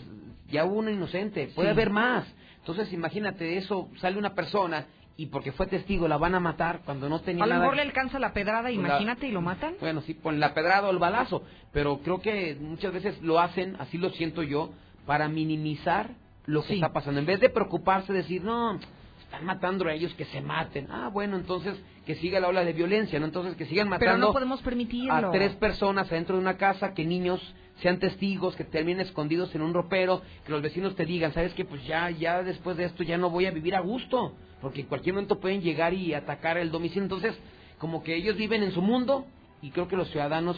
ya hubo un inocente, puede haber más. Entonces, imagínate, eso, sale una persona y porque fue testigo la van a matar cuando no tenía nada. A lo mejor le alcanza la pedrada, imagínate, y lo matan. Bueno, sí, pon la pedrada o el balazo, pero creo que muchas veces lo hacen, así lo siento yo, para minimizar lo que está pasando. En vez de preocuparse, decir, no, están matando a ellos, que se maten. Ah, bueno, entonces que siga la ola de violencia, ¿no? Entonces que sigan matando Pero no podemos permitirlo. a tres personas adentro de una casa, que niños sean testigos, que terminen escondidos en un ropero, que los vecinos te digan, ¿sabes qué? Pues ya, ya después de esto ya no voy a vivir a gusto, porque en cualquier momento pueden llegar y atacar el domicilio. Entonces, como que ellos viven en su mundo y creo que los ciudadanos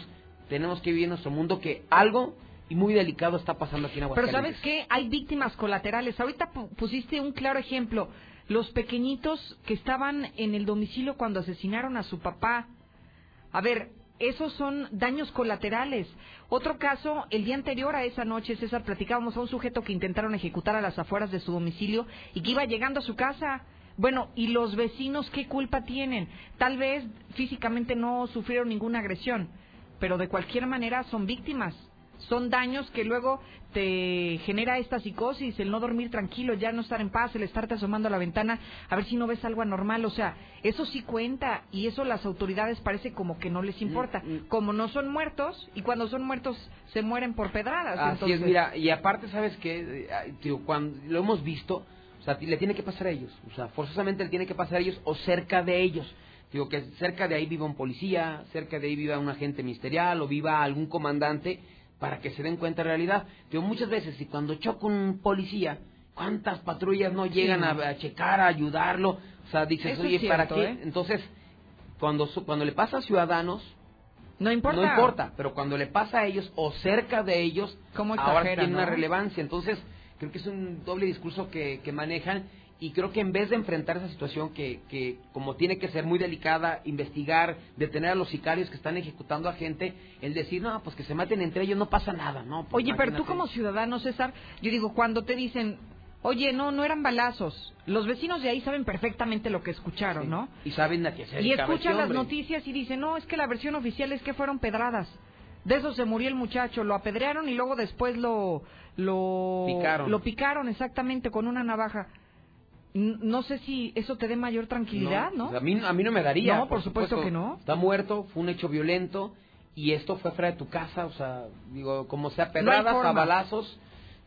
tenemos que vivir en nuestro mundo que algo y muy delicado está pasando aquí en Pero Aguascalientes. ¿sabes qué? Hay víctimas colaterales. Ahorita pu- pusiste un claro ejemplo. Los pequeñitos que estaban en el domicilio cuando asesinaron a su papá. A ver, esos son daños colaterales. Otro caso, el día anterior a esa noche, César, platicábamos a un sujeto que intentaron ejecutar a las afueras de su domicilio y que iba llegando a su casa. Bueno, ¿y los vecinos qué culpa tienen? Tal vez físicamente no sufrieron ninguna agresión, pero de cualquier manera son víctimas. Son daños que luego te genera esta psicosis, el no dormir tranquilo, ya no estar en paz, el estarte asomando a la ventana a ver si no ves algo anormal. O sea, eso sí cuenta y eso las autoridades parece como que no les importa. Como no son muertos y cuando son muertos se mueren por pedradas. Así entonces, es, mira, y aparte, ¿sabes qué? Tío, cuando lo hemos visto, o sea, le tiene que pasar a ellos, o sea, forzosamente le tiene que pasar a ellos o cerca de ellos. Digo que cerca de ahí viva un policía, cerca de ahí viva un agente ministerial o viva algún comandante para que se den cuenta de la realidad. Digo, muchas veces, y cuando choca un policía, ¿cuántas patrullas no llegan a, a checar, a ayudarlo? O sea, dices, Eso oye, es ¿para qué? ¿eh? Entonces, cuando, cuando le pasa a ciudadanos, no importa. no importa, pero cuando le pasa a ellos o cerca de ellos, ¿Cómo ahora tiene una relevancia. Entonces, creo que es un doble discurso que, que manejan y creo que en vez de enfrentar esa situación que, que como tiene que ser muy delicada, investigar, detener a los sicarios que están ejecutando a gente, el decir, no, pues que se maten entre ellos, no pasa nada, ¿no? Pues Oye, pero tú como ciudadano, César, yo digo, cuando te dicen, oye, no, no eran balazos, los vecinos de ahí saben perfectamente lo que escucharon, ¿no? Y saben a qué se Y dedicaba escuchan este las noticias y dicen, no, es que la versión oficial es que fueron pedradas. De eso se murió el muchacho, lo apedrearon y luego después lo lo Picaron. lo picaron exactamente con una navaja. No sé si eso te dé mayor tranquilidad, ¿no? pues a, mí, a mí no me daría. No, por supuesto que no. Está muerto, fue un hecho violento y esto fue fuera de tu casa, o sea, digo, como sea, No pedradas a forma. balazos,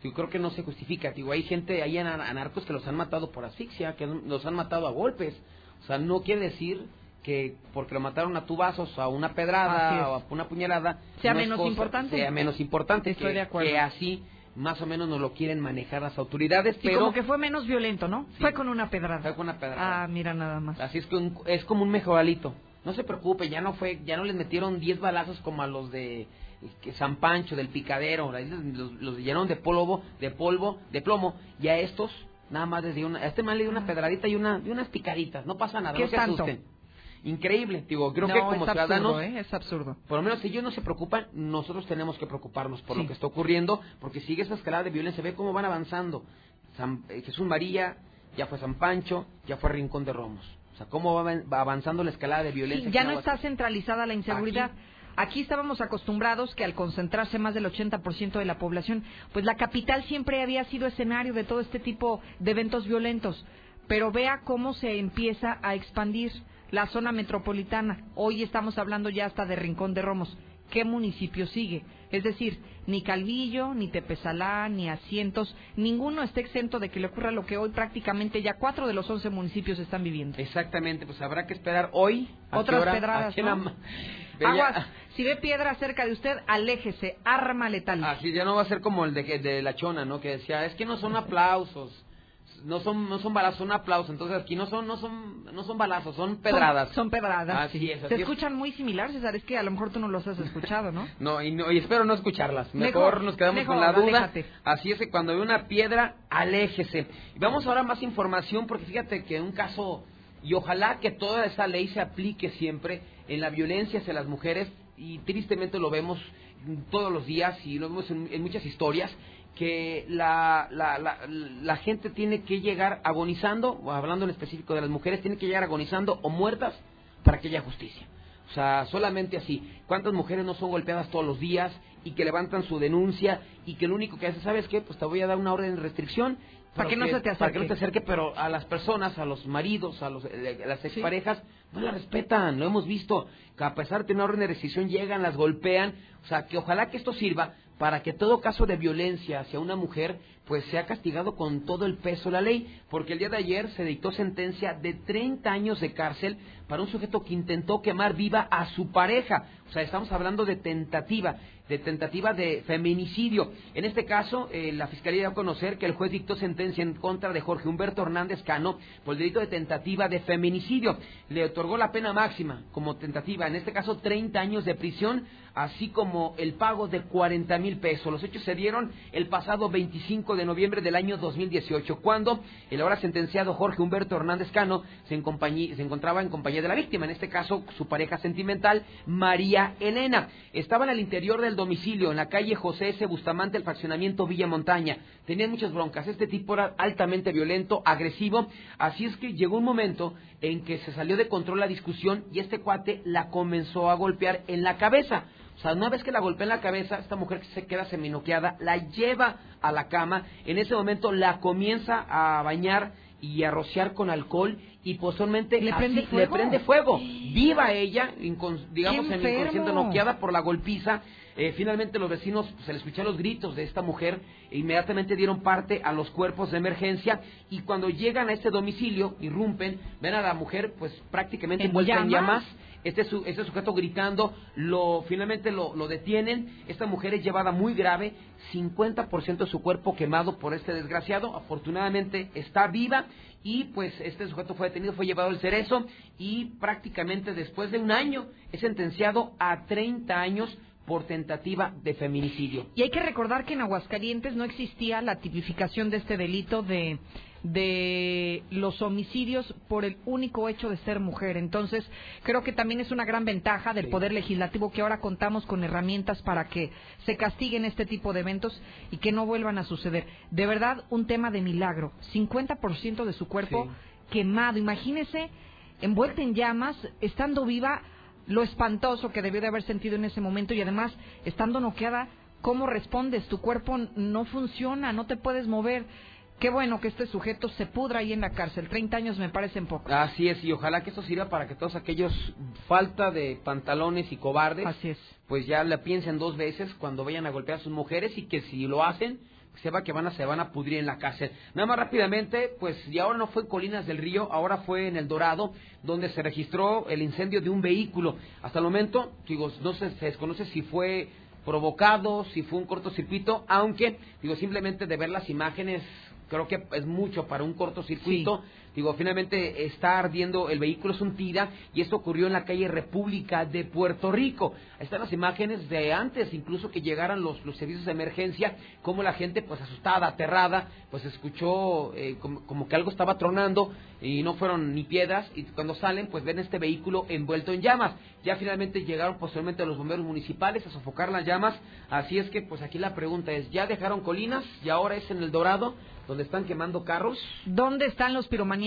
yo creo que no se justifica. Digo, hay gente, hay anar- anarcos que los han matado por asfixia, que los han matado a golpes. O sea, no quiere decir que porque lo mataron a tubazos, a una pedrada o a una puñalada, Sea no menos cosa- importante. Sea menos importante. Estoy que, de acuerdo. que así más o menos nos lo quieren manejar las autoridades, Sí, pero como que fue menos violento, ¿no? Fue con una pedrada. fue con una pedrada. Ah, mira nada más. Así es que un- es como un mejoralito. No se preocupe, ya no fue, ya no les metieron 10 balazos como a los de que San Pancho del Picadero, los, los- llenaron de polvo, de polvo, de plomo, y a estos nada más les dio una, a este man le dio una pedradita y una, y unas picaditas, no pasa nada, ¿Qué no se tanto? asusten. Increíble, digo, creo no, que como es ciudadanos, absurdo, ¿eh? Es absurdo. por lo menos si ellos no se preocupan, nosotros tenemos que preocuparnos por Sí. lo que está ocurriendo, porque sigue esa escalada de violencia, ve cómo van avanzando. San- eh, Jesús María, ya fue San Pancho, ya fue Rincón de Romos. O sea, cómo va avan- va avanzando la escalada de violencia. Sí, aquí ya no está centralizada la inseguridad. Aquí. estábamos acostumbrados que al concentrarse más del 80% de la población, pues la capital siempre había sido escenario de todo este tipo de eventos violentos. Pero vea cómo se empieza a expandir la zona metropolitana. Hoy estamos hablando ya hasta de Rincón de Romos. ¿Qué municipio sigue? Es decir, ni Calvillo, ni Tepezalá, ni Asientos, ninguno está exento de que le ocurra lo que hoy prácticamente ya cuatro de los once municipios están viviendo. Exactamente, pues habrá que esperar hoy. ¿a qué Otras hora? pedradas, ¿A qué ¿no? Aguas, si ve piedra cerca de usted, aléjese, arma letal. Así ya no va a ser como el de, de la chona, ¿no? Que decía, es que no son aplausos, no son no son balazos, son aplausos. Entonces aquí no son no son no son balazos, son pedradas. Son, son pedradas. Así sí. es, así Se es. escuchan muy similares, César, es que a lo mejor tú no los has escuchado, ¿no? No, y, no, y espero no escucharlas. Mejor, Mejor, nos quedamos mejor, con la duda. aléjate. Así es que cuando ve una piedra, aléjese. Y vamos ahora a más información, porque fíjate que un caso, y ojalá que toda esa ley se aplique siempre en la violencia hacia las mujeres, y tristemente lo vemos todos los días y lo vemos en, en muchas historias, que la, la, la, la gente tiene que llegar agonizando, o hablando en específico de las mujeres, tiene que llegar agonizando o muertas para que haya justicia. O sea, solamente así. ¿Cuántas mujeres no son golpeadas todos los días y que levantan su denuncia y que lo único que hace, ¿sabes qué? Pues te voy a dar una orden de restricción. Para que no se te Para que no acerque. te acerque, pero a las personas, a los maridos, a, los, eh, a las exparejas, no la respetan, lo hemos visto. Que a pesar de tener una orden de restricción, llegan, las golpean. O sea, que ojalá que esto sirva para que todo caso de violencia hacia una mujer pues sea castigado con todo el peso de la ley, porque el día de ayer se dictó sentencia de 30 años de cárcel para un sujeto que intentó quemar viva a su pareja. O sea, estamos hablando de tentativa de tentativa de feminicidio. En este caso, eh, la Fiscalía dio a conocer que el juez dictó sentencia en contra de Jorge Humberto Hernández Cano por el delito de tentativa de feminicidio. Le otorgó la pena máxima como tentativa, en este caso 30 años de prisión, así como el pago de 40 mil pesos. Los hechos se dieron el pasado 25 de noviembre del año 2018, cuando el ahora sentenciado Jorge Humberto Hernández Cano se, encontraba en compañía de la víctima, en este caso su pareja sentimental, María Elena. Estaba en el interior del domicilio en la calle José S. Bustamante, el fraccionamiento Villa Montaña. Tenían muchas broncas. Este tipo era altamente violento, agresivo. Así es que llegó un momento en que se salió de control la discusión y este cuate la comenzó a golpear en la cabeza. O sea, una vez que la golpea en la cabeza, esta mujer se queda seminoqueada, la lleva a la cama. En ese momento la comienza a bañar y a rociar con alcohol y posteriormente le prende, fuego? le prende fuego. Viva ella, digamos, en inconsciente noqueada por la golpiza eh, finalmente los vecinos pues, se les escucharon los gritos de esta mujer e inmediatamente dieron parte a los cuerpos de emergencia y cuando llegan a este domicilio, irrumpen, ven a la mujer pues prácticamente envuelta en llamas. Este, este sujeto gritando, lo, finalmente lo, lo detienen. Esta mujer es llevada muy grave, 50% de su cuerpo quemado por este desgraciado. Afortunadamente está viva y pues este sujeto fue detenido, fue llevado al cerezo y prácticamente después de un año es sentenciado a 30 años por tentativa de feminicidio. Y hay que recordar que en Aguascalientes no existía la tipificación de este delito de de los homicidios por el único hecho de ser mujer. Entonces, creo que también es una gran ventaja del Poder Legislativo que ahora contamos con herramientas para que se castiguen este tipo de eventos y que no vuelvan a suceder. De verdad, un tema de milagro. 50% de su cuerpo quemado. Imagínese, envuelta en llamas, estando viva lo espantoso que debió de haber sentido en ese momento y además, estando noqueada, ¿cómo respondes? Tu cuerpo no funciona, no te puedes mover. Qué bueno que este sujeto se pudra ahí en la cárcel. 30 años me parecen poco. Así es, y ojalá que esto sirva para que todos aquellos falta de pantalones y cobardes, Así es. pues ya la piensen dos veces cuando vayan a golpear a sus mujeres y que si lo hacen, sepa que van a, se van a pudrir en la cárcel. Nada más rápidamente, pues y ahora no fue en Colinas del Río, ahora fue en El Dorado, donde se registró el incendio de un vehículo. Hasta el momento, digo, no se, se desconoce si fue provocado, si fue un cortocircuito, aunque, digo, simplemente de ver las imágenes, creo que es mucho para un cortocircuito. Digo, finalmente está ardiendo el vehículo, es un tira, y esto ocurrió en la calle República de Puerto Rico. Ahí están las imágenes de antes, incluso que llegaran los, los servicios de emergencia, como la gente, pues asustada, aterrada, pues escuchó eh, como, como, que algo estaba tronando y no fueron ni piedras, y cuando salen, pues ven este vehículo envuelto en llamas. Ya finalmente llegaron posteriormente los bomberos municipales a sofocar las llamas, así es que, pues aquí la pregunta es, ¿ya dejaron colinas y ahora es en el Dorado? donde están quemando carros. ¿Dónde están los piromaníacos?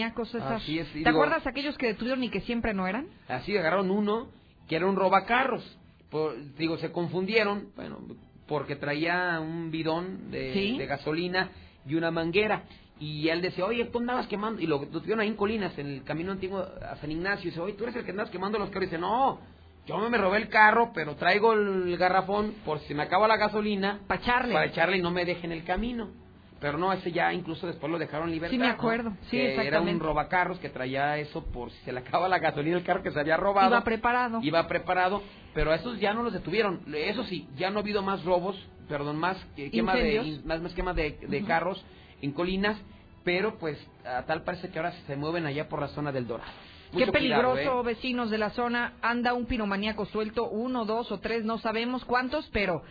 Así es. ¿Te acuerdas aquellos que detuvieron y que siempre no eran? Así, agarraron uno que era un robacarros. Por, digo, se confundieron, bueno, porque traía un bidón de, de gasolina y una manguera. Y él decía, oye, tú andabas quemando. Y lo tuvieron ahí en Colinas, en el camino antiguo a San Ignacio. Y dice, oye, tú eres el que andabas quemando los carros. Y dice, no, yo me robé el carro, pero traigo el garrafón por si me acaba la gasolina. Para echarle. Para echarle y no me dejen el camino. Pero no, ese ya incluso después lo dejaron libertad. Sí, me acuerdo. ¿no? Sí, que exactamente. Era un robacarros que traía eso por si se le acaba la gasolina el carro que se había robado. Iba preparado. Iba preparado, pero a esos ya no los detuvieron. Eso sí, ya no ha habido más robos, perdón, más quema de más, más quema de, de uh -huh. carros en colinas, pero pues a tal parece que ahora se mueven allá por la zona del Dorado. Mucho Qué peligroso, cuidado, ¿eh? vecinos de la zona. Anda un piromaníaco suelto, uno, dos o tres, no sabemos cuántos, pero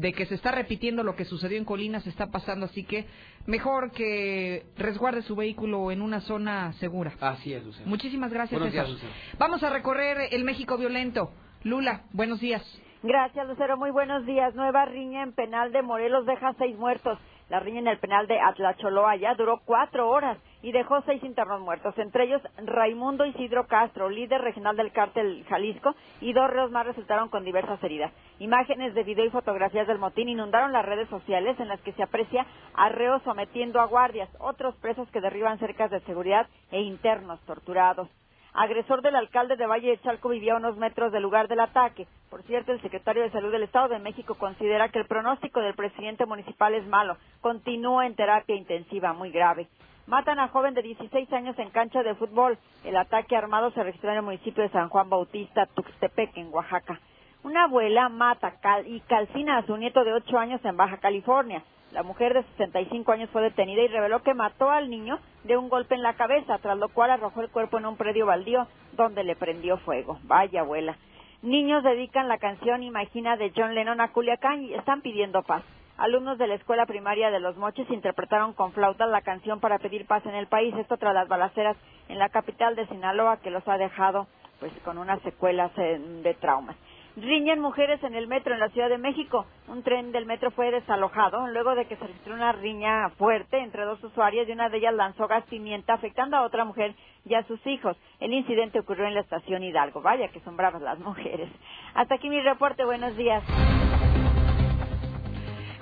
de que se está repitiendo lo que sucedió en Colinas, se está pasando, así que mejor que resguarde su vehículo en una zona segura. Así es, Lucero. Muchísimas gracias, buenos César. días, Lucero. Vamos a recorrer el México violento. Lula, buenos días. Gracias, Lucero. Muy buenos días. Nueva riña en penal de Morelos deja seis muertos. La riña en el penal de Atlacholoa ya duró cuatro horas y dejó seis internos muertos, entre ellos Raimundo Isidro Castro, líder regional del cártel Jalisco, y dos reos más resultaron con diversas heridas. Imágenes de video y fotografías del motín inundaron las redes sociales en las que se aprecia a reos sometiendo a guardias, otros presos que derriban cercas de seguridad e internos torturados. Agresor del alcalde de Valle de Chalco vivía a unos metros del lugar del ataque. Por cierto, el secretario de Salud del Estado de México considera que el pronóstico del presidente municipal es malo. Continúa en terapia intensiva, muy grave. Matan a joven de 16 años en cancha de fútbol. El ataque armado se registró en el municipio de San Juan Bautista, Tuxtepec, en Oaxaca. Una abuela mata y calcina a su nieto de 8 años en Baja California. La mujer de 65 años fue detenida y reveló que mató al niño de un golpe en la cabeza, tras lo cual arrojó el cuerpo en un predio baldío donde le prendió fuego. Vaya abuela. Niños dedican la canción Imagina de John Lennon a Culiacán y están pidiendo paz. Alumnos de la escuela primaria de Los Moches interpretaron con flauta la canción para pedir paz en el país, esto tras las balaceras en la capital de Sinaloa que los ha dejado pues con unas secuelas eh, de traumas. Riñen mujeres en el metro en la Ciudad de México. Un tren del metro fue desalojado luego de que se registró una riña fuerte entre dos usuarias y una de ellas lanzó gas pimienta afectando a otra mujer y a sus hijos. El incidente ocurrió en la estación Hidalgo. Vaya que son bravas las mujeres. Hasta aquí mi reporte. Buenos días.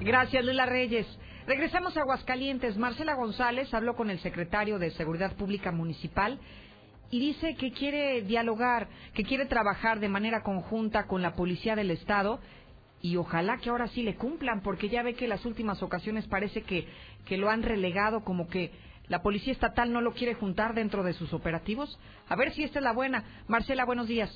Gracias, Lula Reyes. Regresamos a Aguascalientes. Marcela González habló con el secretario de Seguridad Pública Municipal y dice que quiere dialogar, que quiere trabajar de manera conjunta con la Policía del Estado y ojalá que ahora sí le cumplan, porque ya ve que en las últimas ocasiones parece que, que lo han relegado como que la Policía Estatal no lo quiere juntar dentro de sus operativos. A ver si esta es la buena. Marcela, buenos días.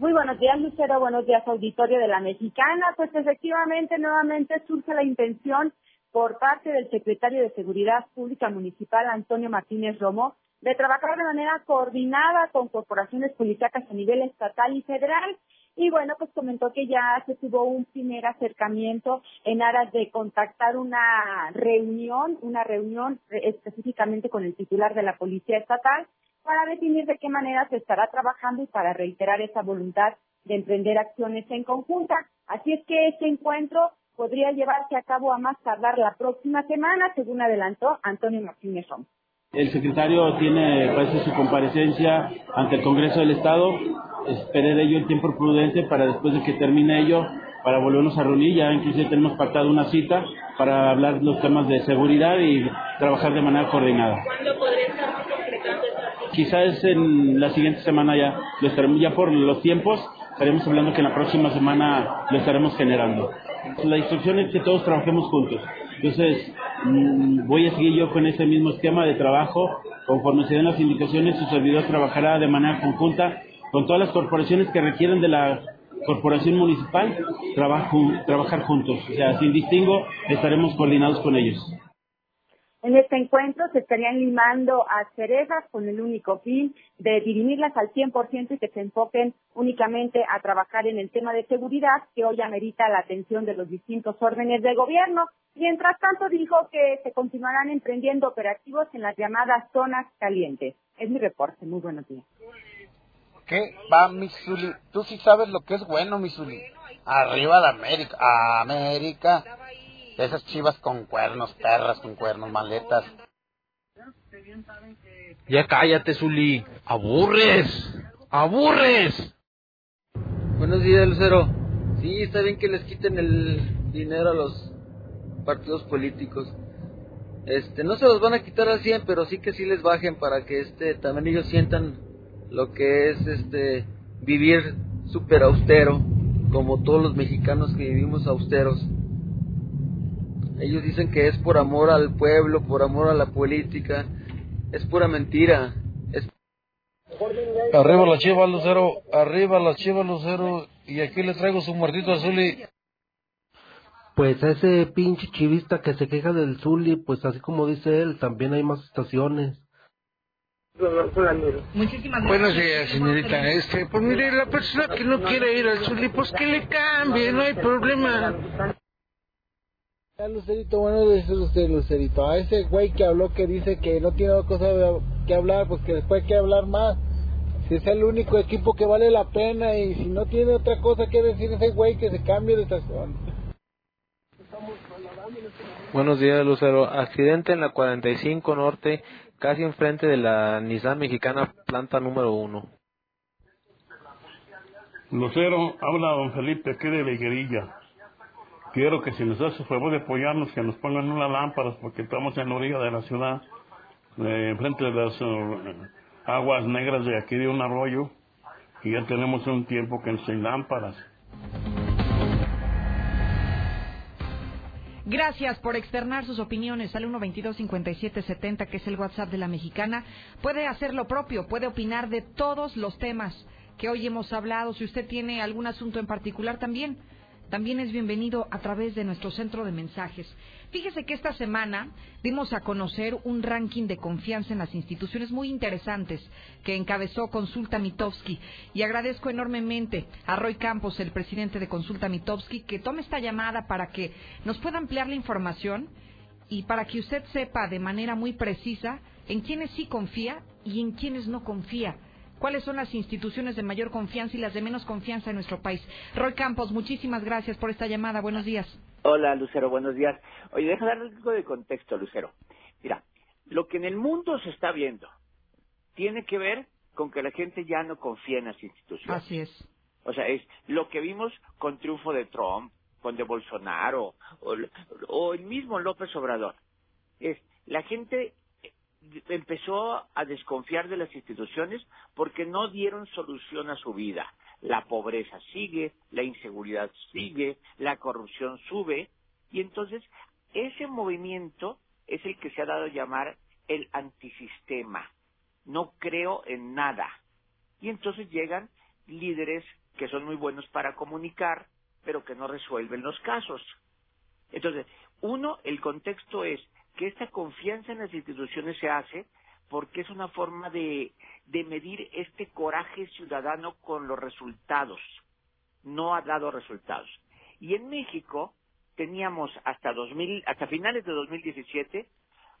Muy buenos días, Lucero. Buenos días, auditorio de la Mexicana. Pues efectivamente, nuevamente surge la intención por parte del secretario de Seguridad Pública Municipal, Antonio Martínez Romo, de trabajar de manera coordinada con corporaciones policíacas a nivel estatal y federal. Y bueno, pues comentó que ya se tuvo un primer acercamiento en aras de contactar una reunión, una reunión específicamente con el titular de la Policía Estatal para definir de qué manera se estará trabajando y para reiterar esa voluntad de emprender acciones en conjunta. Así es que este encuentro podría llevarse a cabo a más tardar la próxima semana, según adelantó Antonio Martínez Rom. El secretario tiene, parece, su comparecencia ante el Congreso del Estado. Esperé de ello el tiempo prudente para después de que termine ello, para volvernos a reunir. Ya inclusive tenemos pactado una cita para hablar los temas de seguridad y trabajar de manera coordinada. ¿Cuándo podría estar concretando Quizás en la siguiente semana ya lo estaremos, ya por los tiempos, estaremos hablando que en la próxima semana lo estaremos generando. La instrucción es que todos trabajemos juntos. Entonces, mm, voy a seguir yo con ese mismo esquema de trabajo. Conforme se den las indicaciones, su servidor trabajará de manera conjunta con todas las corporaciones que requieren de la corporación municipal trabajar juntos. O sea, sin distingo, estaremos coordinados con ellos. En este encuentro se estarían limando a cerezas con el único fin de dirimirlas al 100% y que se enfoquen únicamente a trabajar en el tema de seguridad que hoy amerita la atención de los distintos órdenes del gobierno. Mientras tanto dijo que se continuarán emprendiendo operativos en las llamadas zonas calientes. Es mi reporte. Muy buenos días. ¿Qué? Va, Misuli. Tú sí sabes lo que es bueno, Misuli. Arriba de América. América. Esas chivas con cuernos, perras con cuernos, maletas. Ya cállate, Zuli. Aburres. Aburres. Buenos días, Lucero. Sí, está bien que les quiten el dinero a los partidos políticos. Este, no se los van a quitar al 100, pero sí que sí les bajen para que este también ellos sientan lo que es este vivir súper austero, como todos los mexicanos que vivimos austeros. Ellos dicen que es por amor al pueblo, por amor a la política. Es pura mentira. Arriba la chiva Lucero, arriba la chiva Lucero. Y aquí les traigo su muertito a Zuli. Pues a ese pinche chivista que se queja del Zuli, pues así como dice él, también hay más estaciones. Muchísimas Buenos días, señorita. Este, pues mire, la persona que no quiere ir al Zuli, pues que le cambie, no hay problema. Lucerito, bueno, dice usted, Lucerito, a ese güey que habló que dice que no tiene cosa que hablar, pues que después hay que hablar más. Si es el único equipo que vale la pena y si no tiene otra cosa que decir ese güey que se cambie de estación. Buenos días, Lucero. Accidente en la 45 Norte, casi enfrente de la Nissan Mexicana, planta número 1. Lucero, habla don Felipe, ¿qué de Veguerilla? Quiero que si nos hace favor de apoyarnos, que nos pongan unas lámparas, porque estamos en la orilla de la ciudad, enfrente de las, uh, aguas negras de aquí de un arroyo y ya tenemos un tiempo que sin lámparas. Gracias por externar sus opiniones al 122-5770, que es el WhatsApp de la mexicana. Puede hacer lo propio, puede opinar de todos los temas que hoy hemos hablado. Si usted tiene algún asunto en particular también, también es bienvenido a través de nuestro centro de mensajes. Fíjese que esta semana dimos a conocer un ranking de confianza en las instituciones muy interesantes que encabezó Consulta Mitowski y agradezco enormemente a Roy Campos, el presidente de Consulta Mitowski, que tome esta llamada para que nos pueda ampliar la información y para que usted sepa de manera muy precisa en quiénes sí confía y en quiénes no confía cuáles son las instituciones de mayor confianza y las de menos confianza en nuestro país. Roy Campos, muchísimas gracias por esta llamada. Buenos días. Hola, Lucero, buenos días. Oye, deja dar algo de contexto, Lucero. Mira, lo que en el mundo se está viendo tiene que ver con que la gente ya no confía en las instituciones. Así es. O sea, es lo que vimos con triunfo de Trump, con de Bolsonaro, o, o el mismo López Obrador. Es, la gente empezó a desconfiar de las instituciones porque no dieron solución a su vida. La pobreza sigue, la inseguridad sigue, la corrupción sube y entonces ese movimiento es el que se ha dado a llamar el antisistema. No creo en nada. Y entonces llegan líderes que son muy buenos para comunicar, pero que no resuelven los casos. Entonces, uno, el contexto es que esta confianza en las instituciones se hace porque es una forma de, medir este coraje ciudadano con los resultados. No ha dado resultados. Y en México teníamos hasta 2000, hasta finales de 2017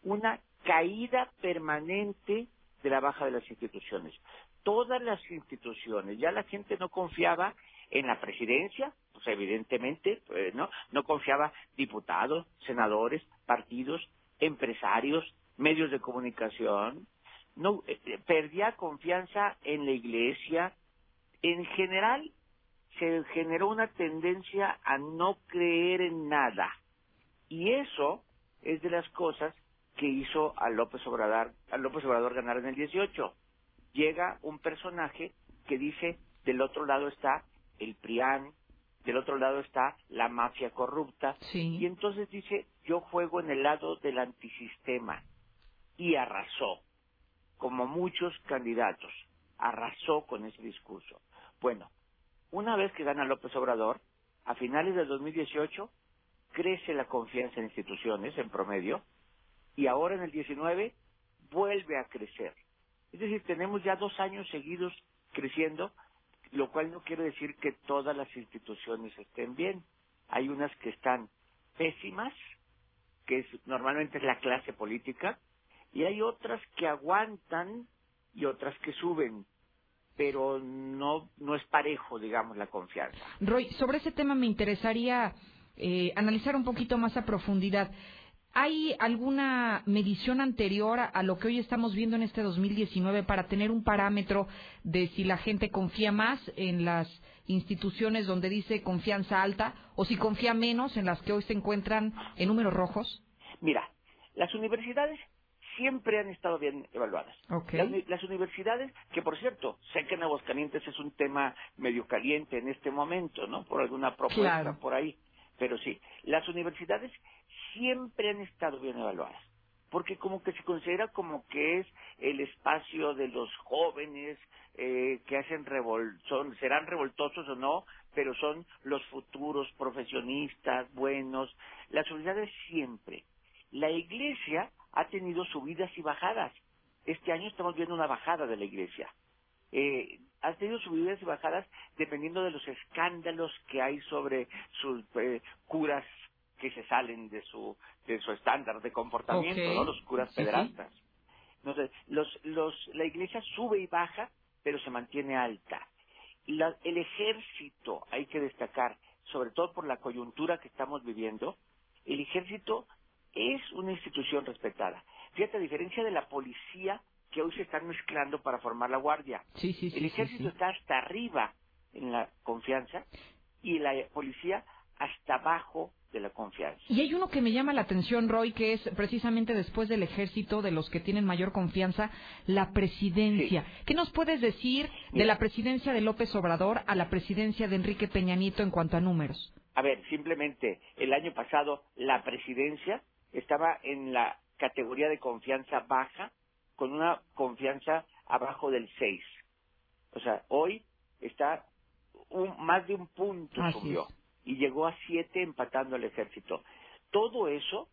una caída permanente de la baja de las instituciones. Todas las instituciones, ya la gente no confiaba en la presidencia, pues evidentemente, pues, ¿no? No confiaba diputados, senadores, partidos, empresarios, medios de comunicación, no eh, eh, perdía confianza en la iglesia. En general se generó una tendencia a no creer en nada. Y eso es de las cosas que hizo a López Obrador, a López Obrador ganar en el 18. Llega un personaje que dice, del otro lado está el PRIAN, del otro lado está la mafia corrupta, y entonces dice, yo juego en el lado del antisistema, y arrasó, como muchos candidatos, arrasó con ese discurso. Bueno, una vez que gana López Obrador, a finales del 2018, crece la confianza en instituciones en promedio, y ahora en el 19 vuelve a crecer. Es decir, tenemos ya dos años seguidos creciendo lo cual no quiere decir que todas las instituciones estén bien. Hay unas que están pésimas, que es, normalmente es la clase política, y hay otras que aguantan y otras que suben, pero no, no es parejo, digamos, la confianza. Roy, sobre ese tema me interesaría eh, analizar un poquito más a profundidad. ¿Hay alguna medición anterior a, lo que hoy estamos viendo en este 2019 para tener un parámetro de si la gente confía más en las instituciones donde dice confianza alta o si confía menos en las que hoy se encuentran en números rojos? Mira, las universidades siempre han estado bien evaluadas. Las, universidades, que por cierto, sé que en Aguascalientes es un tema medio caliente en este momento, ¿no? Por alguna propuesta por ahí. Pero sí, las universidades siempre han estado bien evaluadas, porque como que se considera como que es el espacio de los jóvenes eh, que hacen revol son, serán revoltosos o no, pero son los futuros profesionistas buenos. Las universidades siempre. La iglesia ha tenido subidas y bajadas. Este año estamos viendo una bajada de la iglesia. Eh, ha tenido subidas y bajadas dependiendo de los escándalos que hay sobre sus eh, curas que se salen de su de su estándar de comportamiento, ¿no? Los curas pederastas. Entonces, los, los, la iglesia sube y baja, pero se mantiene alta. La, el ejército, hay que destacar, sobre todo por la coyuntura que estamos viviendo, el ejército es una institución respetada. Fíjate, a diferencia de la policía, que hoy se están mezclando para formar la guardia. el ejército está hasta arriba en la confianza y la policía hasta abajo de la confianza. Y hay uno que me llama la atención, Roy, que es precisamente después del ejército, de los que tienen mayor confianza, la presidencia. ¿Qué nos puedes decir de la presidencia de López Obrador a la presidencia de Enrique Peña Nieto en cuanto a números? A ver, simplemente, el año pasado la presidencia estaba en la categoría de confianza baja, con una confianza abajo del 6. O sea, hoy está un, más de un punto subió y llegó a 7 empatando al ejército. Todo eso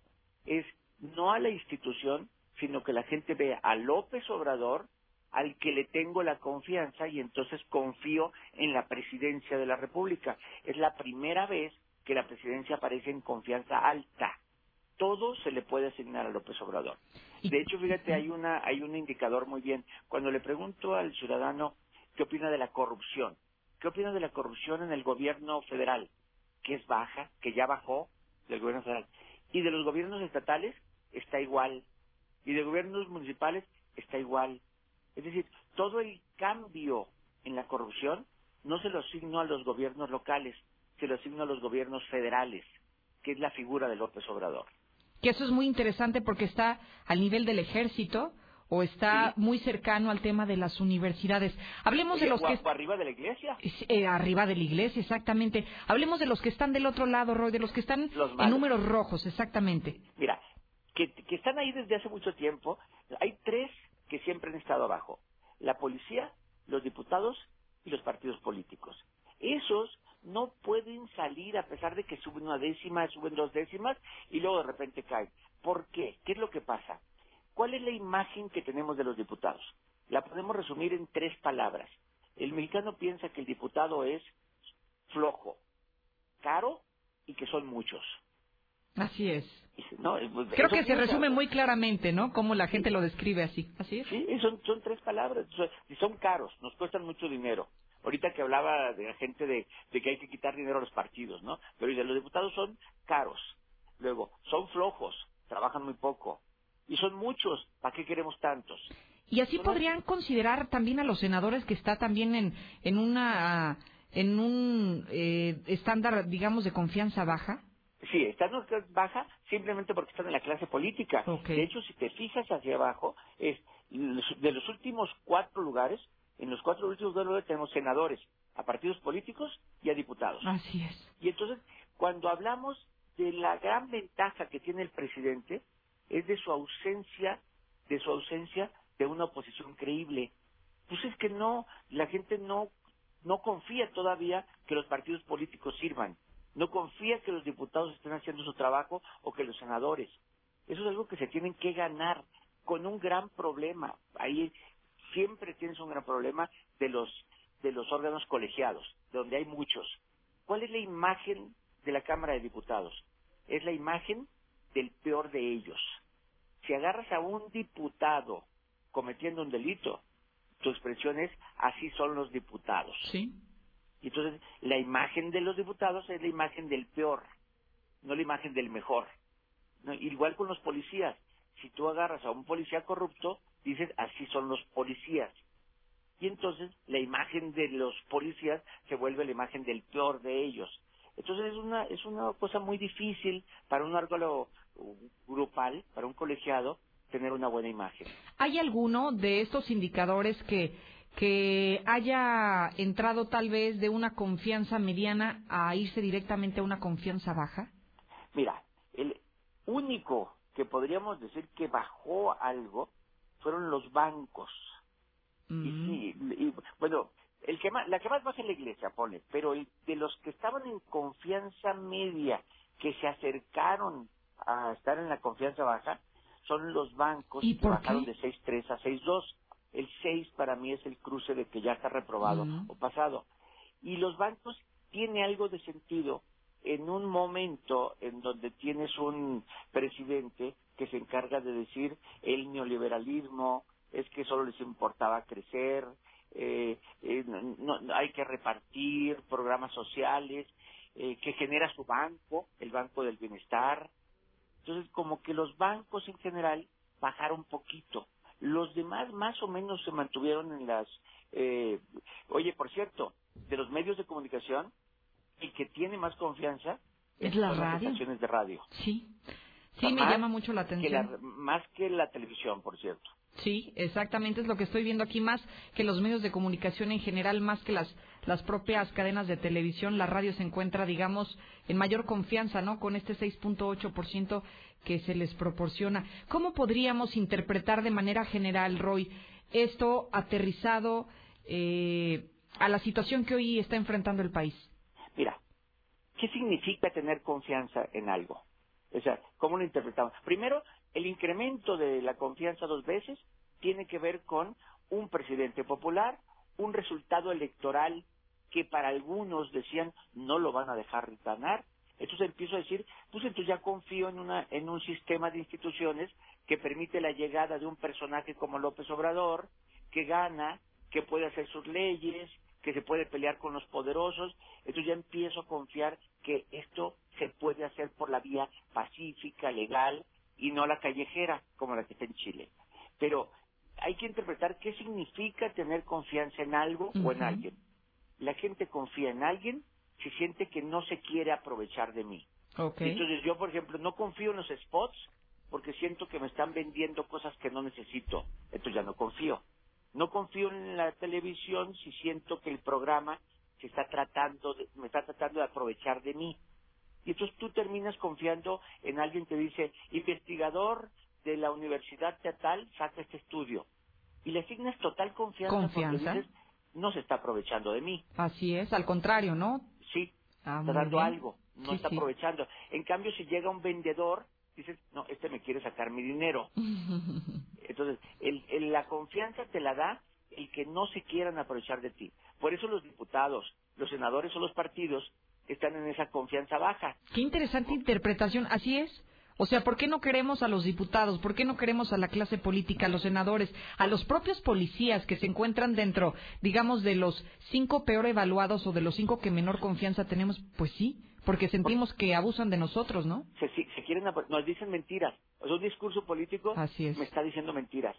es no a la institución, sino que la gente ve a López Obrador al que le tengo la confianza y entonces confío en la presidencia de la República. Es la primera vez que la presidencia aparece en confianza alta. Todo se le puede asignar a López Obrador. De hecho, fíjate, hay una hay un indicador muy bien. Cuando le pregunto al ciudadano qué opina de la corrupción, qué opina de la corrupción en el gobierno federal, que es baja, que ya bajó del gobierno federal, y de los gobiernos estatales está igual, y de gobiernos municipales está igual. Es decir, todo el cambio en la corrupción no se lo asigno a los gobiernos locales, se lo asigno a los gobiernos federales, que es la figura de López Obrador. Que eso es muy interesante porque está al nivel del ejército o está muy cercano al tema de las universidades. Hablemos de los que arriba de la iglesia. Eh, arriba de la iglesia, exactamente. Hablemos de los que están del otro lado, Roy, de los que están en números rojos, exactamente. Mira, que, que están ahí desde hace mucho tiempo. Hay tres que siempre han estado abajo: la policía, los diputados y los partidos políticos. Esos no pueden salir a pesar de que suben una décima, suben dos décimas y luego de repente caen. ¿Por qué? ¿Qué es lo que pasa? ¿Cuál es la imagen que tenemos de los diputados? La podemos resumir en tres palabras. El mexicano piensa que el diputado es flojo, caro y que son muchos. Así es. Pues, Creo que se resume muy claramente, ¿no? Cómo la gente lo describe así. Así es. Sí, son, son tres palabras. Son caros, nos cuestan mucho dinero. Ahorita que hablaba de la gente de, que hay que quitar dinero a los partidos, ¿no? Pero los diputados son caros. Luego, son flojos, trabajan muy poco. Y son muchos, ¿para qué queremos tantos? Y así podrían considerar también a los senadores que está también en, en una en un eh, estándar, digamos, de confianza baja. Sí, están baja simplemente porque están en la clase política. De hecho, si te fijas hacia abajo, es de los últimos cuatro lugares, en los cuatro últimos lugares tenemos senadores, a partidos políticos y a diputados. Así es. Y entonces, cuando hablamos de la gran ventaja que tiene el presidente, es de su ausencia, de su ausencia de una oposición creíble. Pues es que no, la gente no, no confía todavía que los partidos políticos sirvan, no confía que los diputados estén haciendo su trabajo o que los senadores. Eso es algo que se tienen que ganar con un gran problema. Ahí siempre tienes un gran problema de los, de los órganos colegiados, donde hay muchos. ¿Cuál es la imagen de la Cámara de Diputados? Es la imagen del peor de ellos. Si agarras a un diputado cometiendo un delito, tu expresión es así son los diputados. Sí. Y entonces la imagen de los diputados es la imagen del peor, no la imagen del mejor. Igual con los policías. Si tú agarras a un policía corrupto, dices, así son los policías. Y entonces la imagen de los policías se vuelve la imagen del peor de ellos. Entonces es una, es una cosa muy difícil para un órgano grupal, para un colegiado, tener una buena imagen. ¿Hay alguno de estos indicadores que, que haya entrado tal vez de una confianza mediana a irse directamente a una confianza baja? Mira, el único que podríamos decir que bajó algo fueron los bancos. Y mm. sí, y, bueno, el que más, la que más baja es la iglesia, pone, pero el, de los que estaban en confianza media, que se acercaron a estar en la confianza baja, son los bancos que bajaron de 6.3 a 6.2. El 6 para mí es el cruce de que ya está reprobado o pasado. Y los bancos tiene algo de sentido en un momento en donde tienes un presidente que se encarga de decir el neoliberalismo es que solo les importaba crecer, eh, eh, no, hay que repartir programas sociales, eh, que genera su banco, el Banco del Bienestar. Entonces, como que los bancos en general bajaron poquito. Los demás más o menos se mantuvieron en las... oye, por cierto, de los medios de comunicación, el que tiene más confianza ¿Es la radio? estaciones de radio. Sí. Sí, me llama mucho la atención. más que la televisión, por cierto. Sí, exactamente es lo que estoy viendo aquí más que los medios de comunicación en general, más que las las propias cadenas de televisión, la radio se encuentra, digamos, en mayor confianza, ¿no? Con este 6.8% que se les proporciona. ¿Cómo podríamos interpretar de manera general, Roy, esto aterrizado eh, a la situación que hoy está enfrentando el país? Mira, ¿qué significa tener confianza en algo? O sea, ¿cómo lo interpretamos? Primero, el incremento de la confianza dos veces tiene que ver con un presidente popular, un resultado electoral que para algunos decían no lo van a dejar ganar. Entonces empiezo a decir, pues entonces ya confío en, una, en un sistema de instituciones que permite la llegada de un personaje como López Obrador, que gana, que puede hacer sus leyes, que se puede pelear con los poderosos. Entonces ya empiezo a confiar que esto se puede hacer por la vía pacífica, legal y no la callejera como la que está en Chile. Pero hay que interpretar qué significa tener confianza en algo o en alguien la gente confía en alguien si siente que no se quiere aprovechar de mí. Entonces yo, por ejemplo, no confío en los spots porque siento que me están vendiendo cosas que no necesito. Entonces ya no confío. No confío en la televisión si siento que el programa se está tratando de, me está tratando de aprovechar de mí. Y entonces tú terminas confiando en alguien que dice, investigador de la universidad teatral, saca este estudio. Y le asignas total confianza. Confianza no se está aprovechando de mí. Así es, al contrario, ¿no? Sí, ah, está dando algo, no está aprovechando. En cambio, si llega un vendedor, dices, no, este me quiere sacar mi dinero. Entonces, el, la confianza te la da el que no se quieran aprovechar de ti. Por eso los diputados, los senadores o los partidos están en esa confianza baja. Qué interesante interpretación, así es. O sea, ¿por qué no queremos a los diputados? ¿Por qué no queremos a la clase política, a los senadores, a los propios policías que se encuentran dentro, digamos, de los cinco peor evaluados o de los cinco que menor confianza tenemos? Pues sí, porque sentimos que abusan de nosotros, ¿no? Se, quieren, nos dicen mentiras. O sea, un discurso político me está diciendo mentiras.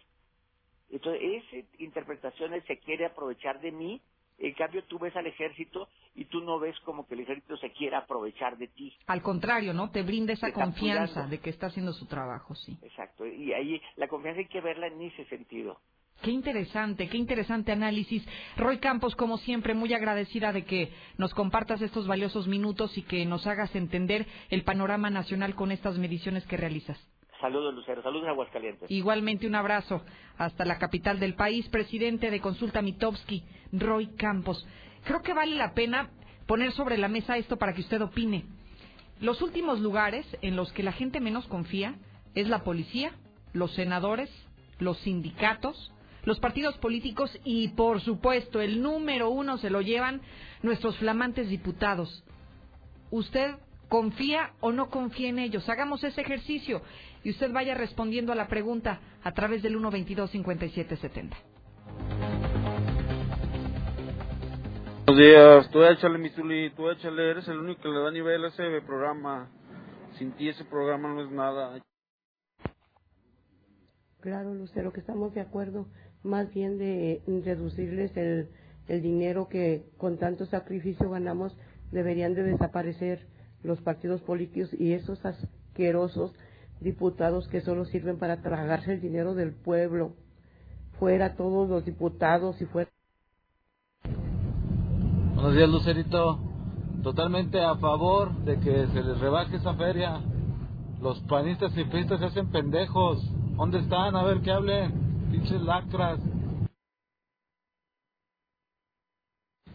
Entonces, esa interpretación es se quiere aprovechar de mí en cambio, tú ves al ejército y tú no ves como que el ejército se quiera aprovechar de ti. Al contrario, ¿no? Te brinda esa confianza de que está haciendo su trabajo, sí. Exacto. Y ahí la confianza hay que verla en ese sentido. Qué interesante, qué interesante análisis. Roy Campos, como siempre, muy agradecida de que nos compartas estos valiosos minutos y que nos hagas entender el panorama nacional con estas mediciones que realizas. Saludos, Lucero. Saludos, Aguascalientes. Igualmente, un abrazo hasta la capital del país. Presidente de Consulta Mitowski, Roy Campos. Creo que vale la pena poner sobre la mesa esto para que usted opine. Los últimos lugares en los que la gente menos confía es la policía, los senadores, los sindicatos, los partidos políticos y, por supuesto, el número uno se lo llevan nuestros flamantes diputados. ¿Usted confía o no confía en ellos? Hagamos ese ejercicio y usted vaya respondiendo a la pregunta a través del 122-5770. Buenos días, tú échale, Misuli, tú échale, eres el único que le da nivel a ese programa. Sin ti ese programa no es nada. Claro, Lucero, que estamos de acuerdo más bien de reducirles el, el dinero que con tanto sacrificio ganamos, deberían de desaparecer los partidos políticos y esos asquerosos diputados que solo sirven para tragarse el dinero del pueblo. Fuera todos los diputados y fuera. Buenos días, Lucerito. Totalmente a favor de que se les rebaje esa feria. Los panistas y pistas se hacen pendejos. ¿Dónde están? A ver que hablen. Pinches lacras.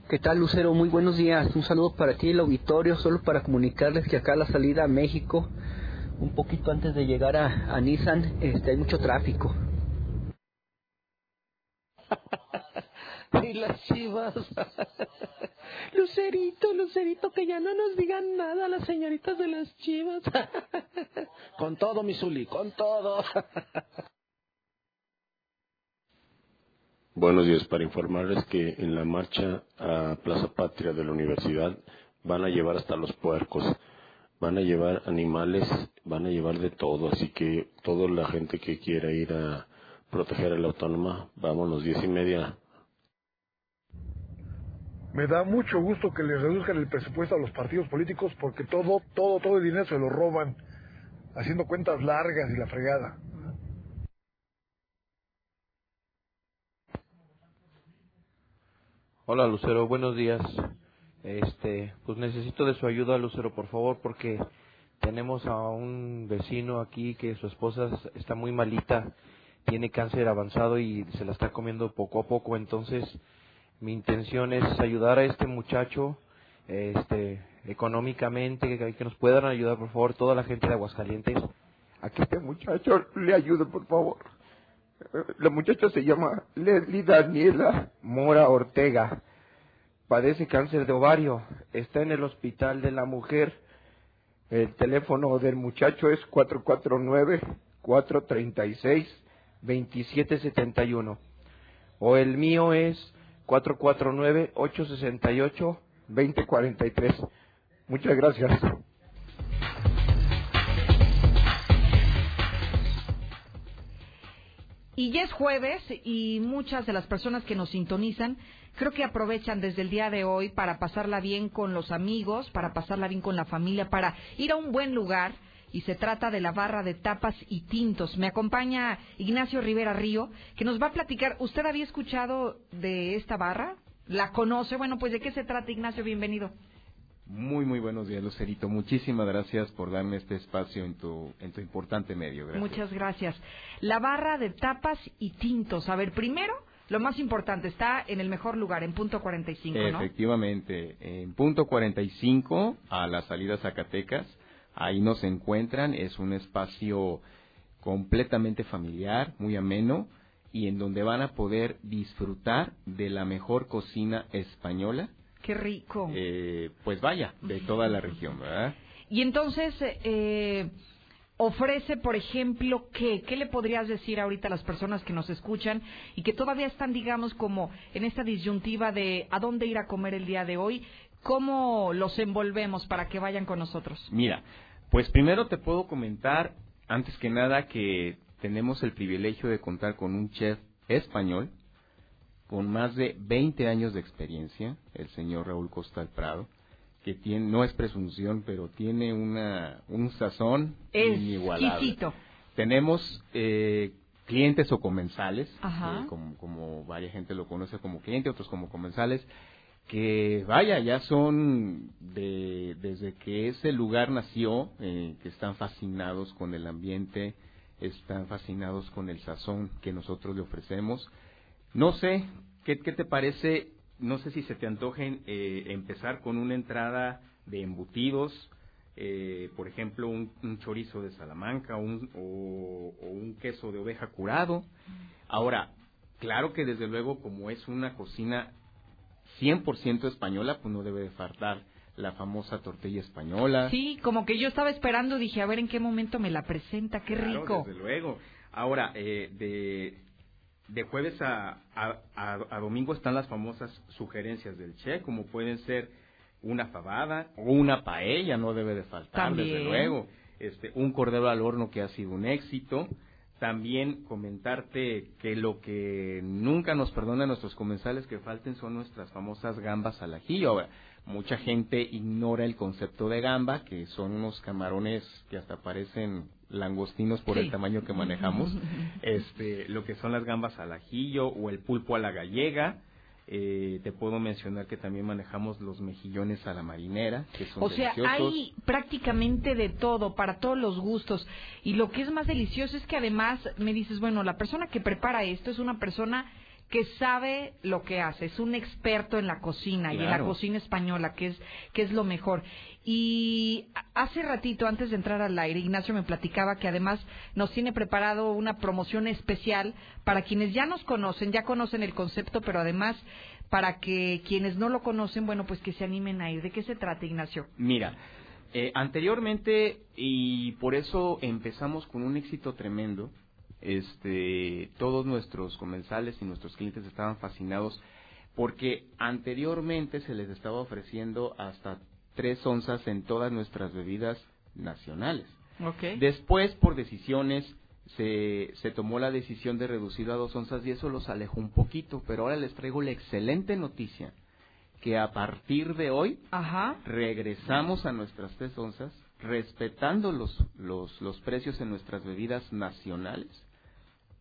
¿Qué tal, Lucero? Muy buenos días. Un saludo para ti, el auditorio, solo para comunicarles que acá la salida a México un poquito antes de llegar a, Nissan, este, hay mucho tráfico. y las chivas. Lucerito, Lucerito, que ya no nos digan nada las señoritas de las chivas. con todo, mi Zuli, con todo. Buenos días, para informarles que en la marcha a Plaza Patria de la universidad van a llevar hasta los puercos van a llevar animales, van a llevar de todo, así que toda la gente que quiera ir a proteger a la autónoma, vámonos, diez y media. Me da mucho gusto que le reduzcan el presupuesto a los partidos políticos porque todo, todo, todo el dinero se lo roban, haciendo cuentas largas y la fregada. Hola Lucero, buenos días. Este, pues necesito de su ayuda, Lucero, por favor, porque tenemos a un vecino aquí que su esposa está muy malita, tiene cáncer avanzado y se la está comiendo poco a poco, entonces mi intención es ayudar a este muchacho este económicamente, que, nos puedan ayudar, por favor, toda la gente de Aguascalientes, a que este muchacho le ayude, por favor. La muchacha se llama Leslie Daniela Mora Ortega. Padece cáncer de ovario. Está en el hospital de la mujer. El teléfono del muchacho es 449-436-2771. O el mío es 449-868-2043. Muchas gracias. Y ya es jueves y muchas de las personas que nos sintonizan creo que aprovechan desde el día de hoy para pasarla bien con los amigos, para pasarla bien con la familia, para ir a un buen lugar y se trata de la barra de tapas y tintos. Me acompaña Ignacio Rivera Río, que nos va a platicar. ¿Usted había escuchado de esta barra? ¿La conoce? Bueno, pues ¿de qué se trata, Ignacio? Bienvenido. Muy, muy buenos días, Lucerito. Muchísimas gracias por darme este espacio en tu, en tu importante medio. Muchas gracias. La barra de tapas y tintos. A ver, primero, lo más importante, está en el mejor lugar, en punto 45, ¿no? Efectivamente, en punto 45, a la salida Zacatecas, ahí nos encuentran, es un espacio completamente familiar, muy ameno, y en donde van a poder disfrutar de la mejor cocina española Qué rico. Eh, pues vaya, de toda la región, ¿verdad? Y entonces, eh, ofrece, por ejemplo, ¿qué? ¿Qué le podrías decir ahorita a las personas que nos escuchan y que todavía están, digamos, como en esta disyuntiva de a dónde ir a comer el día de hoy? ¿Cómo los envolvemos para que vayan con nosotros? Mira, pues primero te puedo comentar, antes que nada, que tenemos el privilegio de contar con un chef español con más de 20 años de experiencia, el señor Raúl Costa Prado, que tiene, no es presunción, pero tiene una, un sazón inigualable. Tenemos eh, clientes o comensales, eh, como, como varias gente lo conoce como cliente, otros como comensales, que vaya, ya son de, desde que ese lugar nació, eh, que están fascinados con el ambiente, están fascinados con el sazón que nosotros le ofrecemos no sé, ¿qué, te parece? No sé si se te antojen eh, empezar con una entrada de embutidos, eh, por ejemplo, un, chorizo de Salamanca un, o, un queso de oveja curado. Ahora, claro que desde luego, como es una cocina 100% española, pues no debe de faltar la famosa tortilla española. Sí, como que yo estaba esperando, dije, a ver en qué momento me la presenta, qué rico. Desde luego. Ahora, eh, de de jueves a, a, domingo están las famosas sugerencias del Che, como pueden ser una fabada o una paella, no debe de faltar, desde luego. Este, un cordero al horno que ha sido un éxito. También comentarte que lo que nunca nos perdonan nuestros comensales que falten son nuestras famosas gambas al ajillo. mucha gente ignora el concepto de gamba, que son unos camarones que hasta parecen langostinos por el tamaño que manejamos, este, lo que son las gambas al ajillo o el pulpo a la gallega. Eh, te puedo mencionar que también manejamos los mejillones a la marinera, que son O sea, hay prácticamente de todo, para todos los gustos. Y lo que es más delicioso es que además me dices, bueno, la persona que prepara esto es una persona que sabe lo que hace, es un experto en la cocina y en la cocina española, que es, que es lo mejor. Y hace ratito, antes de entrar al aire, Ignacio me platicaba que además nos tiene preparado una promoción especial para quienes ya nos conocen, ya conocen el concepto, pero además para que quienes no lo conocen, bueno, pues que se animen a ir. ¿De qué se trata, Ignacio? Mira, eh, anteriormente, y por eso empezamos con un éxito tremendo, este, todos nuestros comensales y nuestros clientes estaban fascinados porque anteriormente se les estaba ofreciendo hasta tres onzas en todas nuestras bebidas nacionales. Después, por decisiones, se, se tomó la decisión de reducirlo a dos onzas y eso los alejó un poquito, pero ahora les traigo la excelente noticia que a partir de hoy Ajá. regresamos a nuestras tres onzas, respetando los, los, los precios en nuestras bebidas nacionales.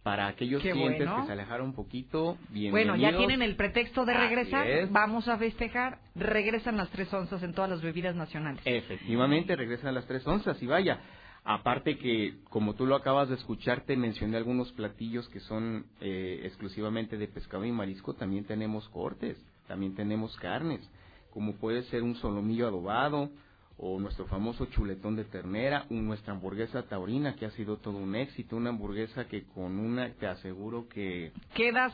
Para aquellos Qué clientes bueno. que se alejaron un poquito, bienvenidos. Bueno, ya tienen el pretexto de regresar. es. Vamos a festejar. Regresan las tres onzas en todas las bebidas nacionales. Efectivamente, regresan las tres onzas y vaya. Aparte que, como tú lo acabas de escuchar, te mencioné algunos platillos que son eh, exclusivamente de pescado y marisco. También tenemos cortes, también tenemos carnes, como puede ser un solomillo adobado o nuestro famoso chuletón de ternera, un- nuestra hamburguesa taurina que ha sido todo un éxito, una hamburguesa que con una te aseguro que Quedas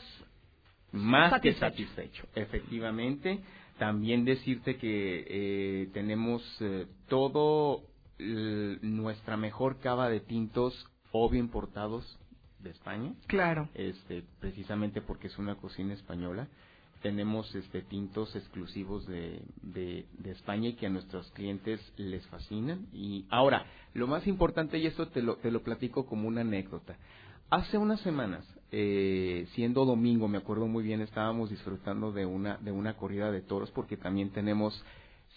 más Satisfecho. que satisfecho, efectivamente. También decirte que eh, tenemos eh, todo l- nuestra mejor cava de tintos, obvio importados de España. Claro. Este, precisamente porque es una cocina española. Tenemos este tintos exclusivos de, de, de España y que a nuestros clientes les fascinan. Y ahora, lo más importante, y esto te lo, te lo platico como una anécdota. Hace unas semanas, eh, siendo domingo, me acuerdo muy bien, estábamos disfrutando de una, de una corrida de toros porque también tenemos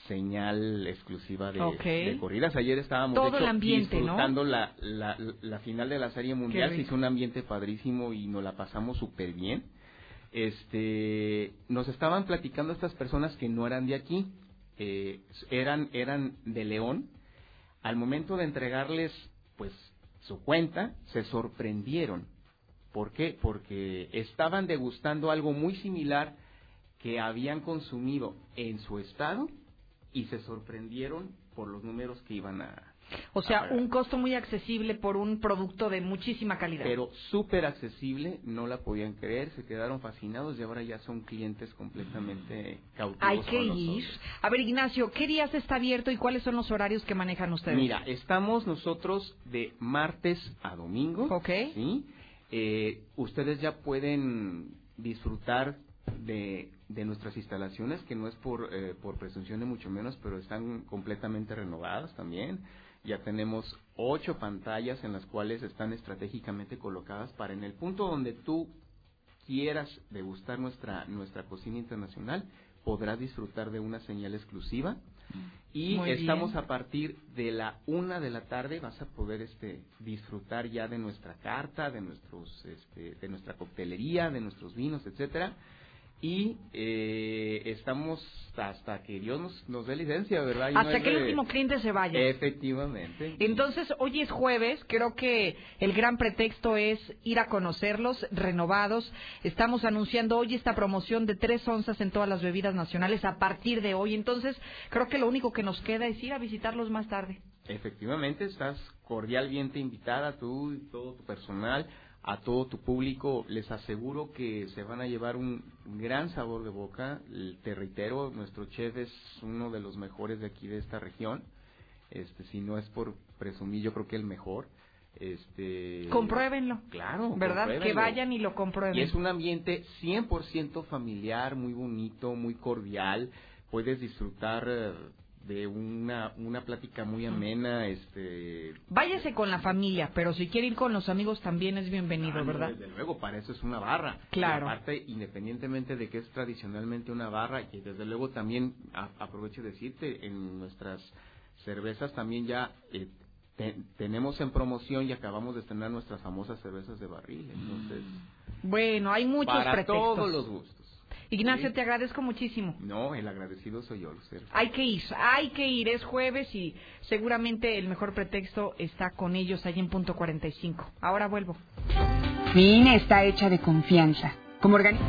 señal exclusiva de, corridas. Ayer estábamos Todo de hecho, el ambiente, ¿no? disfrutando la, la, la final de la Serie Mundial. Se hizo un ambiente padrísimo y nos la pasamos súper bien. Este, nos estaban platicando estas personas que no eran de aquí, eran, eran de León. Al momento de entregarles, pues, su cuenta, se sorprendieron. ¿Por qué? Porque estaban degustando algo muy similar que habían consumido en su estado y se sorprendieron por los números que iban a, O sea, un costo muy accesible por un producto de muchísima calidad. pero súper accesible, no la podían creer, se quedaron fascinados y ahora ya son clientes completamente cautivos Hay que ir. A ver, Ignacio, ¿qué días está abierto y cuáles son los horarios que manejan ustedes? Mira, estamos nosotros de martes a domingo. ¿sí? Eh, ustedes ya pueden disfrutar de, de nuestras instalaciones, que no es por, eh, por presunción de mucho menos, pero están completamente renovadas también. Ya tenemos ocho pantallas en las cuales están estratégicamente colocadas para en el punto donde tú quieras degustar nuestra, nuestra cocina internacional, podrás disfrutar de una señal exclusiva. Y Muy estamos bien. a partir de la una de la tarde, vas a poder este, disfrutar ya de nuestra carta, de, nuestros, este, de nuestra coctelería, de nuestros vinos, etcétera. Y eh, estamos hasta que Dios nos, nos dé licencia, ¿verdad? Y Hasta que el de- último cliente se vaya. Efectivamente. Entonces, hoy es jueves, creo que el gran pretexto es ir a conocerlos, renovados. Estamos anunciando hoy esta promoción de tres onzas en todas las bebidas nacionales a partir de hoy. Entonces, creo que lo único que nos queda es ir a visitarlos más tarde. Efectivamente, estás cordialmente invitada, tú y todo tu personal, a todo tu público. Les aseguro que se van a llevar un gran sabor de boca. Te reitero, nuestro chef es uno de los mejores de aquí de esta región. Este, si no es por presumir, yo creo que el mejor. Este, Compruébenlo. Claro, ¿Verdad? Que vayan y lo comprueben. Y es un ambiente 100% familiar, muy bonito, muy cordial. Puedes disfrutar eh, de una, una plática muy amena. Este, Váyase con la familia, pero si quiere ir con los amigos también es bienvenido, Ah, no, ¿verdad? Desde luego, para eso es una barra. Claro. Y aparte, independientemente de que es tradicionalmente una barra, y desde luego también a- aprovecho de decirte, en nuestras cervezas también ya eh, te- tenemos en promoción y acabamos de estrenar nuestras famosas cervezas de barril. Entonces, Bueno, hay muchos para pretextos. todos los gustos. Ignacio, Sí. te agradezco muchísimo. No, el agradecido soy yo, Lucero. Hay que ir, hay que ir, es jueves y seguramente el mejor pretexto está con ellos allí en punto 45. Ahora vuelvo. Mi INE está hecha de confianza. Como organismo.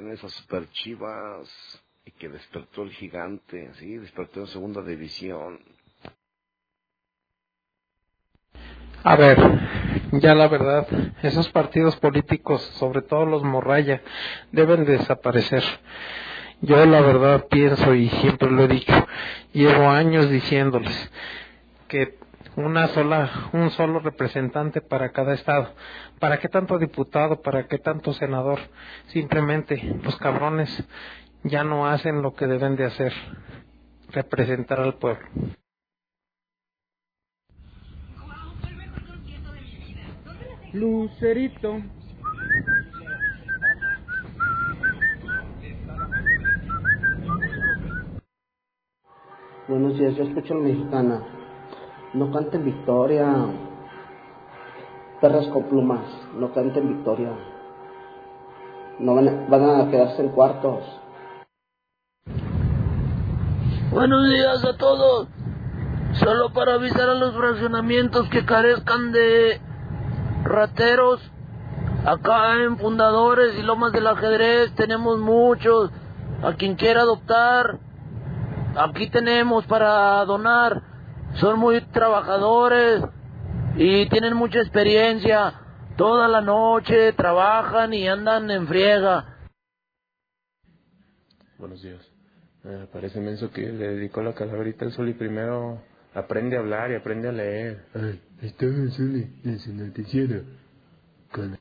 ¿Dónde están esas super chivas? Y que despertó el gigante, sí, despertó en segunda división. A ver, ya la verdad, esos partidos políticos, sobre todo los morraya, deben desaparecer. Yo la verdad pienso y siempre lo he dicho, llevo años diciéndoles que una sola, un solo representante para cada estado. ¿Para qué tanto diputado? ¿Para qué tanto senador? Simplemente los cabrones ya no hacen lo que deben de hacer, representar al pueblo. Lucerito. Buenos días, yo escucho a la mexicana. No canten victoria. Perras con plumas, no canten victoria. No van a, van a quedarse en cuartos. Buenos días a todos. Solo para avisar a los fraccionamientos que carezcan de rateros. Acá en Fundadores y Lomas del Ajedrez tenemos muchos. A quien quiera adoptar, aquí tenemos para donar. Son muy trabajadores y tienen mucha experiencia. Toda la noche trabajan y andan en friega. Buenos días. Eh, parece menso que le dedicó la calaverita al Zuli primero aprende a hablar y aprende a leer. Ay, estaba el Zuli en su noticiero. Con...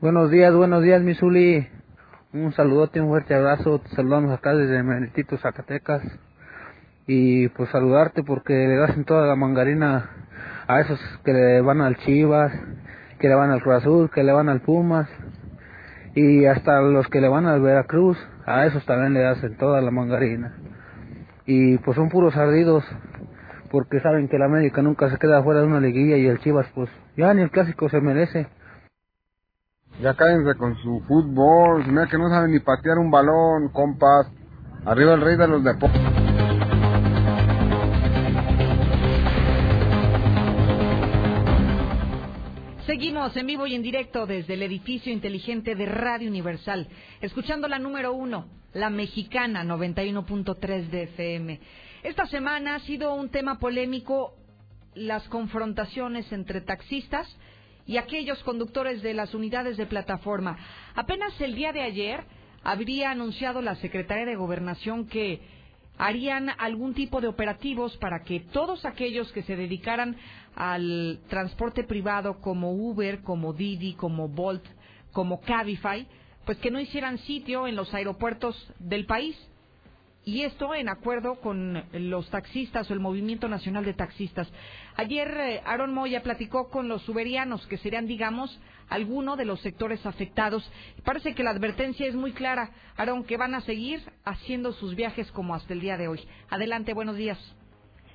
Buenos días, buenos días, mi Zuli. Un saludote, un fuerte abrazo. Te saludamos acá desde Meritito, Zacatecas. Y pues saludarte porque le das en toda la mangarina a esos que le van al Chivas, que le van al Cruz Azul, que le van al Pumas. Y hasta los que le van al Veracruz, a esos también le das en toda la mangarina. Y pues son puros ardidos porque saben que el América nunca se queda fuera de una liguilla y el Chivas pues ya ni el clásico se merece. Ya cállense con su fútbol, mira que no saben ni patear un balón, compas. Arriba el rey de los deportes. Seguimos en vivo y en directo desde el edificio inteligente de Radio Universal, escuchando la número uno, la mexicana 91.3 de FM. Esta semana ha sido un tema polémico las confrontaciones entre taxistas y aquellos conductores de las unidades de plataforma. Apenas el día de ayer habría anunciado la Secretaría de Gobernación que harían algún tipo de operativos para que todos aquellos que se dedicaran al transporte privado como Uber, como Didi, como Bolt, como Cabify, pues que no hicieran sitio en los aeropuertos del país. Y esto en acuerdo con los taxistas o el Movimiento Nacional de Taxistas. Ayer eh, Aaron Moya platicó con los uberianos, que serían, digamos, alguno de los sectores afectados. Parece que la advertencia es muy clara, Aaron, que van a seguir haciendo sus viajes como hasta el día de hoy. Adelante, buenos días.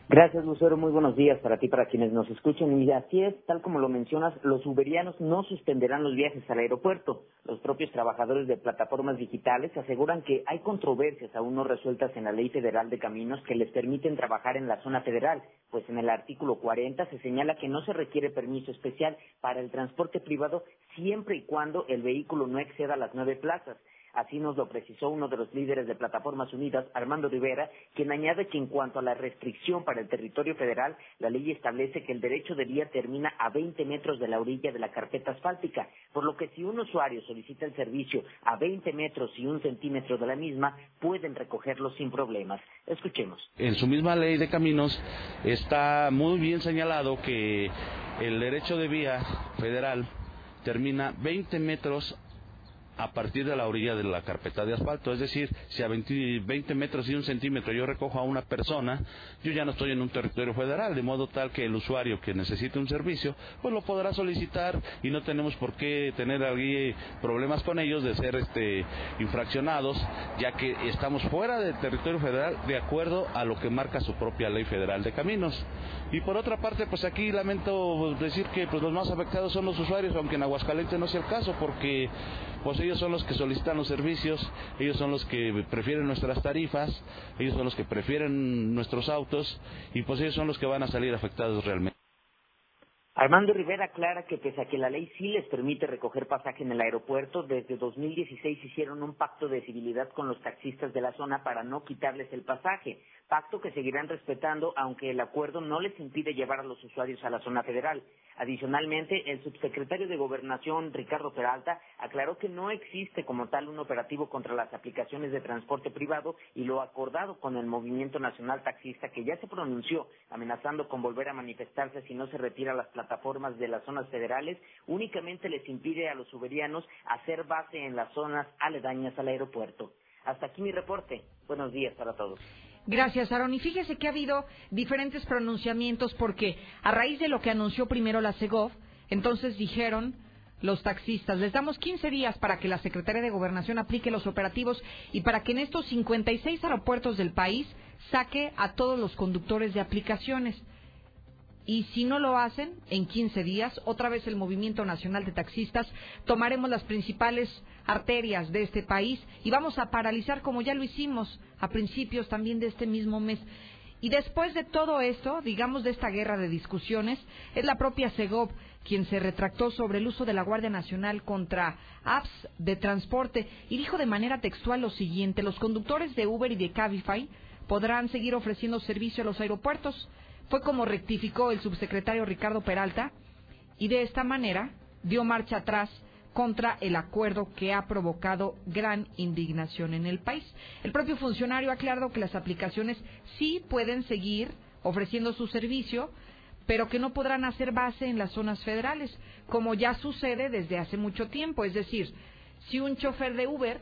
Gracias, Lucero. Muy buenos días para ti, para quienes nos escuchan. Y así es, tal como lo mencionas, los uberianos no suspenderán los viajes al aeropuerto. Los propios trabajadores de plataformas digitales aseguran que hay controversias aún no resueltas en la Ley Federal de Caminos que les permiten trabajar en la zona federal, pues en el artículo 40 se señala que no se requiere permiso especial para el transporte privado siempre y cuando el vehículo no exceda las nueve plazas. Así nos lo precisó uno de los líderes de Plataformas Unidas, Armando Rivera, quien añade que en cuanto a la restricción para el territorio federal, la ley establece que el derecho de vía termina a 20 metros de la orilla de la carpeta asfáltica, por lo que si un usuario solicita el servicio a 20 metros y un centímetro de la misma, pueden recogerlo sin problemas. Escuchemos. En su misma ley de caminos está muy bien señalado que el derecho de vía federal termina 20 metros a partir de la orilla de la carpeta de asfalto. Es decir, si a 20, 20, metros y un centímetro yo recojo a una persona, yo ya no estoy en un territorio federal, de modo tal que el usuario que necesite un servicio, pues lo podrá solicitar y no tenemos por qué tener aquí problemas con ellos de ser este infraccionados, ya que estamos fuera del territorio federal de acuerdo a lo que marca su propia ley federal de caminos. Y por otra parte, pues aquí lamento decir que pues los más afectados son los usuarios, aunque en Aguascalientes no sea el caso, porque pues ellos son los que solicitan los servicios, ellos son los que prefieren nuestras tarifas, ellos son los que prefieren nuestros autos y pues ellos son los que van a salir afectados realmente. Armando Rivera aclara que pese a que la ley sí les permite recoger pasaje en el aeropuerto, desde 2016 hicieron un pacto de civilidad con los taxistas de la zona para no quitarles el pasaje, pacto que seguirán respetando aunque el acuerdo no les impide llevar a los usuarios a la zona federal. Adicionalmente, el subsecretario de Gobernación, Ricardo Peralta, aclaró que no existe como tal un operativo contra las aplicaciones de transporte privado y lo acordado con el Movimiento Nacional Taxista que ya se pronunció amenazando con volver a manifestarse si no se retira las plataformas de las zonas federales, únicamente les impide a los uberianos hacer base en las zonas aledañas al aeropuerto. Hasta aquí mi reporte. Buenos días para todos. Gracias, Aaron. Y fíjese que ha habido diferentes pronunciamientos porque a raíz de lo que anunció primero la CEGOV, entonces dijeron los taxistas, les damos 15 días para que la Secretaría de Gobernación aplique los operativos y para que en estos 56 aeropuertos del país saque a todos los conductores de aplicaciones. Y si no lo hacen, en 15 días, otra vez el Movimiento Nacional de Taxistas, tomaremos las principales arterias de este país y vamos a paralizar como ya lo hicimos a principios también de este mismo mes. Y después de todo esto, digamos de esta guerra de discusiones, es la propia Segov quien se retractó sobre el uso de la Guardia Nacional contra apps de transporte y dijo de manera textual lo siguiente, los conductores de Uber y de Cabify podrán seguir ofreciendo servicio a los aeropuertos. Fue como rectificó el subsecretario Ricardo Peralta y de esta manera dio marcha atrás contra el acuerdo que ha provocado gran indignación en el país. El propio funcionario ha aclarado que las aplicaciones sí pueden seguir ofreciendo su servicio, pero que no podrán hacer base en las zonas federales, como ya sucede desde hace mucho tiempo. Es decir, si un chofer de Uber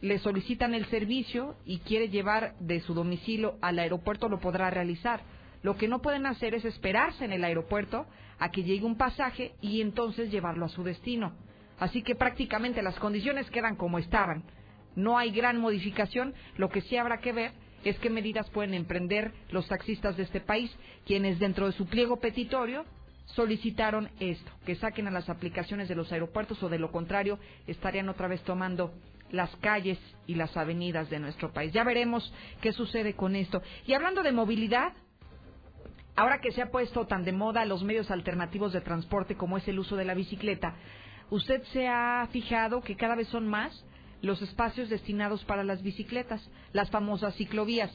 le solicitan el servicio y quiere llevar de su domicilio al aeropuerto, lo podrá realizar. Lo que no pueden hacer es esperarse en el aeropuerto a que llegue un pasaje y entonces llevarlo a su destino. Así que prácticamente las condiciones quedan como estaban. No hay gran modificación. Lo que sí habrá que ver es qué medidas pueden emprender los taxistas de este país, quienes dentro de su pliego petitorio solicitaron esto, que saquen a las aplicaciones de los aeropuertos o de lo contrario estarían otra vez tomando las calles y las avenidas de nuestro país. Ya veremos qué sucede con esto. Y hablando de movilidad, ahora que se ha puesto tan de moda los medios alternativos de transporte como es el uso de la bicicleta, usted se ha fijado que cada vez son más los espacios destinados para las bicicletas, las famosas ciclovías.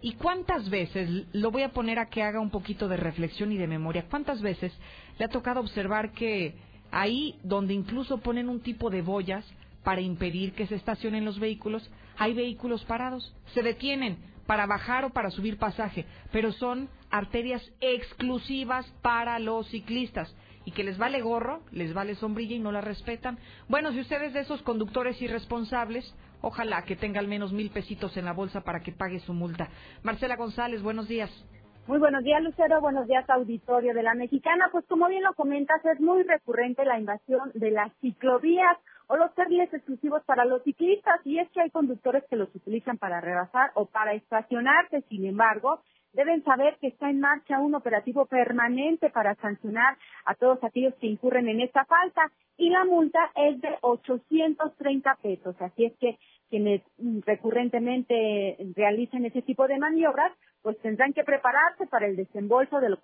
¿Y cuántas veces, lo voy a poner a que haga un poquito de reflexión y de memoria, cuántas veces le ha tocado observar que ahí donde incluso ponen un tipo de boyas para impedir que se estacionen los vehículos, hay vehículos parados, se detienen para bajar o para subir pasaje, pero son arterias exclusivas para los ciclistas y que les vale gorro, les vale sombrilla y no la respetan. Bueno, si ustedes de esos conductores irresponsables, ojalá que tenga al menos mil pesitos en la bolsa para que pague su multa. Marcela González, buenos días. Muy buenos días, Lucero. Buenos días, auditorio de la Mexicana. Pues como bien lo comentas, es muy recurrente la invasión de las ciclovías o los carriles exclusivos para los ciclistas. Y es que hay conductores que los utilizan para rebasar o para estacionarse. Sin embargo, deben saber que está en marcha un operativo permanente para sancionar a todos aquellos que incurren en esta falta y la multa es de 830 pesos. Así es que quienes recurrentemente realizan ese tipo de maniobras, pues tendrán que prepararse para el desembolso de lo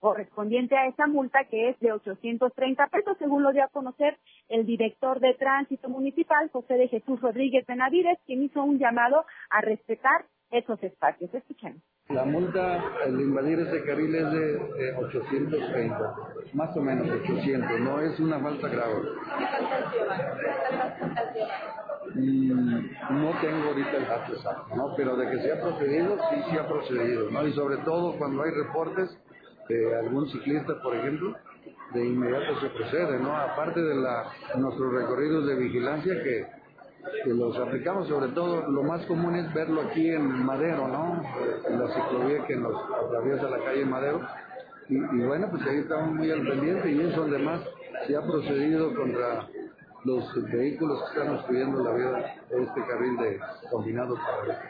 correspondiente a esa multa que es de 830 pesos, según lo dio a conocer el director de tránsito municipal, José de Jesús Rodríguez Benavides, quien hizo un llamado a respetar esos espacios. Escuchemos. La multa al invadir ese carril es de, 830, más o menos 800, no es una falta grave. Y no tengo ahorita el dato exacto, ¿no? Pero de que se ha procedido, sí, sí ha procedido, ¿no? Y sobre todo cuando hay reportes de algún ciclista, por ejemplo, de inmediato se procede, ¿no? Aparte de la, nuestros recorridos de vigilancia que que los aplicamos, sobre todo lo más común es verlo aquí en Madero, ¿no? En la ciclovía que nos atraviesa la calle Madero. Y, bueno, pues ahí estamos muy al pendiente y es donde más se ha procedido contra los vehículos que están obstruyendo la vía de este carril de combinado para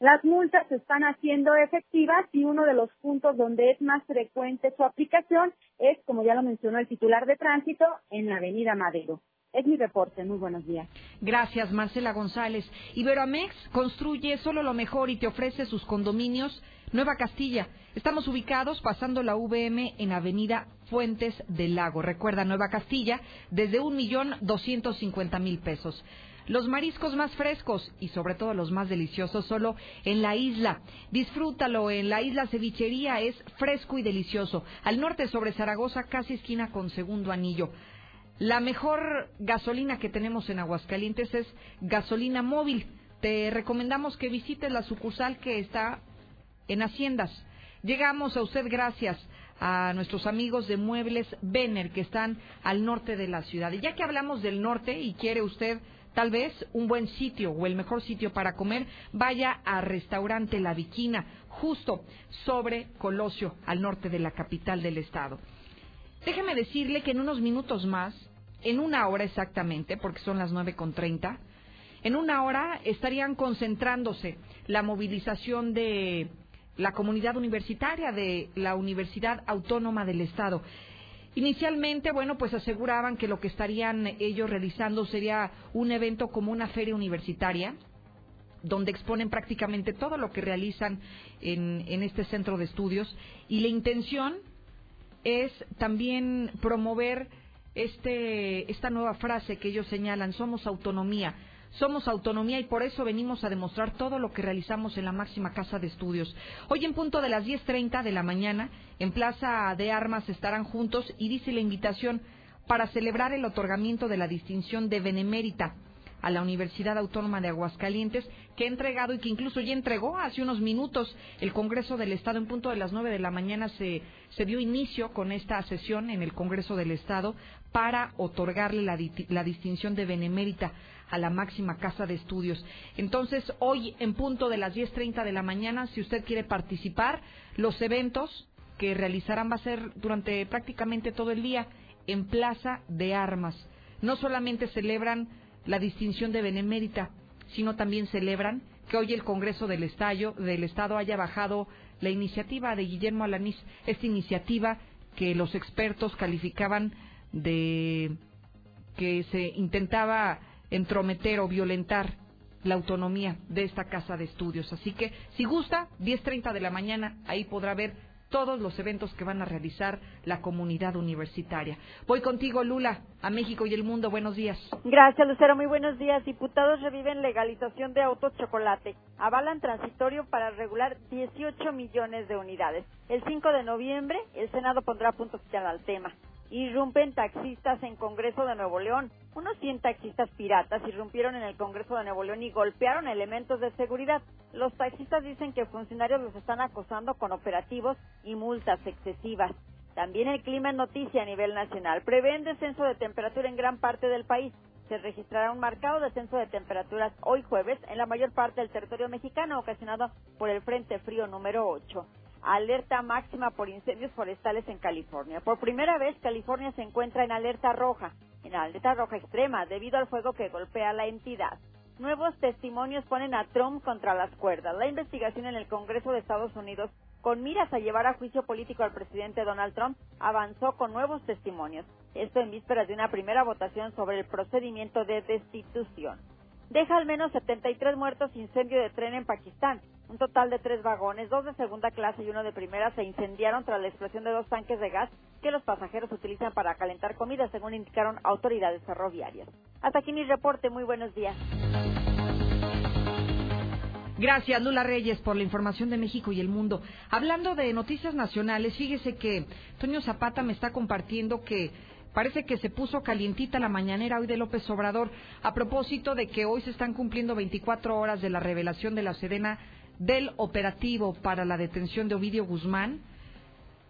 Las multas se están haciendo efectivas y uno de los puntos donde es más frecuente su aplicación es, como ya lo mencionó el titular de tránsito, en la avenida Madero. Es mi reporte. Muy buenos días. Gracias, Marcela González. Iberoamex construye solo lo mejor y te ofrece sus condominios Nueva Castilla. Estamos ubicados pasando la VM en Avenida Fuentes del Lago. Recuerda, Nueva Castilla, desde un millón doscientos cincuenta mil pesos. Los mariscos más frescos y sobre todo los más deliciosos solo en la isla. Disfrútalo en la isla Cevichería, es fresco y delicioso. Al norte sobre Zaragoza, casi esquina con segundo anillo. La mejor gasolina que tenemos en Aguascalientes es gasolina móvil. Te recomendamos que visites la sucursal que está en Haciendas. Llegamos a usted gracias a nuestros amigos de Muebles Benner que están al norte de la ciudad. Y ya que hablamos del norte y quiere usted tal vez un buen sitio o el mejor sitio para comer, vaya a Restaurante La Viquina, justo sobre Colosio, al norte de la capital del estado. Déjeme decirle que en unos minutos más, en una hora exactamente, porque son las nueve con treinta, en una hora estarían concentrándose la movilización de la comunidad universitaria de la Universidad Autónoma del Estado. Inicialmente, bueno, pues aseguraban que lo que estarían ellos realizando sería un evento como una feria universitaria, donde exponen prácticamente todo lo que realizan en, en este centro de estudios. Y la intención es también promover este, esta nueva frase que ellos señalan, somos autonomía. Somos autonomía y por eso venimos a demostrar todo lo que realizamos en la máxima casa de estudios. Hoy en punto de las 10.30 de la mañana, en Plaza de Armas estarán juntos y dice la invitación para celebrar el otorgamiento de la distinción de Benemérita a la Universidad Autónoma de Aguascalientes, que ha entregado y que incluso ya entregó hace unos minutos el Congreso del Estado. En punto de las nueve de la mañana se, se dio inicio con esta sesión en el Congreso del Estado para otorgarle la, la distinción de Benemérita a la máxima casa de estudios. Entonces, hoy en punto de las 10.30 de la mañana, si usted quiere participar, los eventos que realizarán va a ser durante prácticamente todo el día en Plaza de Armas. No solamente celebran la distinción de Benemérita, sino también celebran que hoy el Congreso del, Estallo, del Estado haya bajado la iniciativa de Guillermo Alanís, esta iniciativa que los expertos calificaban de que se intentaba entrometer o violentar la autonomía de esta casa de estudios. Así que, si gusta, 10.30 de la mañana, ahí podrá ver todos los eventos que van a realizar la comunidad universitaria. Voy contigo, Lula, a México y el mundo. Buenos días. Gracias, Lucero. Muy buenos días. Diputados reviven legalización de autos chocolate. Avalan transitorio para regular 18 millones de unidades. El 5 de noviembre, el Senado pondrá punto final al tema. Irrumpen taxistas en Congreso de Nuevo León. Unos 100 taxistas piratas irrumpieron en el Congreso de Nuevo León y golpearon elementos de seguridad. Los taxistas dicen que funcionarios los están acosando con operativos y multas excesivas. También el clima es noticia a nivel nacional. Prevén descenso de temperatura en gran parte del país. Se registrará un marcado descenso de temperaturas hoy jueves en la mayor parte del territorio mexicano ocasionado por el Frente Frío número 8 alerta máxima por incendios forestales en California. Por primera vez, California se encuentra en alerta roja, en alerta roja extrema, debido al fuego que golpea la entidad. Nuevos testimonios ponen a Trump contra las cuerdas. La investigación en el Congreso de Estados Unidos, con miras a llevar a juicio político al presidente Donald Trump, avanzó con nuevos testimonios. Esto en vísperas de una primera votación sobre el procedimiento de destitución deja al menos 73 muertos incendio de tren en Pakistán. Un total de tres vagones, dos de segunda clase y uno de primera, se incendiaron tras la explosión de dos tanques de gas que los pasajeros utilizan para calentar comida, según indicaron autoridades ferroviarias. Hasta aquí mi reporte. Muy buenos días. Gracias, Lula Reyes, por la información de México y el mundo. Hablando de noticias nacionales, fíjese que Toño Zapata me está compartiendo que Parece que se puso calientita la mañanera hoy de López Obrador a propósito de que hoy se están cumpliendo 24 horas de la revelación de la Sedena del operativo para la detención de Ovidio Guzmán.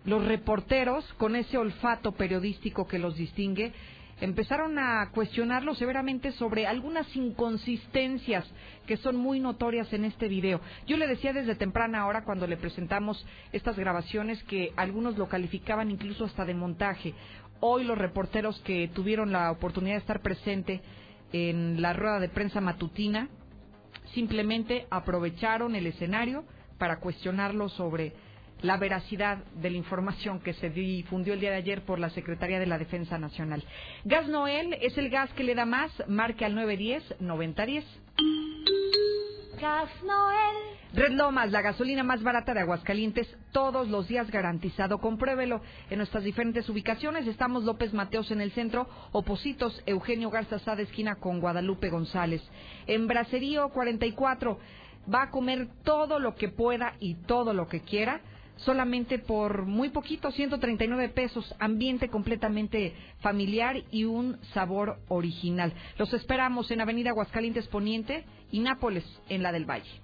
Los reporteros, con ese olfato periodístico que los distingue, empezaron a cuestionarlo severamente sobre algunas inconsistencias que son muy notorias en este video. Yo le decía desde temprana hora cuando le presentamos estas grabaciones que algunos lo calificaban incluso hasta de montaje. Hoy los reporteros que tuvieron la oportunidad de estar presente en la rueda de prensa matutina simplemente aprovecharon el escenario para cuestionarlo sobre la veracidad de la información que se difundió el día de ayer por la Secretaría de la Defensa Nacional. Gas Noel es el gas que le da más, marque al 910-9010. Red Lomas, la gasolina más barata de Aguascalientes, todos los días garantizado. Compruébelo en nuestras diferentes ubicaciones. Estamos López Mateos en el centro, opositos Eugenio Garza Sada, esquina con Guadalupe González. En Bracerío 44, va a comer todo lo que pueda y todo lo que quiera solamente por muy poquito, 139 pesos, ambiente completamente familiar y un sabor original. Los esperamos en Avenida Aguascalientes Poniente y Nápoles en la del Valle.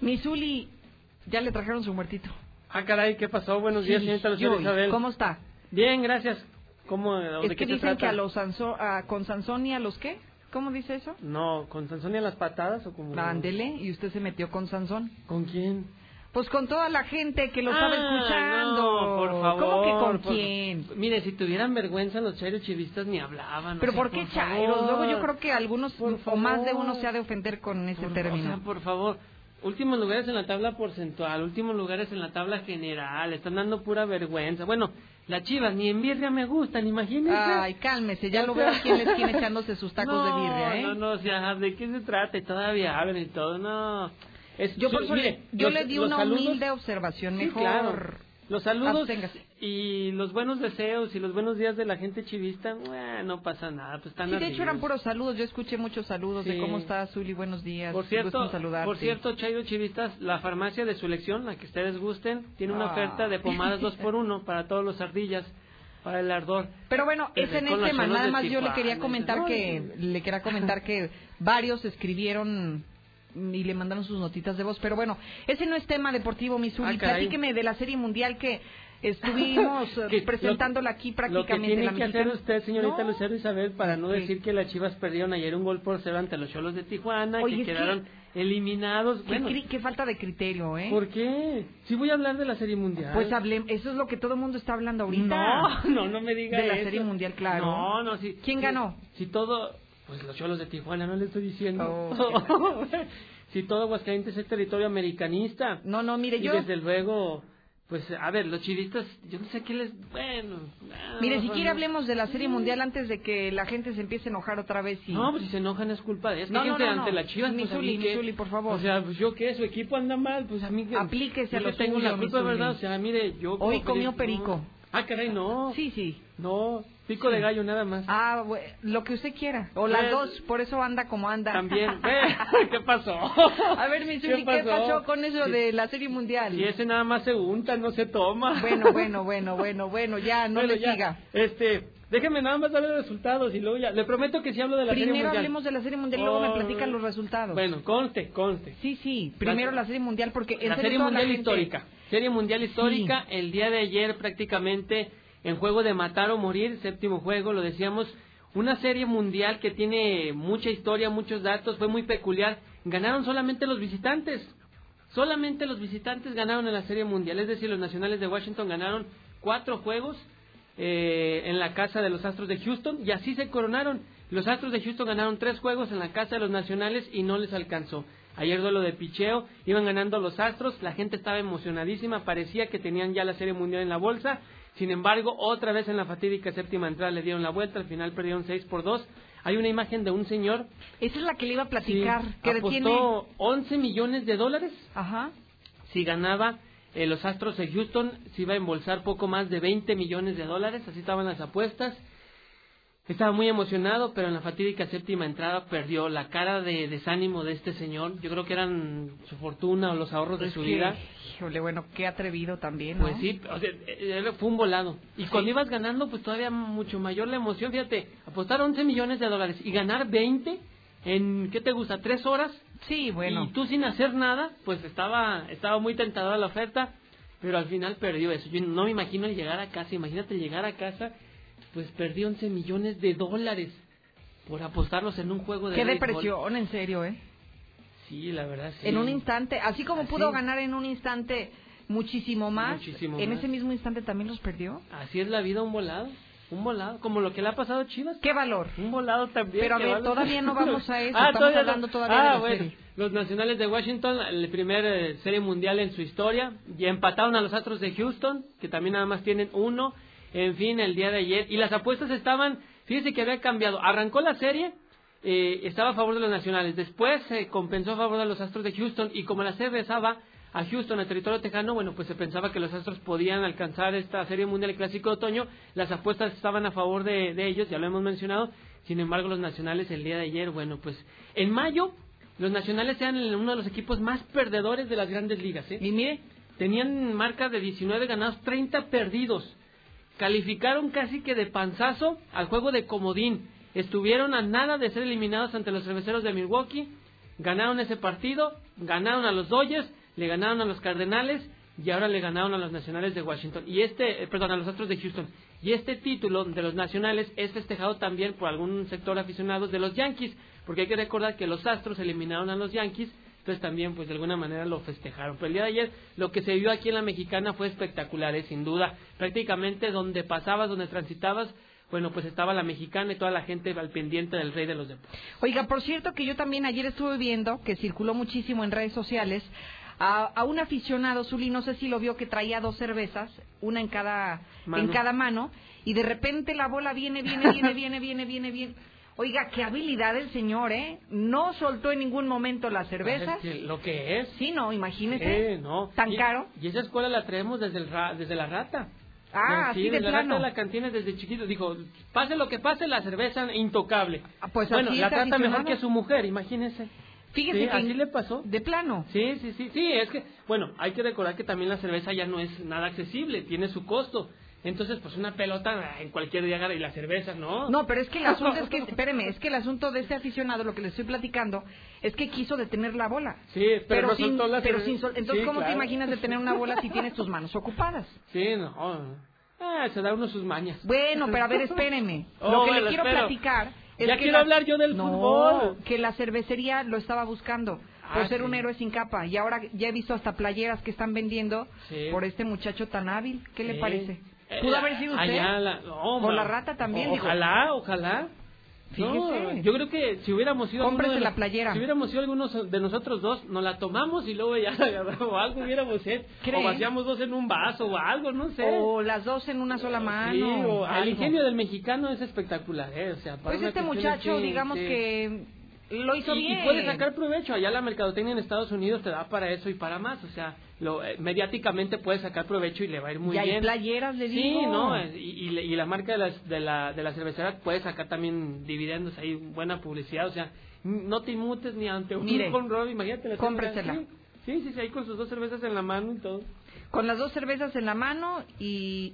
Misuli, ya le trajeron su muertito. Ah, caray, ¿qué pasó? Buenos días, Sí, señorita Lucía Isabel. ¿Cómo está? Bien, gracias. ¿Cómo, Es que dicen que trata? a los Sanso- a- con Sansón y a los qué? ¿Cómo dice eso? No, ¿con Sansón y a las patadas o como...? Ándele, y usted se metió con Sansón. ¿Con quién? Pues con toda la gente que lo estaba Ah, escuchando. no, por favor. ¿Cómo que con por- quién? Mire, si tuvieran vergüenza los chairos chivistas ni hablaban. o Pero sea, ¿por qué favor. chairos? Luego yo creo que algunos Por o más de favor. uno se ha de ofender con ese Por- término. o sea, por favor. Últimos lugares en la tabla porcentual, últimos lugares en la tabla general, están dando pura vergüenza. Bueno, las chivas ni en birria me gustan, imagínense. Ay, cálmese, ya lo veo aquí en la esquina echándose sus tacos no, de birria, ¿eh? No, no, o sea, ¿de qué se trata? Y todavía hablan y todo, no. Es- Yo por su- mire, yo los- le di una saludos- humilde observación. Sí, Mejor claro. Los saludos absténgase. y los buenos deseos y los buenos días de la gente chivista, eh, no pasa nada, pues están Sí, de hecho eran puros saludos. Yo escuché muchos saludos de cómo está Zuli. Buenos días. Por cierto, por cierto, Chairo Chivistas, la farmacia de su elección, la que ustedes gusten, tiene una Ah. oferta de pomadas 2 por 1 para todos los ardillas, para el ardor. Pero bueno, Que es en el tema. Nada más yo le quería comentar "Ay, que le quería comentar que varios escribieron y le mandaron sus notitas de voz. Pero bueno, ese no es tema deportivo, Missouri. Ah. Platíqueme de la Serie Mundial que estuvimos Que presentándola aquí Lo que prácticamente. tiene la que hacer usted, señorita No. Lucero Isabel, para no Ok. decir que las Chivas perdieron ayer un gol por cero ante los Cholos de Tijuana, Oye, que es que- quedaron eliminados. Qué, Bueno, qué falta de criterio, ¿eh? ¿por qué? Sí voy a hablar de la Serie Mundial. Pues hablé, eso es lo que todo el mundo está hablando ahorita. No, no, no me diga De la eso. Serie Mundial, claro. No, no, sí. ¿Quién sí, ganó? Si todo, pues los Cholos de Tijuana, no le estoy diciendo. Oh, si todo Aguascalientes es territorio americanista. No, no, mire, y yo... desde luego, pues a ver, los chivistas, yo no sé qué les, bueno. Mire, si no, quiere hablemos de la Serie Mundial antes de que la gente se empiece a enojar otra vez y... No, pues si se enojan es culpa de eso. No, que no, gente ante la Chivas, pues a Misuli, que- Misuli, por favor. O sea, pues yo qué, su equipo anda mal, pues a mí que... Aplíquese a yo lo que tengo suyo, la culpa. ¿verdad? O sea, mire, yo... Hoy comió perico. Ah, caray, no. Sí, sí. No, pico de gallo nada más. Ah, lo que usted quiera. O las dos, por eso anda como anda. También. ¿Qué pasó? A ver, Misuli, ¿qué, ¿Qué pasó? con eso Sí. de la Serie Mundial? Y ese nada más se unta, no se toma. Bueno, bueno, bueno, bueno, bueno, ya, no Bueno, le ya. siga. Este, déjeme nada más dar los resultados y luego ya. Le prometo que si hablo de la Serie Primero Mundial. hablemos de la Serie Mundial y luego me platican los resultados. Bueno, conste, conste. Sí, sí, primero la, Serie Mundial porque en la Serie Mundial gente- histórica. Serie Mundial histórica, el día de ayer prácticamente en juego de matar o morir, séptimo juego, lo decíamos, una serie mundial que tiene mucha historia, muchos datos, fue muy peculiar. Ganaron solamente los visitantes. Solamente los visitantes ganaron en la serie mundial, es decir, los nacionales de Washington ganaron cuatro juegos eh, en la casa de los Astros de Houston y así se coronaron. Los Astros de Houston ganaron tres juegos en la casa de los nacionales y no les alcanzó. Ayer duelo de picheo, iban ganando los Astros, la gente estaba emocionadísima, parecía que tenían ya la serie mundial en la bolsa. Sin embargo, otra vez en la fatídica séptima entrada le dieron la vuelta, al final perdieron 6 por 2. Hay una imagen de un señor Esa es la que le iba a platicar, Sí, que apostó detiene... 11 millones de dólares. Ajá. Si ganaba eh, los Astros de Houston, se iba a embolsar poco más de 20 millones de dólares. Así estaban las apuestas. Estaba muy emocionado, pero en la fatídica séptima entrada perdió la cara de desánimo de este señor. Yo creo que eran su fortuna o los ahorros de su que, vida. Híjole, bueno, qué atrevido también, ¿no? Pues sí, o sea, eh, fue un volado. Y cuando ibas ganando, pues todavía mucho mayor la emoción. Fíjate, apostar 11 millones de dólares y ganar 20 en, ¿qué te gusta? ¿Tres horas? Sí, bueno. Y tú sin hacer nada, pues estaba, estaba muy tentadora la oferta, pero al final perdió eso. Yo no me imagino llegar a casa, imagínate llegar a casa, pues perdí 11 millones de dólares por apostarlos en un juego de Qué béisbol. depresión, en serio, ¿eh? Sí, la verdad, sí. En un instante, así como Así. pudo ganar en un instante muchísimo más, Muchísimo en más. ese mismo instante también los perdió. Así es la vida, un volado. Un volado, como lo que le ha pasado a Chivas. ¿Qué valor? Un volado también. Pero a ¿qué ver, todavía no vamos a eso, Ah, estamos todavía no. hablando todavía Ah, de la bueno. serie. Los nacionales de Washington, el primer eh, serie mundial en su historia, y empataron a los Astros de Houston, que también nada más tienen uno. En fin, el día de ayer. Y las apuestas estaban, fíjese que había cambiado. Arrancó la serie, eh, estaba a favor de los nacionales. Después se compensó a favor de los Astros de Houston. Y como la serie regresaba a Houston, al territorio tejano, bueno, pues se pensaba que los Astros podían alcanzar esta serie mundial, clásico de otoño. Las apuestas estaban a favor de, de ellos, ya lo hemos mencionado. Sin embargo, los nacionales el día de ayer, bueno, pues en mayo los nacionales eran el- uno de los equipos más perdedores de las grandes ligas. ¿eh? Y mire, tenían marca de 19 ganados, 30 perdidos. Calificaron casi que de panzazo al juego de comodín. Estuvieron a nada de ser eliminados ante los cerveceros de Milwaukee. Ganaron ese partido, ganaron a los Dodgers, le ganaron a los Cardenales y ahora le ganaron a los Nacionales de Washington. Y este, eh, perdón, a los Astros de Houston. Y este título de los Nacionales es festejado también por algún sector aficionado de los Yankees, porque hay que recordar que los Astros eliminaron a los Yankees, entonces también pues de alguna manera lo festejaron. Pero el día de ayer lo que se vio aquí en la Mexicana fue espectacular, ¿eh? sin duda. Prácticamente donde pasabas, donde transitabas, bueno, pues estaba la Mexicana y toda la gente al pendiente del rey de los deportes. Oiga, por cierto que yo también ayer estuve viendo que circuló muchísimo en redes sociales a, a un aficionado, Zuli, no sé si lo vio que traía dos cervezas, una en cada Mano. en cada mano, y de repente la bola viene, viene, viene, viene, viene, viene, viene. Oiga, qué habilidad el señor, ¿eh? No soltó en ningún momento las cervezas. Es que lo que es. Sí, no, imagínese. Eh, no. Tan Y- caro. Y esa escuela la traemos desde, el ra- desde la rata. Ah, así de desde la plano. rata la cantina desde chiquito. Dijo, pase lo que pase, la cerveza intocable. pues bueno, la trata mejor que su mujer, imagínese. Fíjese Sí, que así le pasó. De plano. Sí, sí, sí, sí, es que, bueno, hay que recordar que también la cerveza ya no es nada accesible, tiene su costo. Entonces, pues una pelota ah, en cualquier día y la cerveza, ¿no? No, pero es que el asunto es que, espéreme, es que el asunto de este aficionado, lo que le estoy platicando, es que quiso detener la bola. Sí, pero, no sin, pero sin sol- entonces, Sí, ¿cómo te claro. imaginas detener una bola si tienes tus manos ocupadas? Sí, no. Ah, se da uno sus mañas. Bueno, pero a ver, espéreme. Oh, lo que bueno, le quiero espero. platicar es Ya que quiero la- hablar yo del no, fútbol. que la cervecería lo estaba buscando por Ah, ser sí. un héroe sin capa y ahora ya he visto hasta playeras que están vendiendo Sí. por este muchacho tan hábil. ¿Qué le Sí. parece? Eh, ¿Pudo haber sido usted? allá la- no, Por la rata también. Ojalá, ojalá. Fíjese. No, yo creo que si hubiéramos alguno de la los- playera. Si hubiéramos sido algunos de nosotros dos, nos la tomamos y luego ya la agarramos, o algo hubiéramos hecho. O vaciamos dos en un vaso o algo, no sé. O las dos en una sola mano. Sí, o- el ingenio del mexicano es espectacular, ¿eh? O sea, para Pues este muchacho, digamos sí. que lo hizo y, bien. y puede sacar provecho. Allá la mercadotecnia en Estados Unidos te da para eso y para más. O sea, lo, eh, mediáticamente puede sacar provecho y le va a ir muy y bien. hay playeras, le Sí, digo. no, eh, y, y, y la marca de, las, de, la, de la cervecera puede sacar también dividendos ahí, buena publicidad, o sea, no te inmutes ni ante un Mire, imagínate la cómpresela. Sí, sí, sí, ahí con sus dos cervezas en la mano y todo. Con las dos cervezas en la mano y,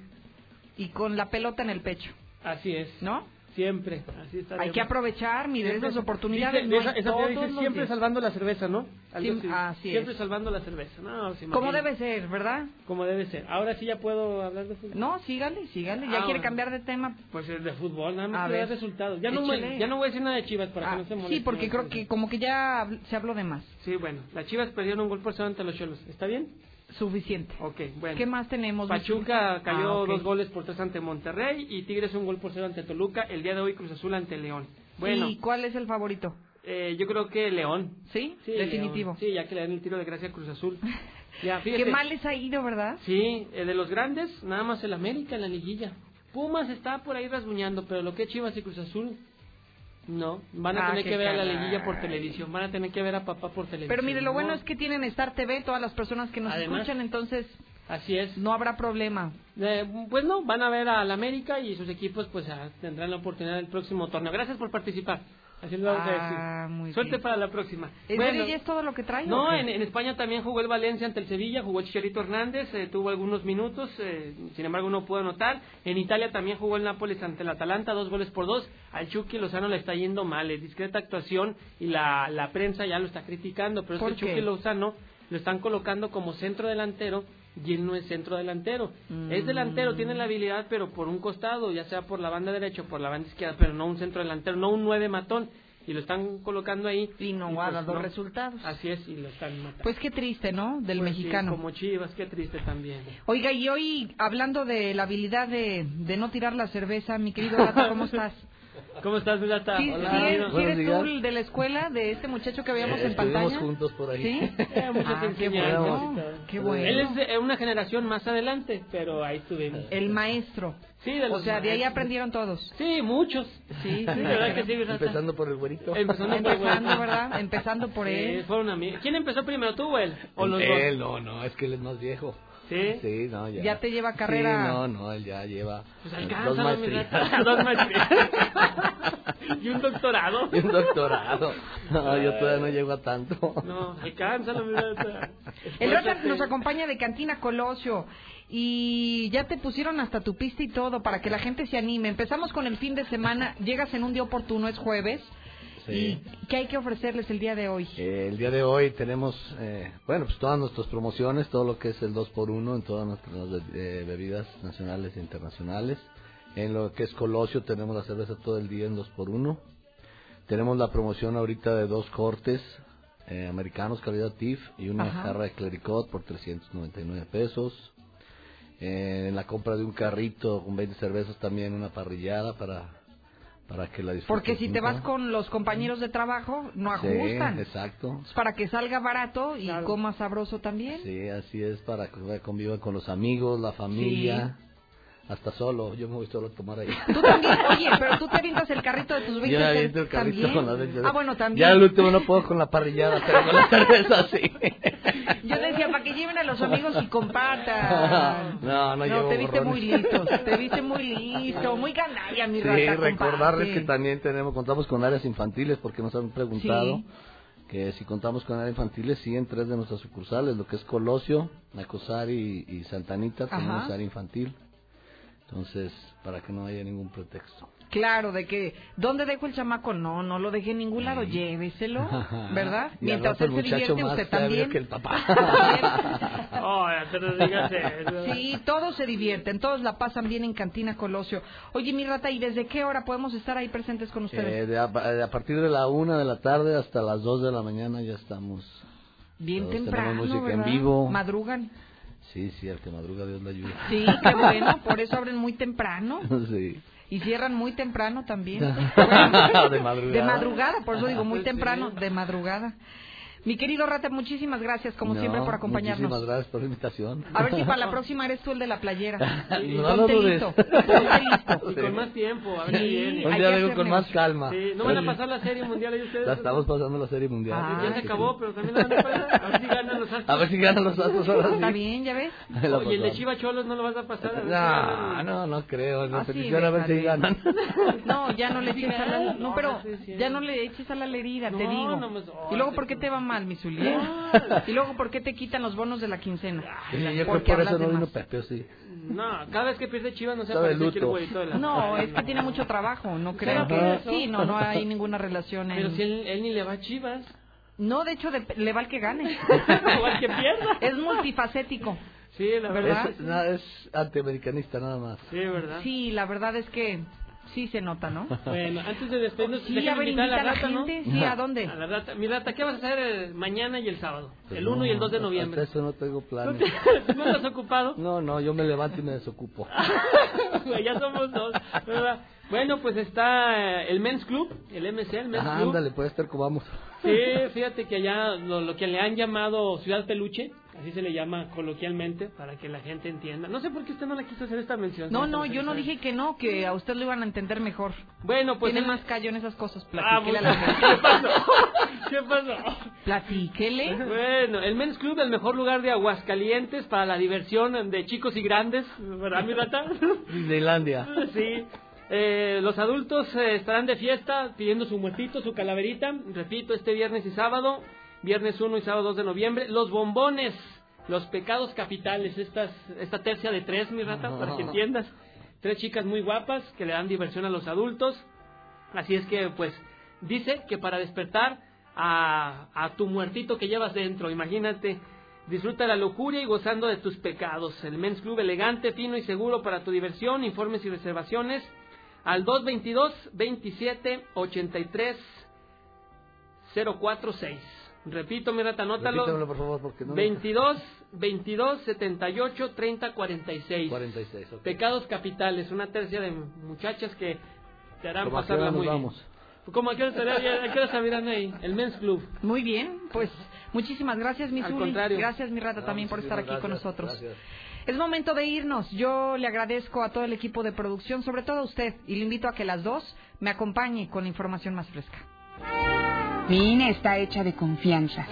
y con la pelota en el pecho. Así es. ¿No? Siempre, así está. Hay que aprovechar, Siempre- esas oportunidades. Dice- no esa, esa todos dice siempre días. salvando la cerveza, ¿no? Algo Sí, así Siempre es. salvando la cerveza. No, se Como debe ser, ¿verdad? Como debe ser. Ahora sí ya puedo hablar de fútbol. No, sígale, sígale. Ya Ah, quiere cambiar de tema. Pues es de fútbol, nada más ver. resultados. Ya no, me- ya no voy a decir nada de Chivas para Ah, que no se moleste. sí, porque creo que como que ya se habló de más. Sí, bueno, las Chivas perdieron un gol por cero ante los Cholos. ¿Está bien? Suficiente. Ok, bueno. ¿Qué más tenemos? Pachuca cayó Ah, ok. dos goles por tres ante Monterrey y Tigres un gol por cero ante Toluca. El día de hoy Cruz Azul ante León. Bueno, ¿Y cuál es el favorito? eh, yo creo que León. ¿Sí? Sí, Definitivo. León. Sí, ya que le dan el tiro de gracia a Cruz Azul. Ya, fíjate. Qué mal les ha ido, ¿verdad? Sí, eh, de los grandes, nada más el América en la liguilla. Pumas está por ahí rasguñando, pero lo que es Chivas y Cruz Azul, no. Van a Ah, tener que ver a la liguilla por televisión, van a tener que ver a papá por televisión. Pero mire, lo bueno no. es que tienen Star TV, todas las personas que nos Además. escuchan, entonces Así es. no habrá problema. Eh, pues no, van a ver al América y sus equipos pues ah, tendrán la oportunidad del próximo torneo. Gracias por participar. Así lo vamos Ah, a muy decir. Suerte bien. para la próxima. ¿En Bueno, es todo lo que trae? No, en, en España también jugó el Valencia ante el Sevilla, jugó el Chicharito Hernández, eh, tuvo algunos minutos, eh, sin embargo no pudo anotar. En Italia también jugó el Nápoles ante el Atalanta, dos goles por dos. Al Chucky Lozano le está yendo mal, es discreta actuación y la, la prensa ya lo está criticando, pero es que ¿Por el Chucky? Lozano lo están colocando como centro delantero y él no es centro delantero. Es Mm. delantero, tiene la habilidad, pero por un costado, ya sea por la banda derecha o por la banda izquierda, pero no un centro delantero, no un nueve matón. y lo están colocando ahí. Y no ha pues resultados. Así es, y lo están matando. Pues qué triste, ¿no? Del Pues sí, mexicano. como Chivas, qué triste también. Oiga, y hoy hablando de la habilidad de, de no tirar la cerveza, mi querido Rata, ¿cómo estás? ¿Cómo estás, Mulata? ¿Sí, sí Hola. sí Buenos eres tú el de la escuela, de este muchacho que veíamos en Estuvimos pantalla? juntos por ahí. ¿Sí? Eh, mucho Ah, qué bueno, qué bueno. Él es de una generación más adelante, pero ahí estuvimos. El maestro. Sí, de O los sea, de ahí maestros. aprendieron todos. Sí, muchos. Sí, sí, ¿verdad que sí? Empezando por el güerito. Empezando por el Empezando, ¿verdad? Empezando por Sí, él. fueron amigos. ¿Quién empezó primero, tú o él? ¿O los él, dos? no, no, es que él es más viejo. ¿Sí? Sí, no, ya. Ya te lleva carrera. Sí, no, no, él ya lleva Pues dos maestrías. Dos maestrías. y un doctorado. Y un doctorado. No, yo todavía no llego a tanto. No, alcánzalo, mi Rata. El Esfuérzate. nos acompaña de Cantina Colosio y ya te pusieron hasta tu pista y todo para que la gente se anime. Empezamos con el fin de semana, llegas en un día oportuno, es jueves. Sí. ¿Y qué hay que ofrecerles el día de hoy? Eh, el día de hoy tenemos, eh, bueno, pues todas nuestras promociones, todo lo que es el 2x1 en todas nuestras eh, bebidas nacionales e internacionales. En lo que es Colosio tenemos la cerveza todo el día en 2x1. Tenemos la promoción ahorita de dos cortes eh, americanos calidad TIF y una Ajá. jarra de clericot por 399 pesos. Eh, en la compra de un carrito con 20 cervezas también una parrillada para, para que la disfruten. Porque si te vas con los compañeros de trabajo, no Sí, ajustan. exacto. Es para que salga barato y coma sabroso también. Sí, así es, para que convivan con los amigos, la familia, hasta solo. Yo me voy solo a tomar ahí. Tú también, oye, pero tú te avientas el carrito de tus 20 Yo aviento el carrito ¿también? con las 20 Ah, bueno, también. Ya al último no puedo con la parrillada, pero con la cerveza sí. Yo decía, para que lleven a los amigos y compartan. No, no, llevo te viste borrones. muy listo, te viste muy listo, muy ganalla, mi Sí, rata, recordarles comparte. que también tenemos, contamos con áreas infantiles, porque nos han preguntado Sí. que si contamos con áreas infantiles, sí, en tres de nuestras sucursales, lo que es Colosio, Nacosari y, y Santanita, tenemos área infantil. Entonces, para que no haya ningún pretexto. Claro, de que, ¿dónde dejo el chamaco? No, no lo dejé en ningún lado, lléveselo, ¿verdad? Y Mientras él se divierte, más usted también. que el papá. Oh, eso. Sí, todos se divierten, todos la pasan bien en Cantina Colosio. Oye, mi rata, ¿y desde qué hora podemos estar ahí presentes con ustedes? Eh, de a, de a partir de la una de la tarde hasta las dos de la mañana ya estamos. bien todos temprano, música en ¿verdad? vivo. Madrugan. Sí, sí, el que madruga Dios le ayuda. Sí, qué bueno, por eso abren muy temprano. sí. Y cierran muy temprano también. De madrugada. De madrugada, por eso digo muy Pues temprano, de madrugada. Mi querido Rata, muchísimas gracias, como No, siempre, por acompañarnos. Muchísimas gracias por la invitación. A ver si para la próxima eres tú el de la playera. No Ponte lo dudes. listo, ponte listo. Y con más tiempo, a ver Sí, si viene. Un día vengo con más calma. Sí, no van a pasar la serie mundial ahí ustedes. La estamos pasando la serie mundial. Ah, ya se acabó, pero también la van a pasar. A ver si ganan los astros. A ver si ganan los astros ahora sí. Está bien, ya ves. La Oye, el de pasamos. Chiva Cholos no lo vas a pasar. A No, no, no creo. No, Ah, sí, petición a ver si ganan. No, ya no le Sí, eches a la, no, pero No, sí, sí. ya no le eches a la herida, te No, digo. no, y luego, ¿por qué te va mal, mi Zuli? Y luego, ¿por qué te quitan los bonos de la quincena? Sí, yo creo que Porque por eso no vino más. Pepe, ¿o sí. No, cada vez que pierde Chivas no se aparece aquí el luto. güerito de la No, es que tiene mucho trabajo, no creo ¿Será que... Sí, no, no hay ninguna relación en... Pero si él, él ni le va a Chivas. No, de hecho, de- le va al que gane. Igual que pierda. Es multifacético. Sí, la ¿Verdad? Es, nada, es antiamericanista nada más. Sí, ¿verdad? Sí, la verdad es que sí se nota, ¿no? Bueno, antes de despedirnos, Sí, déjame a ver, invitar invita a la rata, ¿no? gente. Sí, ¿a dónde? A la rata. Mi rata, ¿qué vas a hacer el mañana y el sábado? Pues el 1 y el 2 de hasta noviembre. eso no tengo ¿No, planes. te- ¿No estás ocupado? No, no, yo me levanto y me desocupo. Ya somos dos, ¿verdad? Bueno, pues está eh, el Men's Club, el MC, el Men's Ah, Club. ándale, puede estar como vamos. Sí, fíjate que allá lo, lo que le han llamado Ciudad Peluche, así se le llama coloquialmente, para que la gente entienda. No sé por qué usted no le quiso hacer esta mención. No, no, yo no dije que no, que a usted lo iban a entender mejor. Bueno, pues... Tiene más callo en esas cosas, Ah, platíquele a bueno. la gente. ¿Qué pasó? ¿Qué pasó? Platíquele. Bueno, el Men's Club, el mejor lugar de Aguascalientes para la diversión de chicos y grandes, ¿verdad, mi rata? Disneylandia. Sí. Eh, los adultos eh, estarán de fiesta pidiendo su muertito, su calaverita. Repito, este viernes y sábado, viernes 1 y sábado 2 de noviembre. Los bombones, los pecados capitales, estas, esta tercia de tres, mi rata, para que entiendas. Tres chicas muy guapas que le dan diversión a los adultos. Así es que, pues, dice que para despertar a, a tu muertito que llevas dentro, imagínate, disfruta la lujuria y gozando de tus pecados. El Men's Club elegante, fino y seguro para tu diversión. Informes y reservaciones al 222 27 83 046. Repito, mi rata, anótalo. Repítemelo, por favor, porque no me- 22 22 78 30 46. 46, ok. Pecados capitales, una tercia de muchachas que te harán ¿Cómo a qué pasarla muy bien. vamos? ¿Cómo a qué hora ahí? El Men's Club. Muy bien, pues muchísimas gracias, mi Al contrario. Gracias, mi rata, No, también por estar aquí muchísimas con gracias, nosotros. gracias. Es momento de irnos. Yo le agradezco a todo el equipo de producción, sobre todo a usted, y le invito a que las dos me acompañe con la información más fresca. Mi INE está hecha de confianza.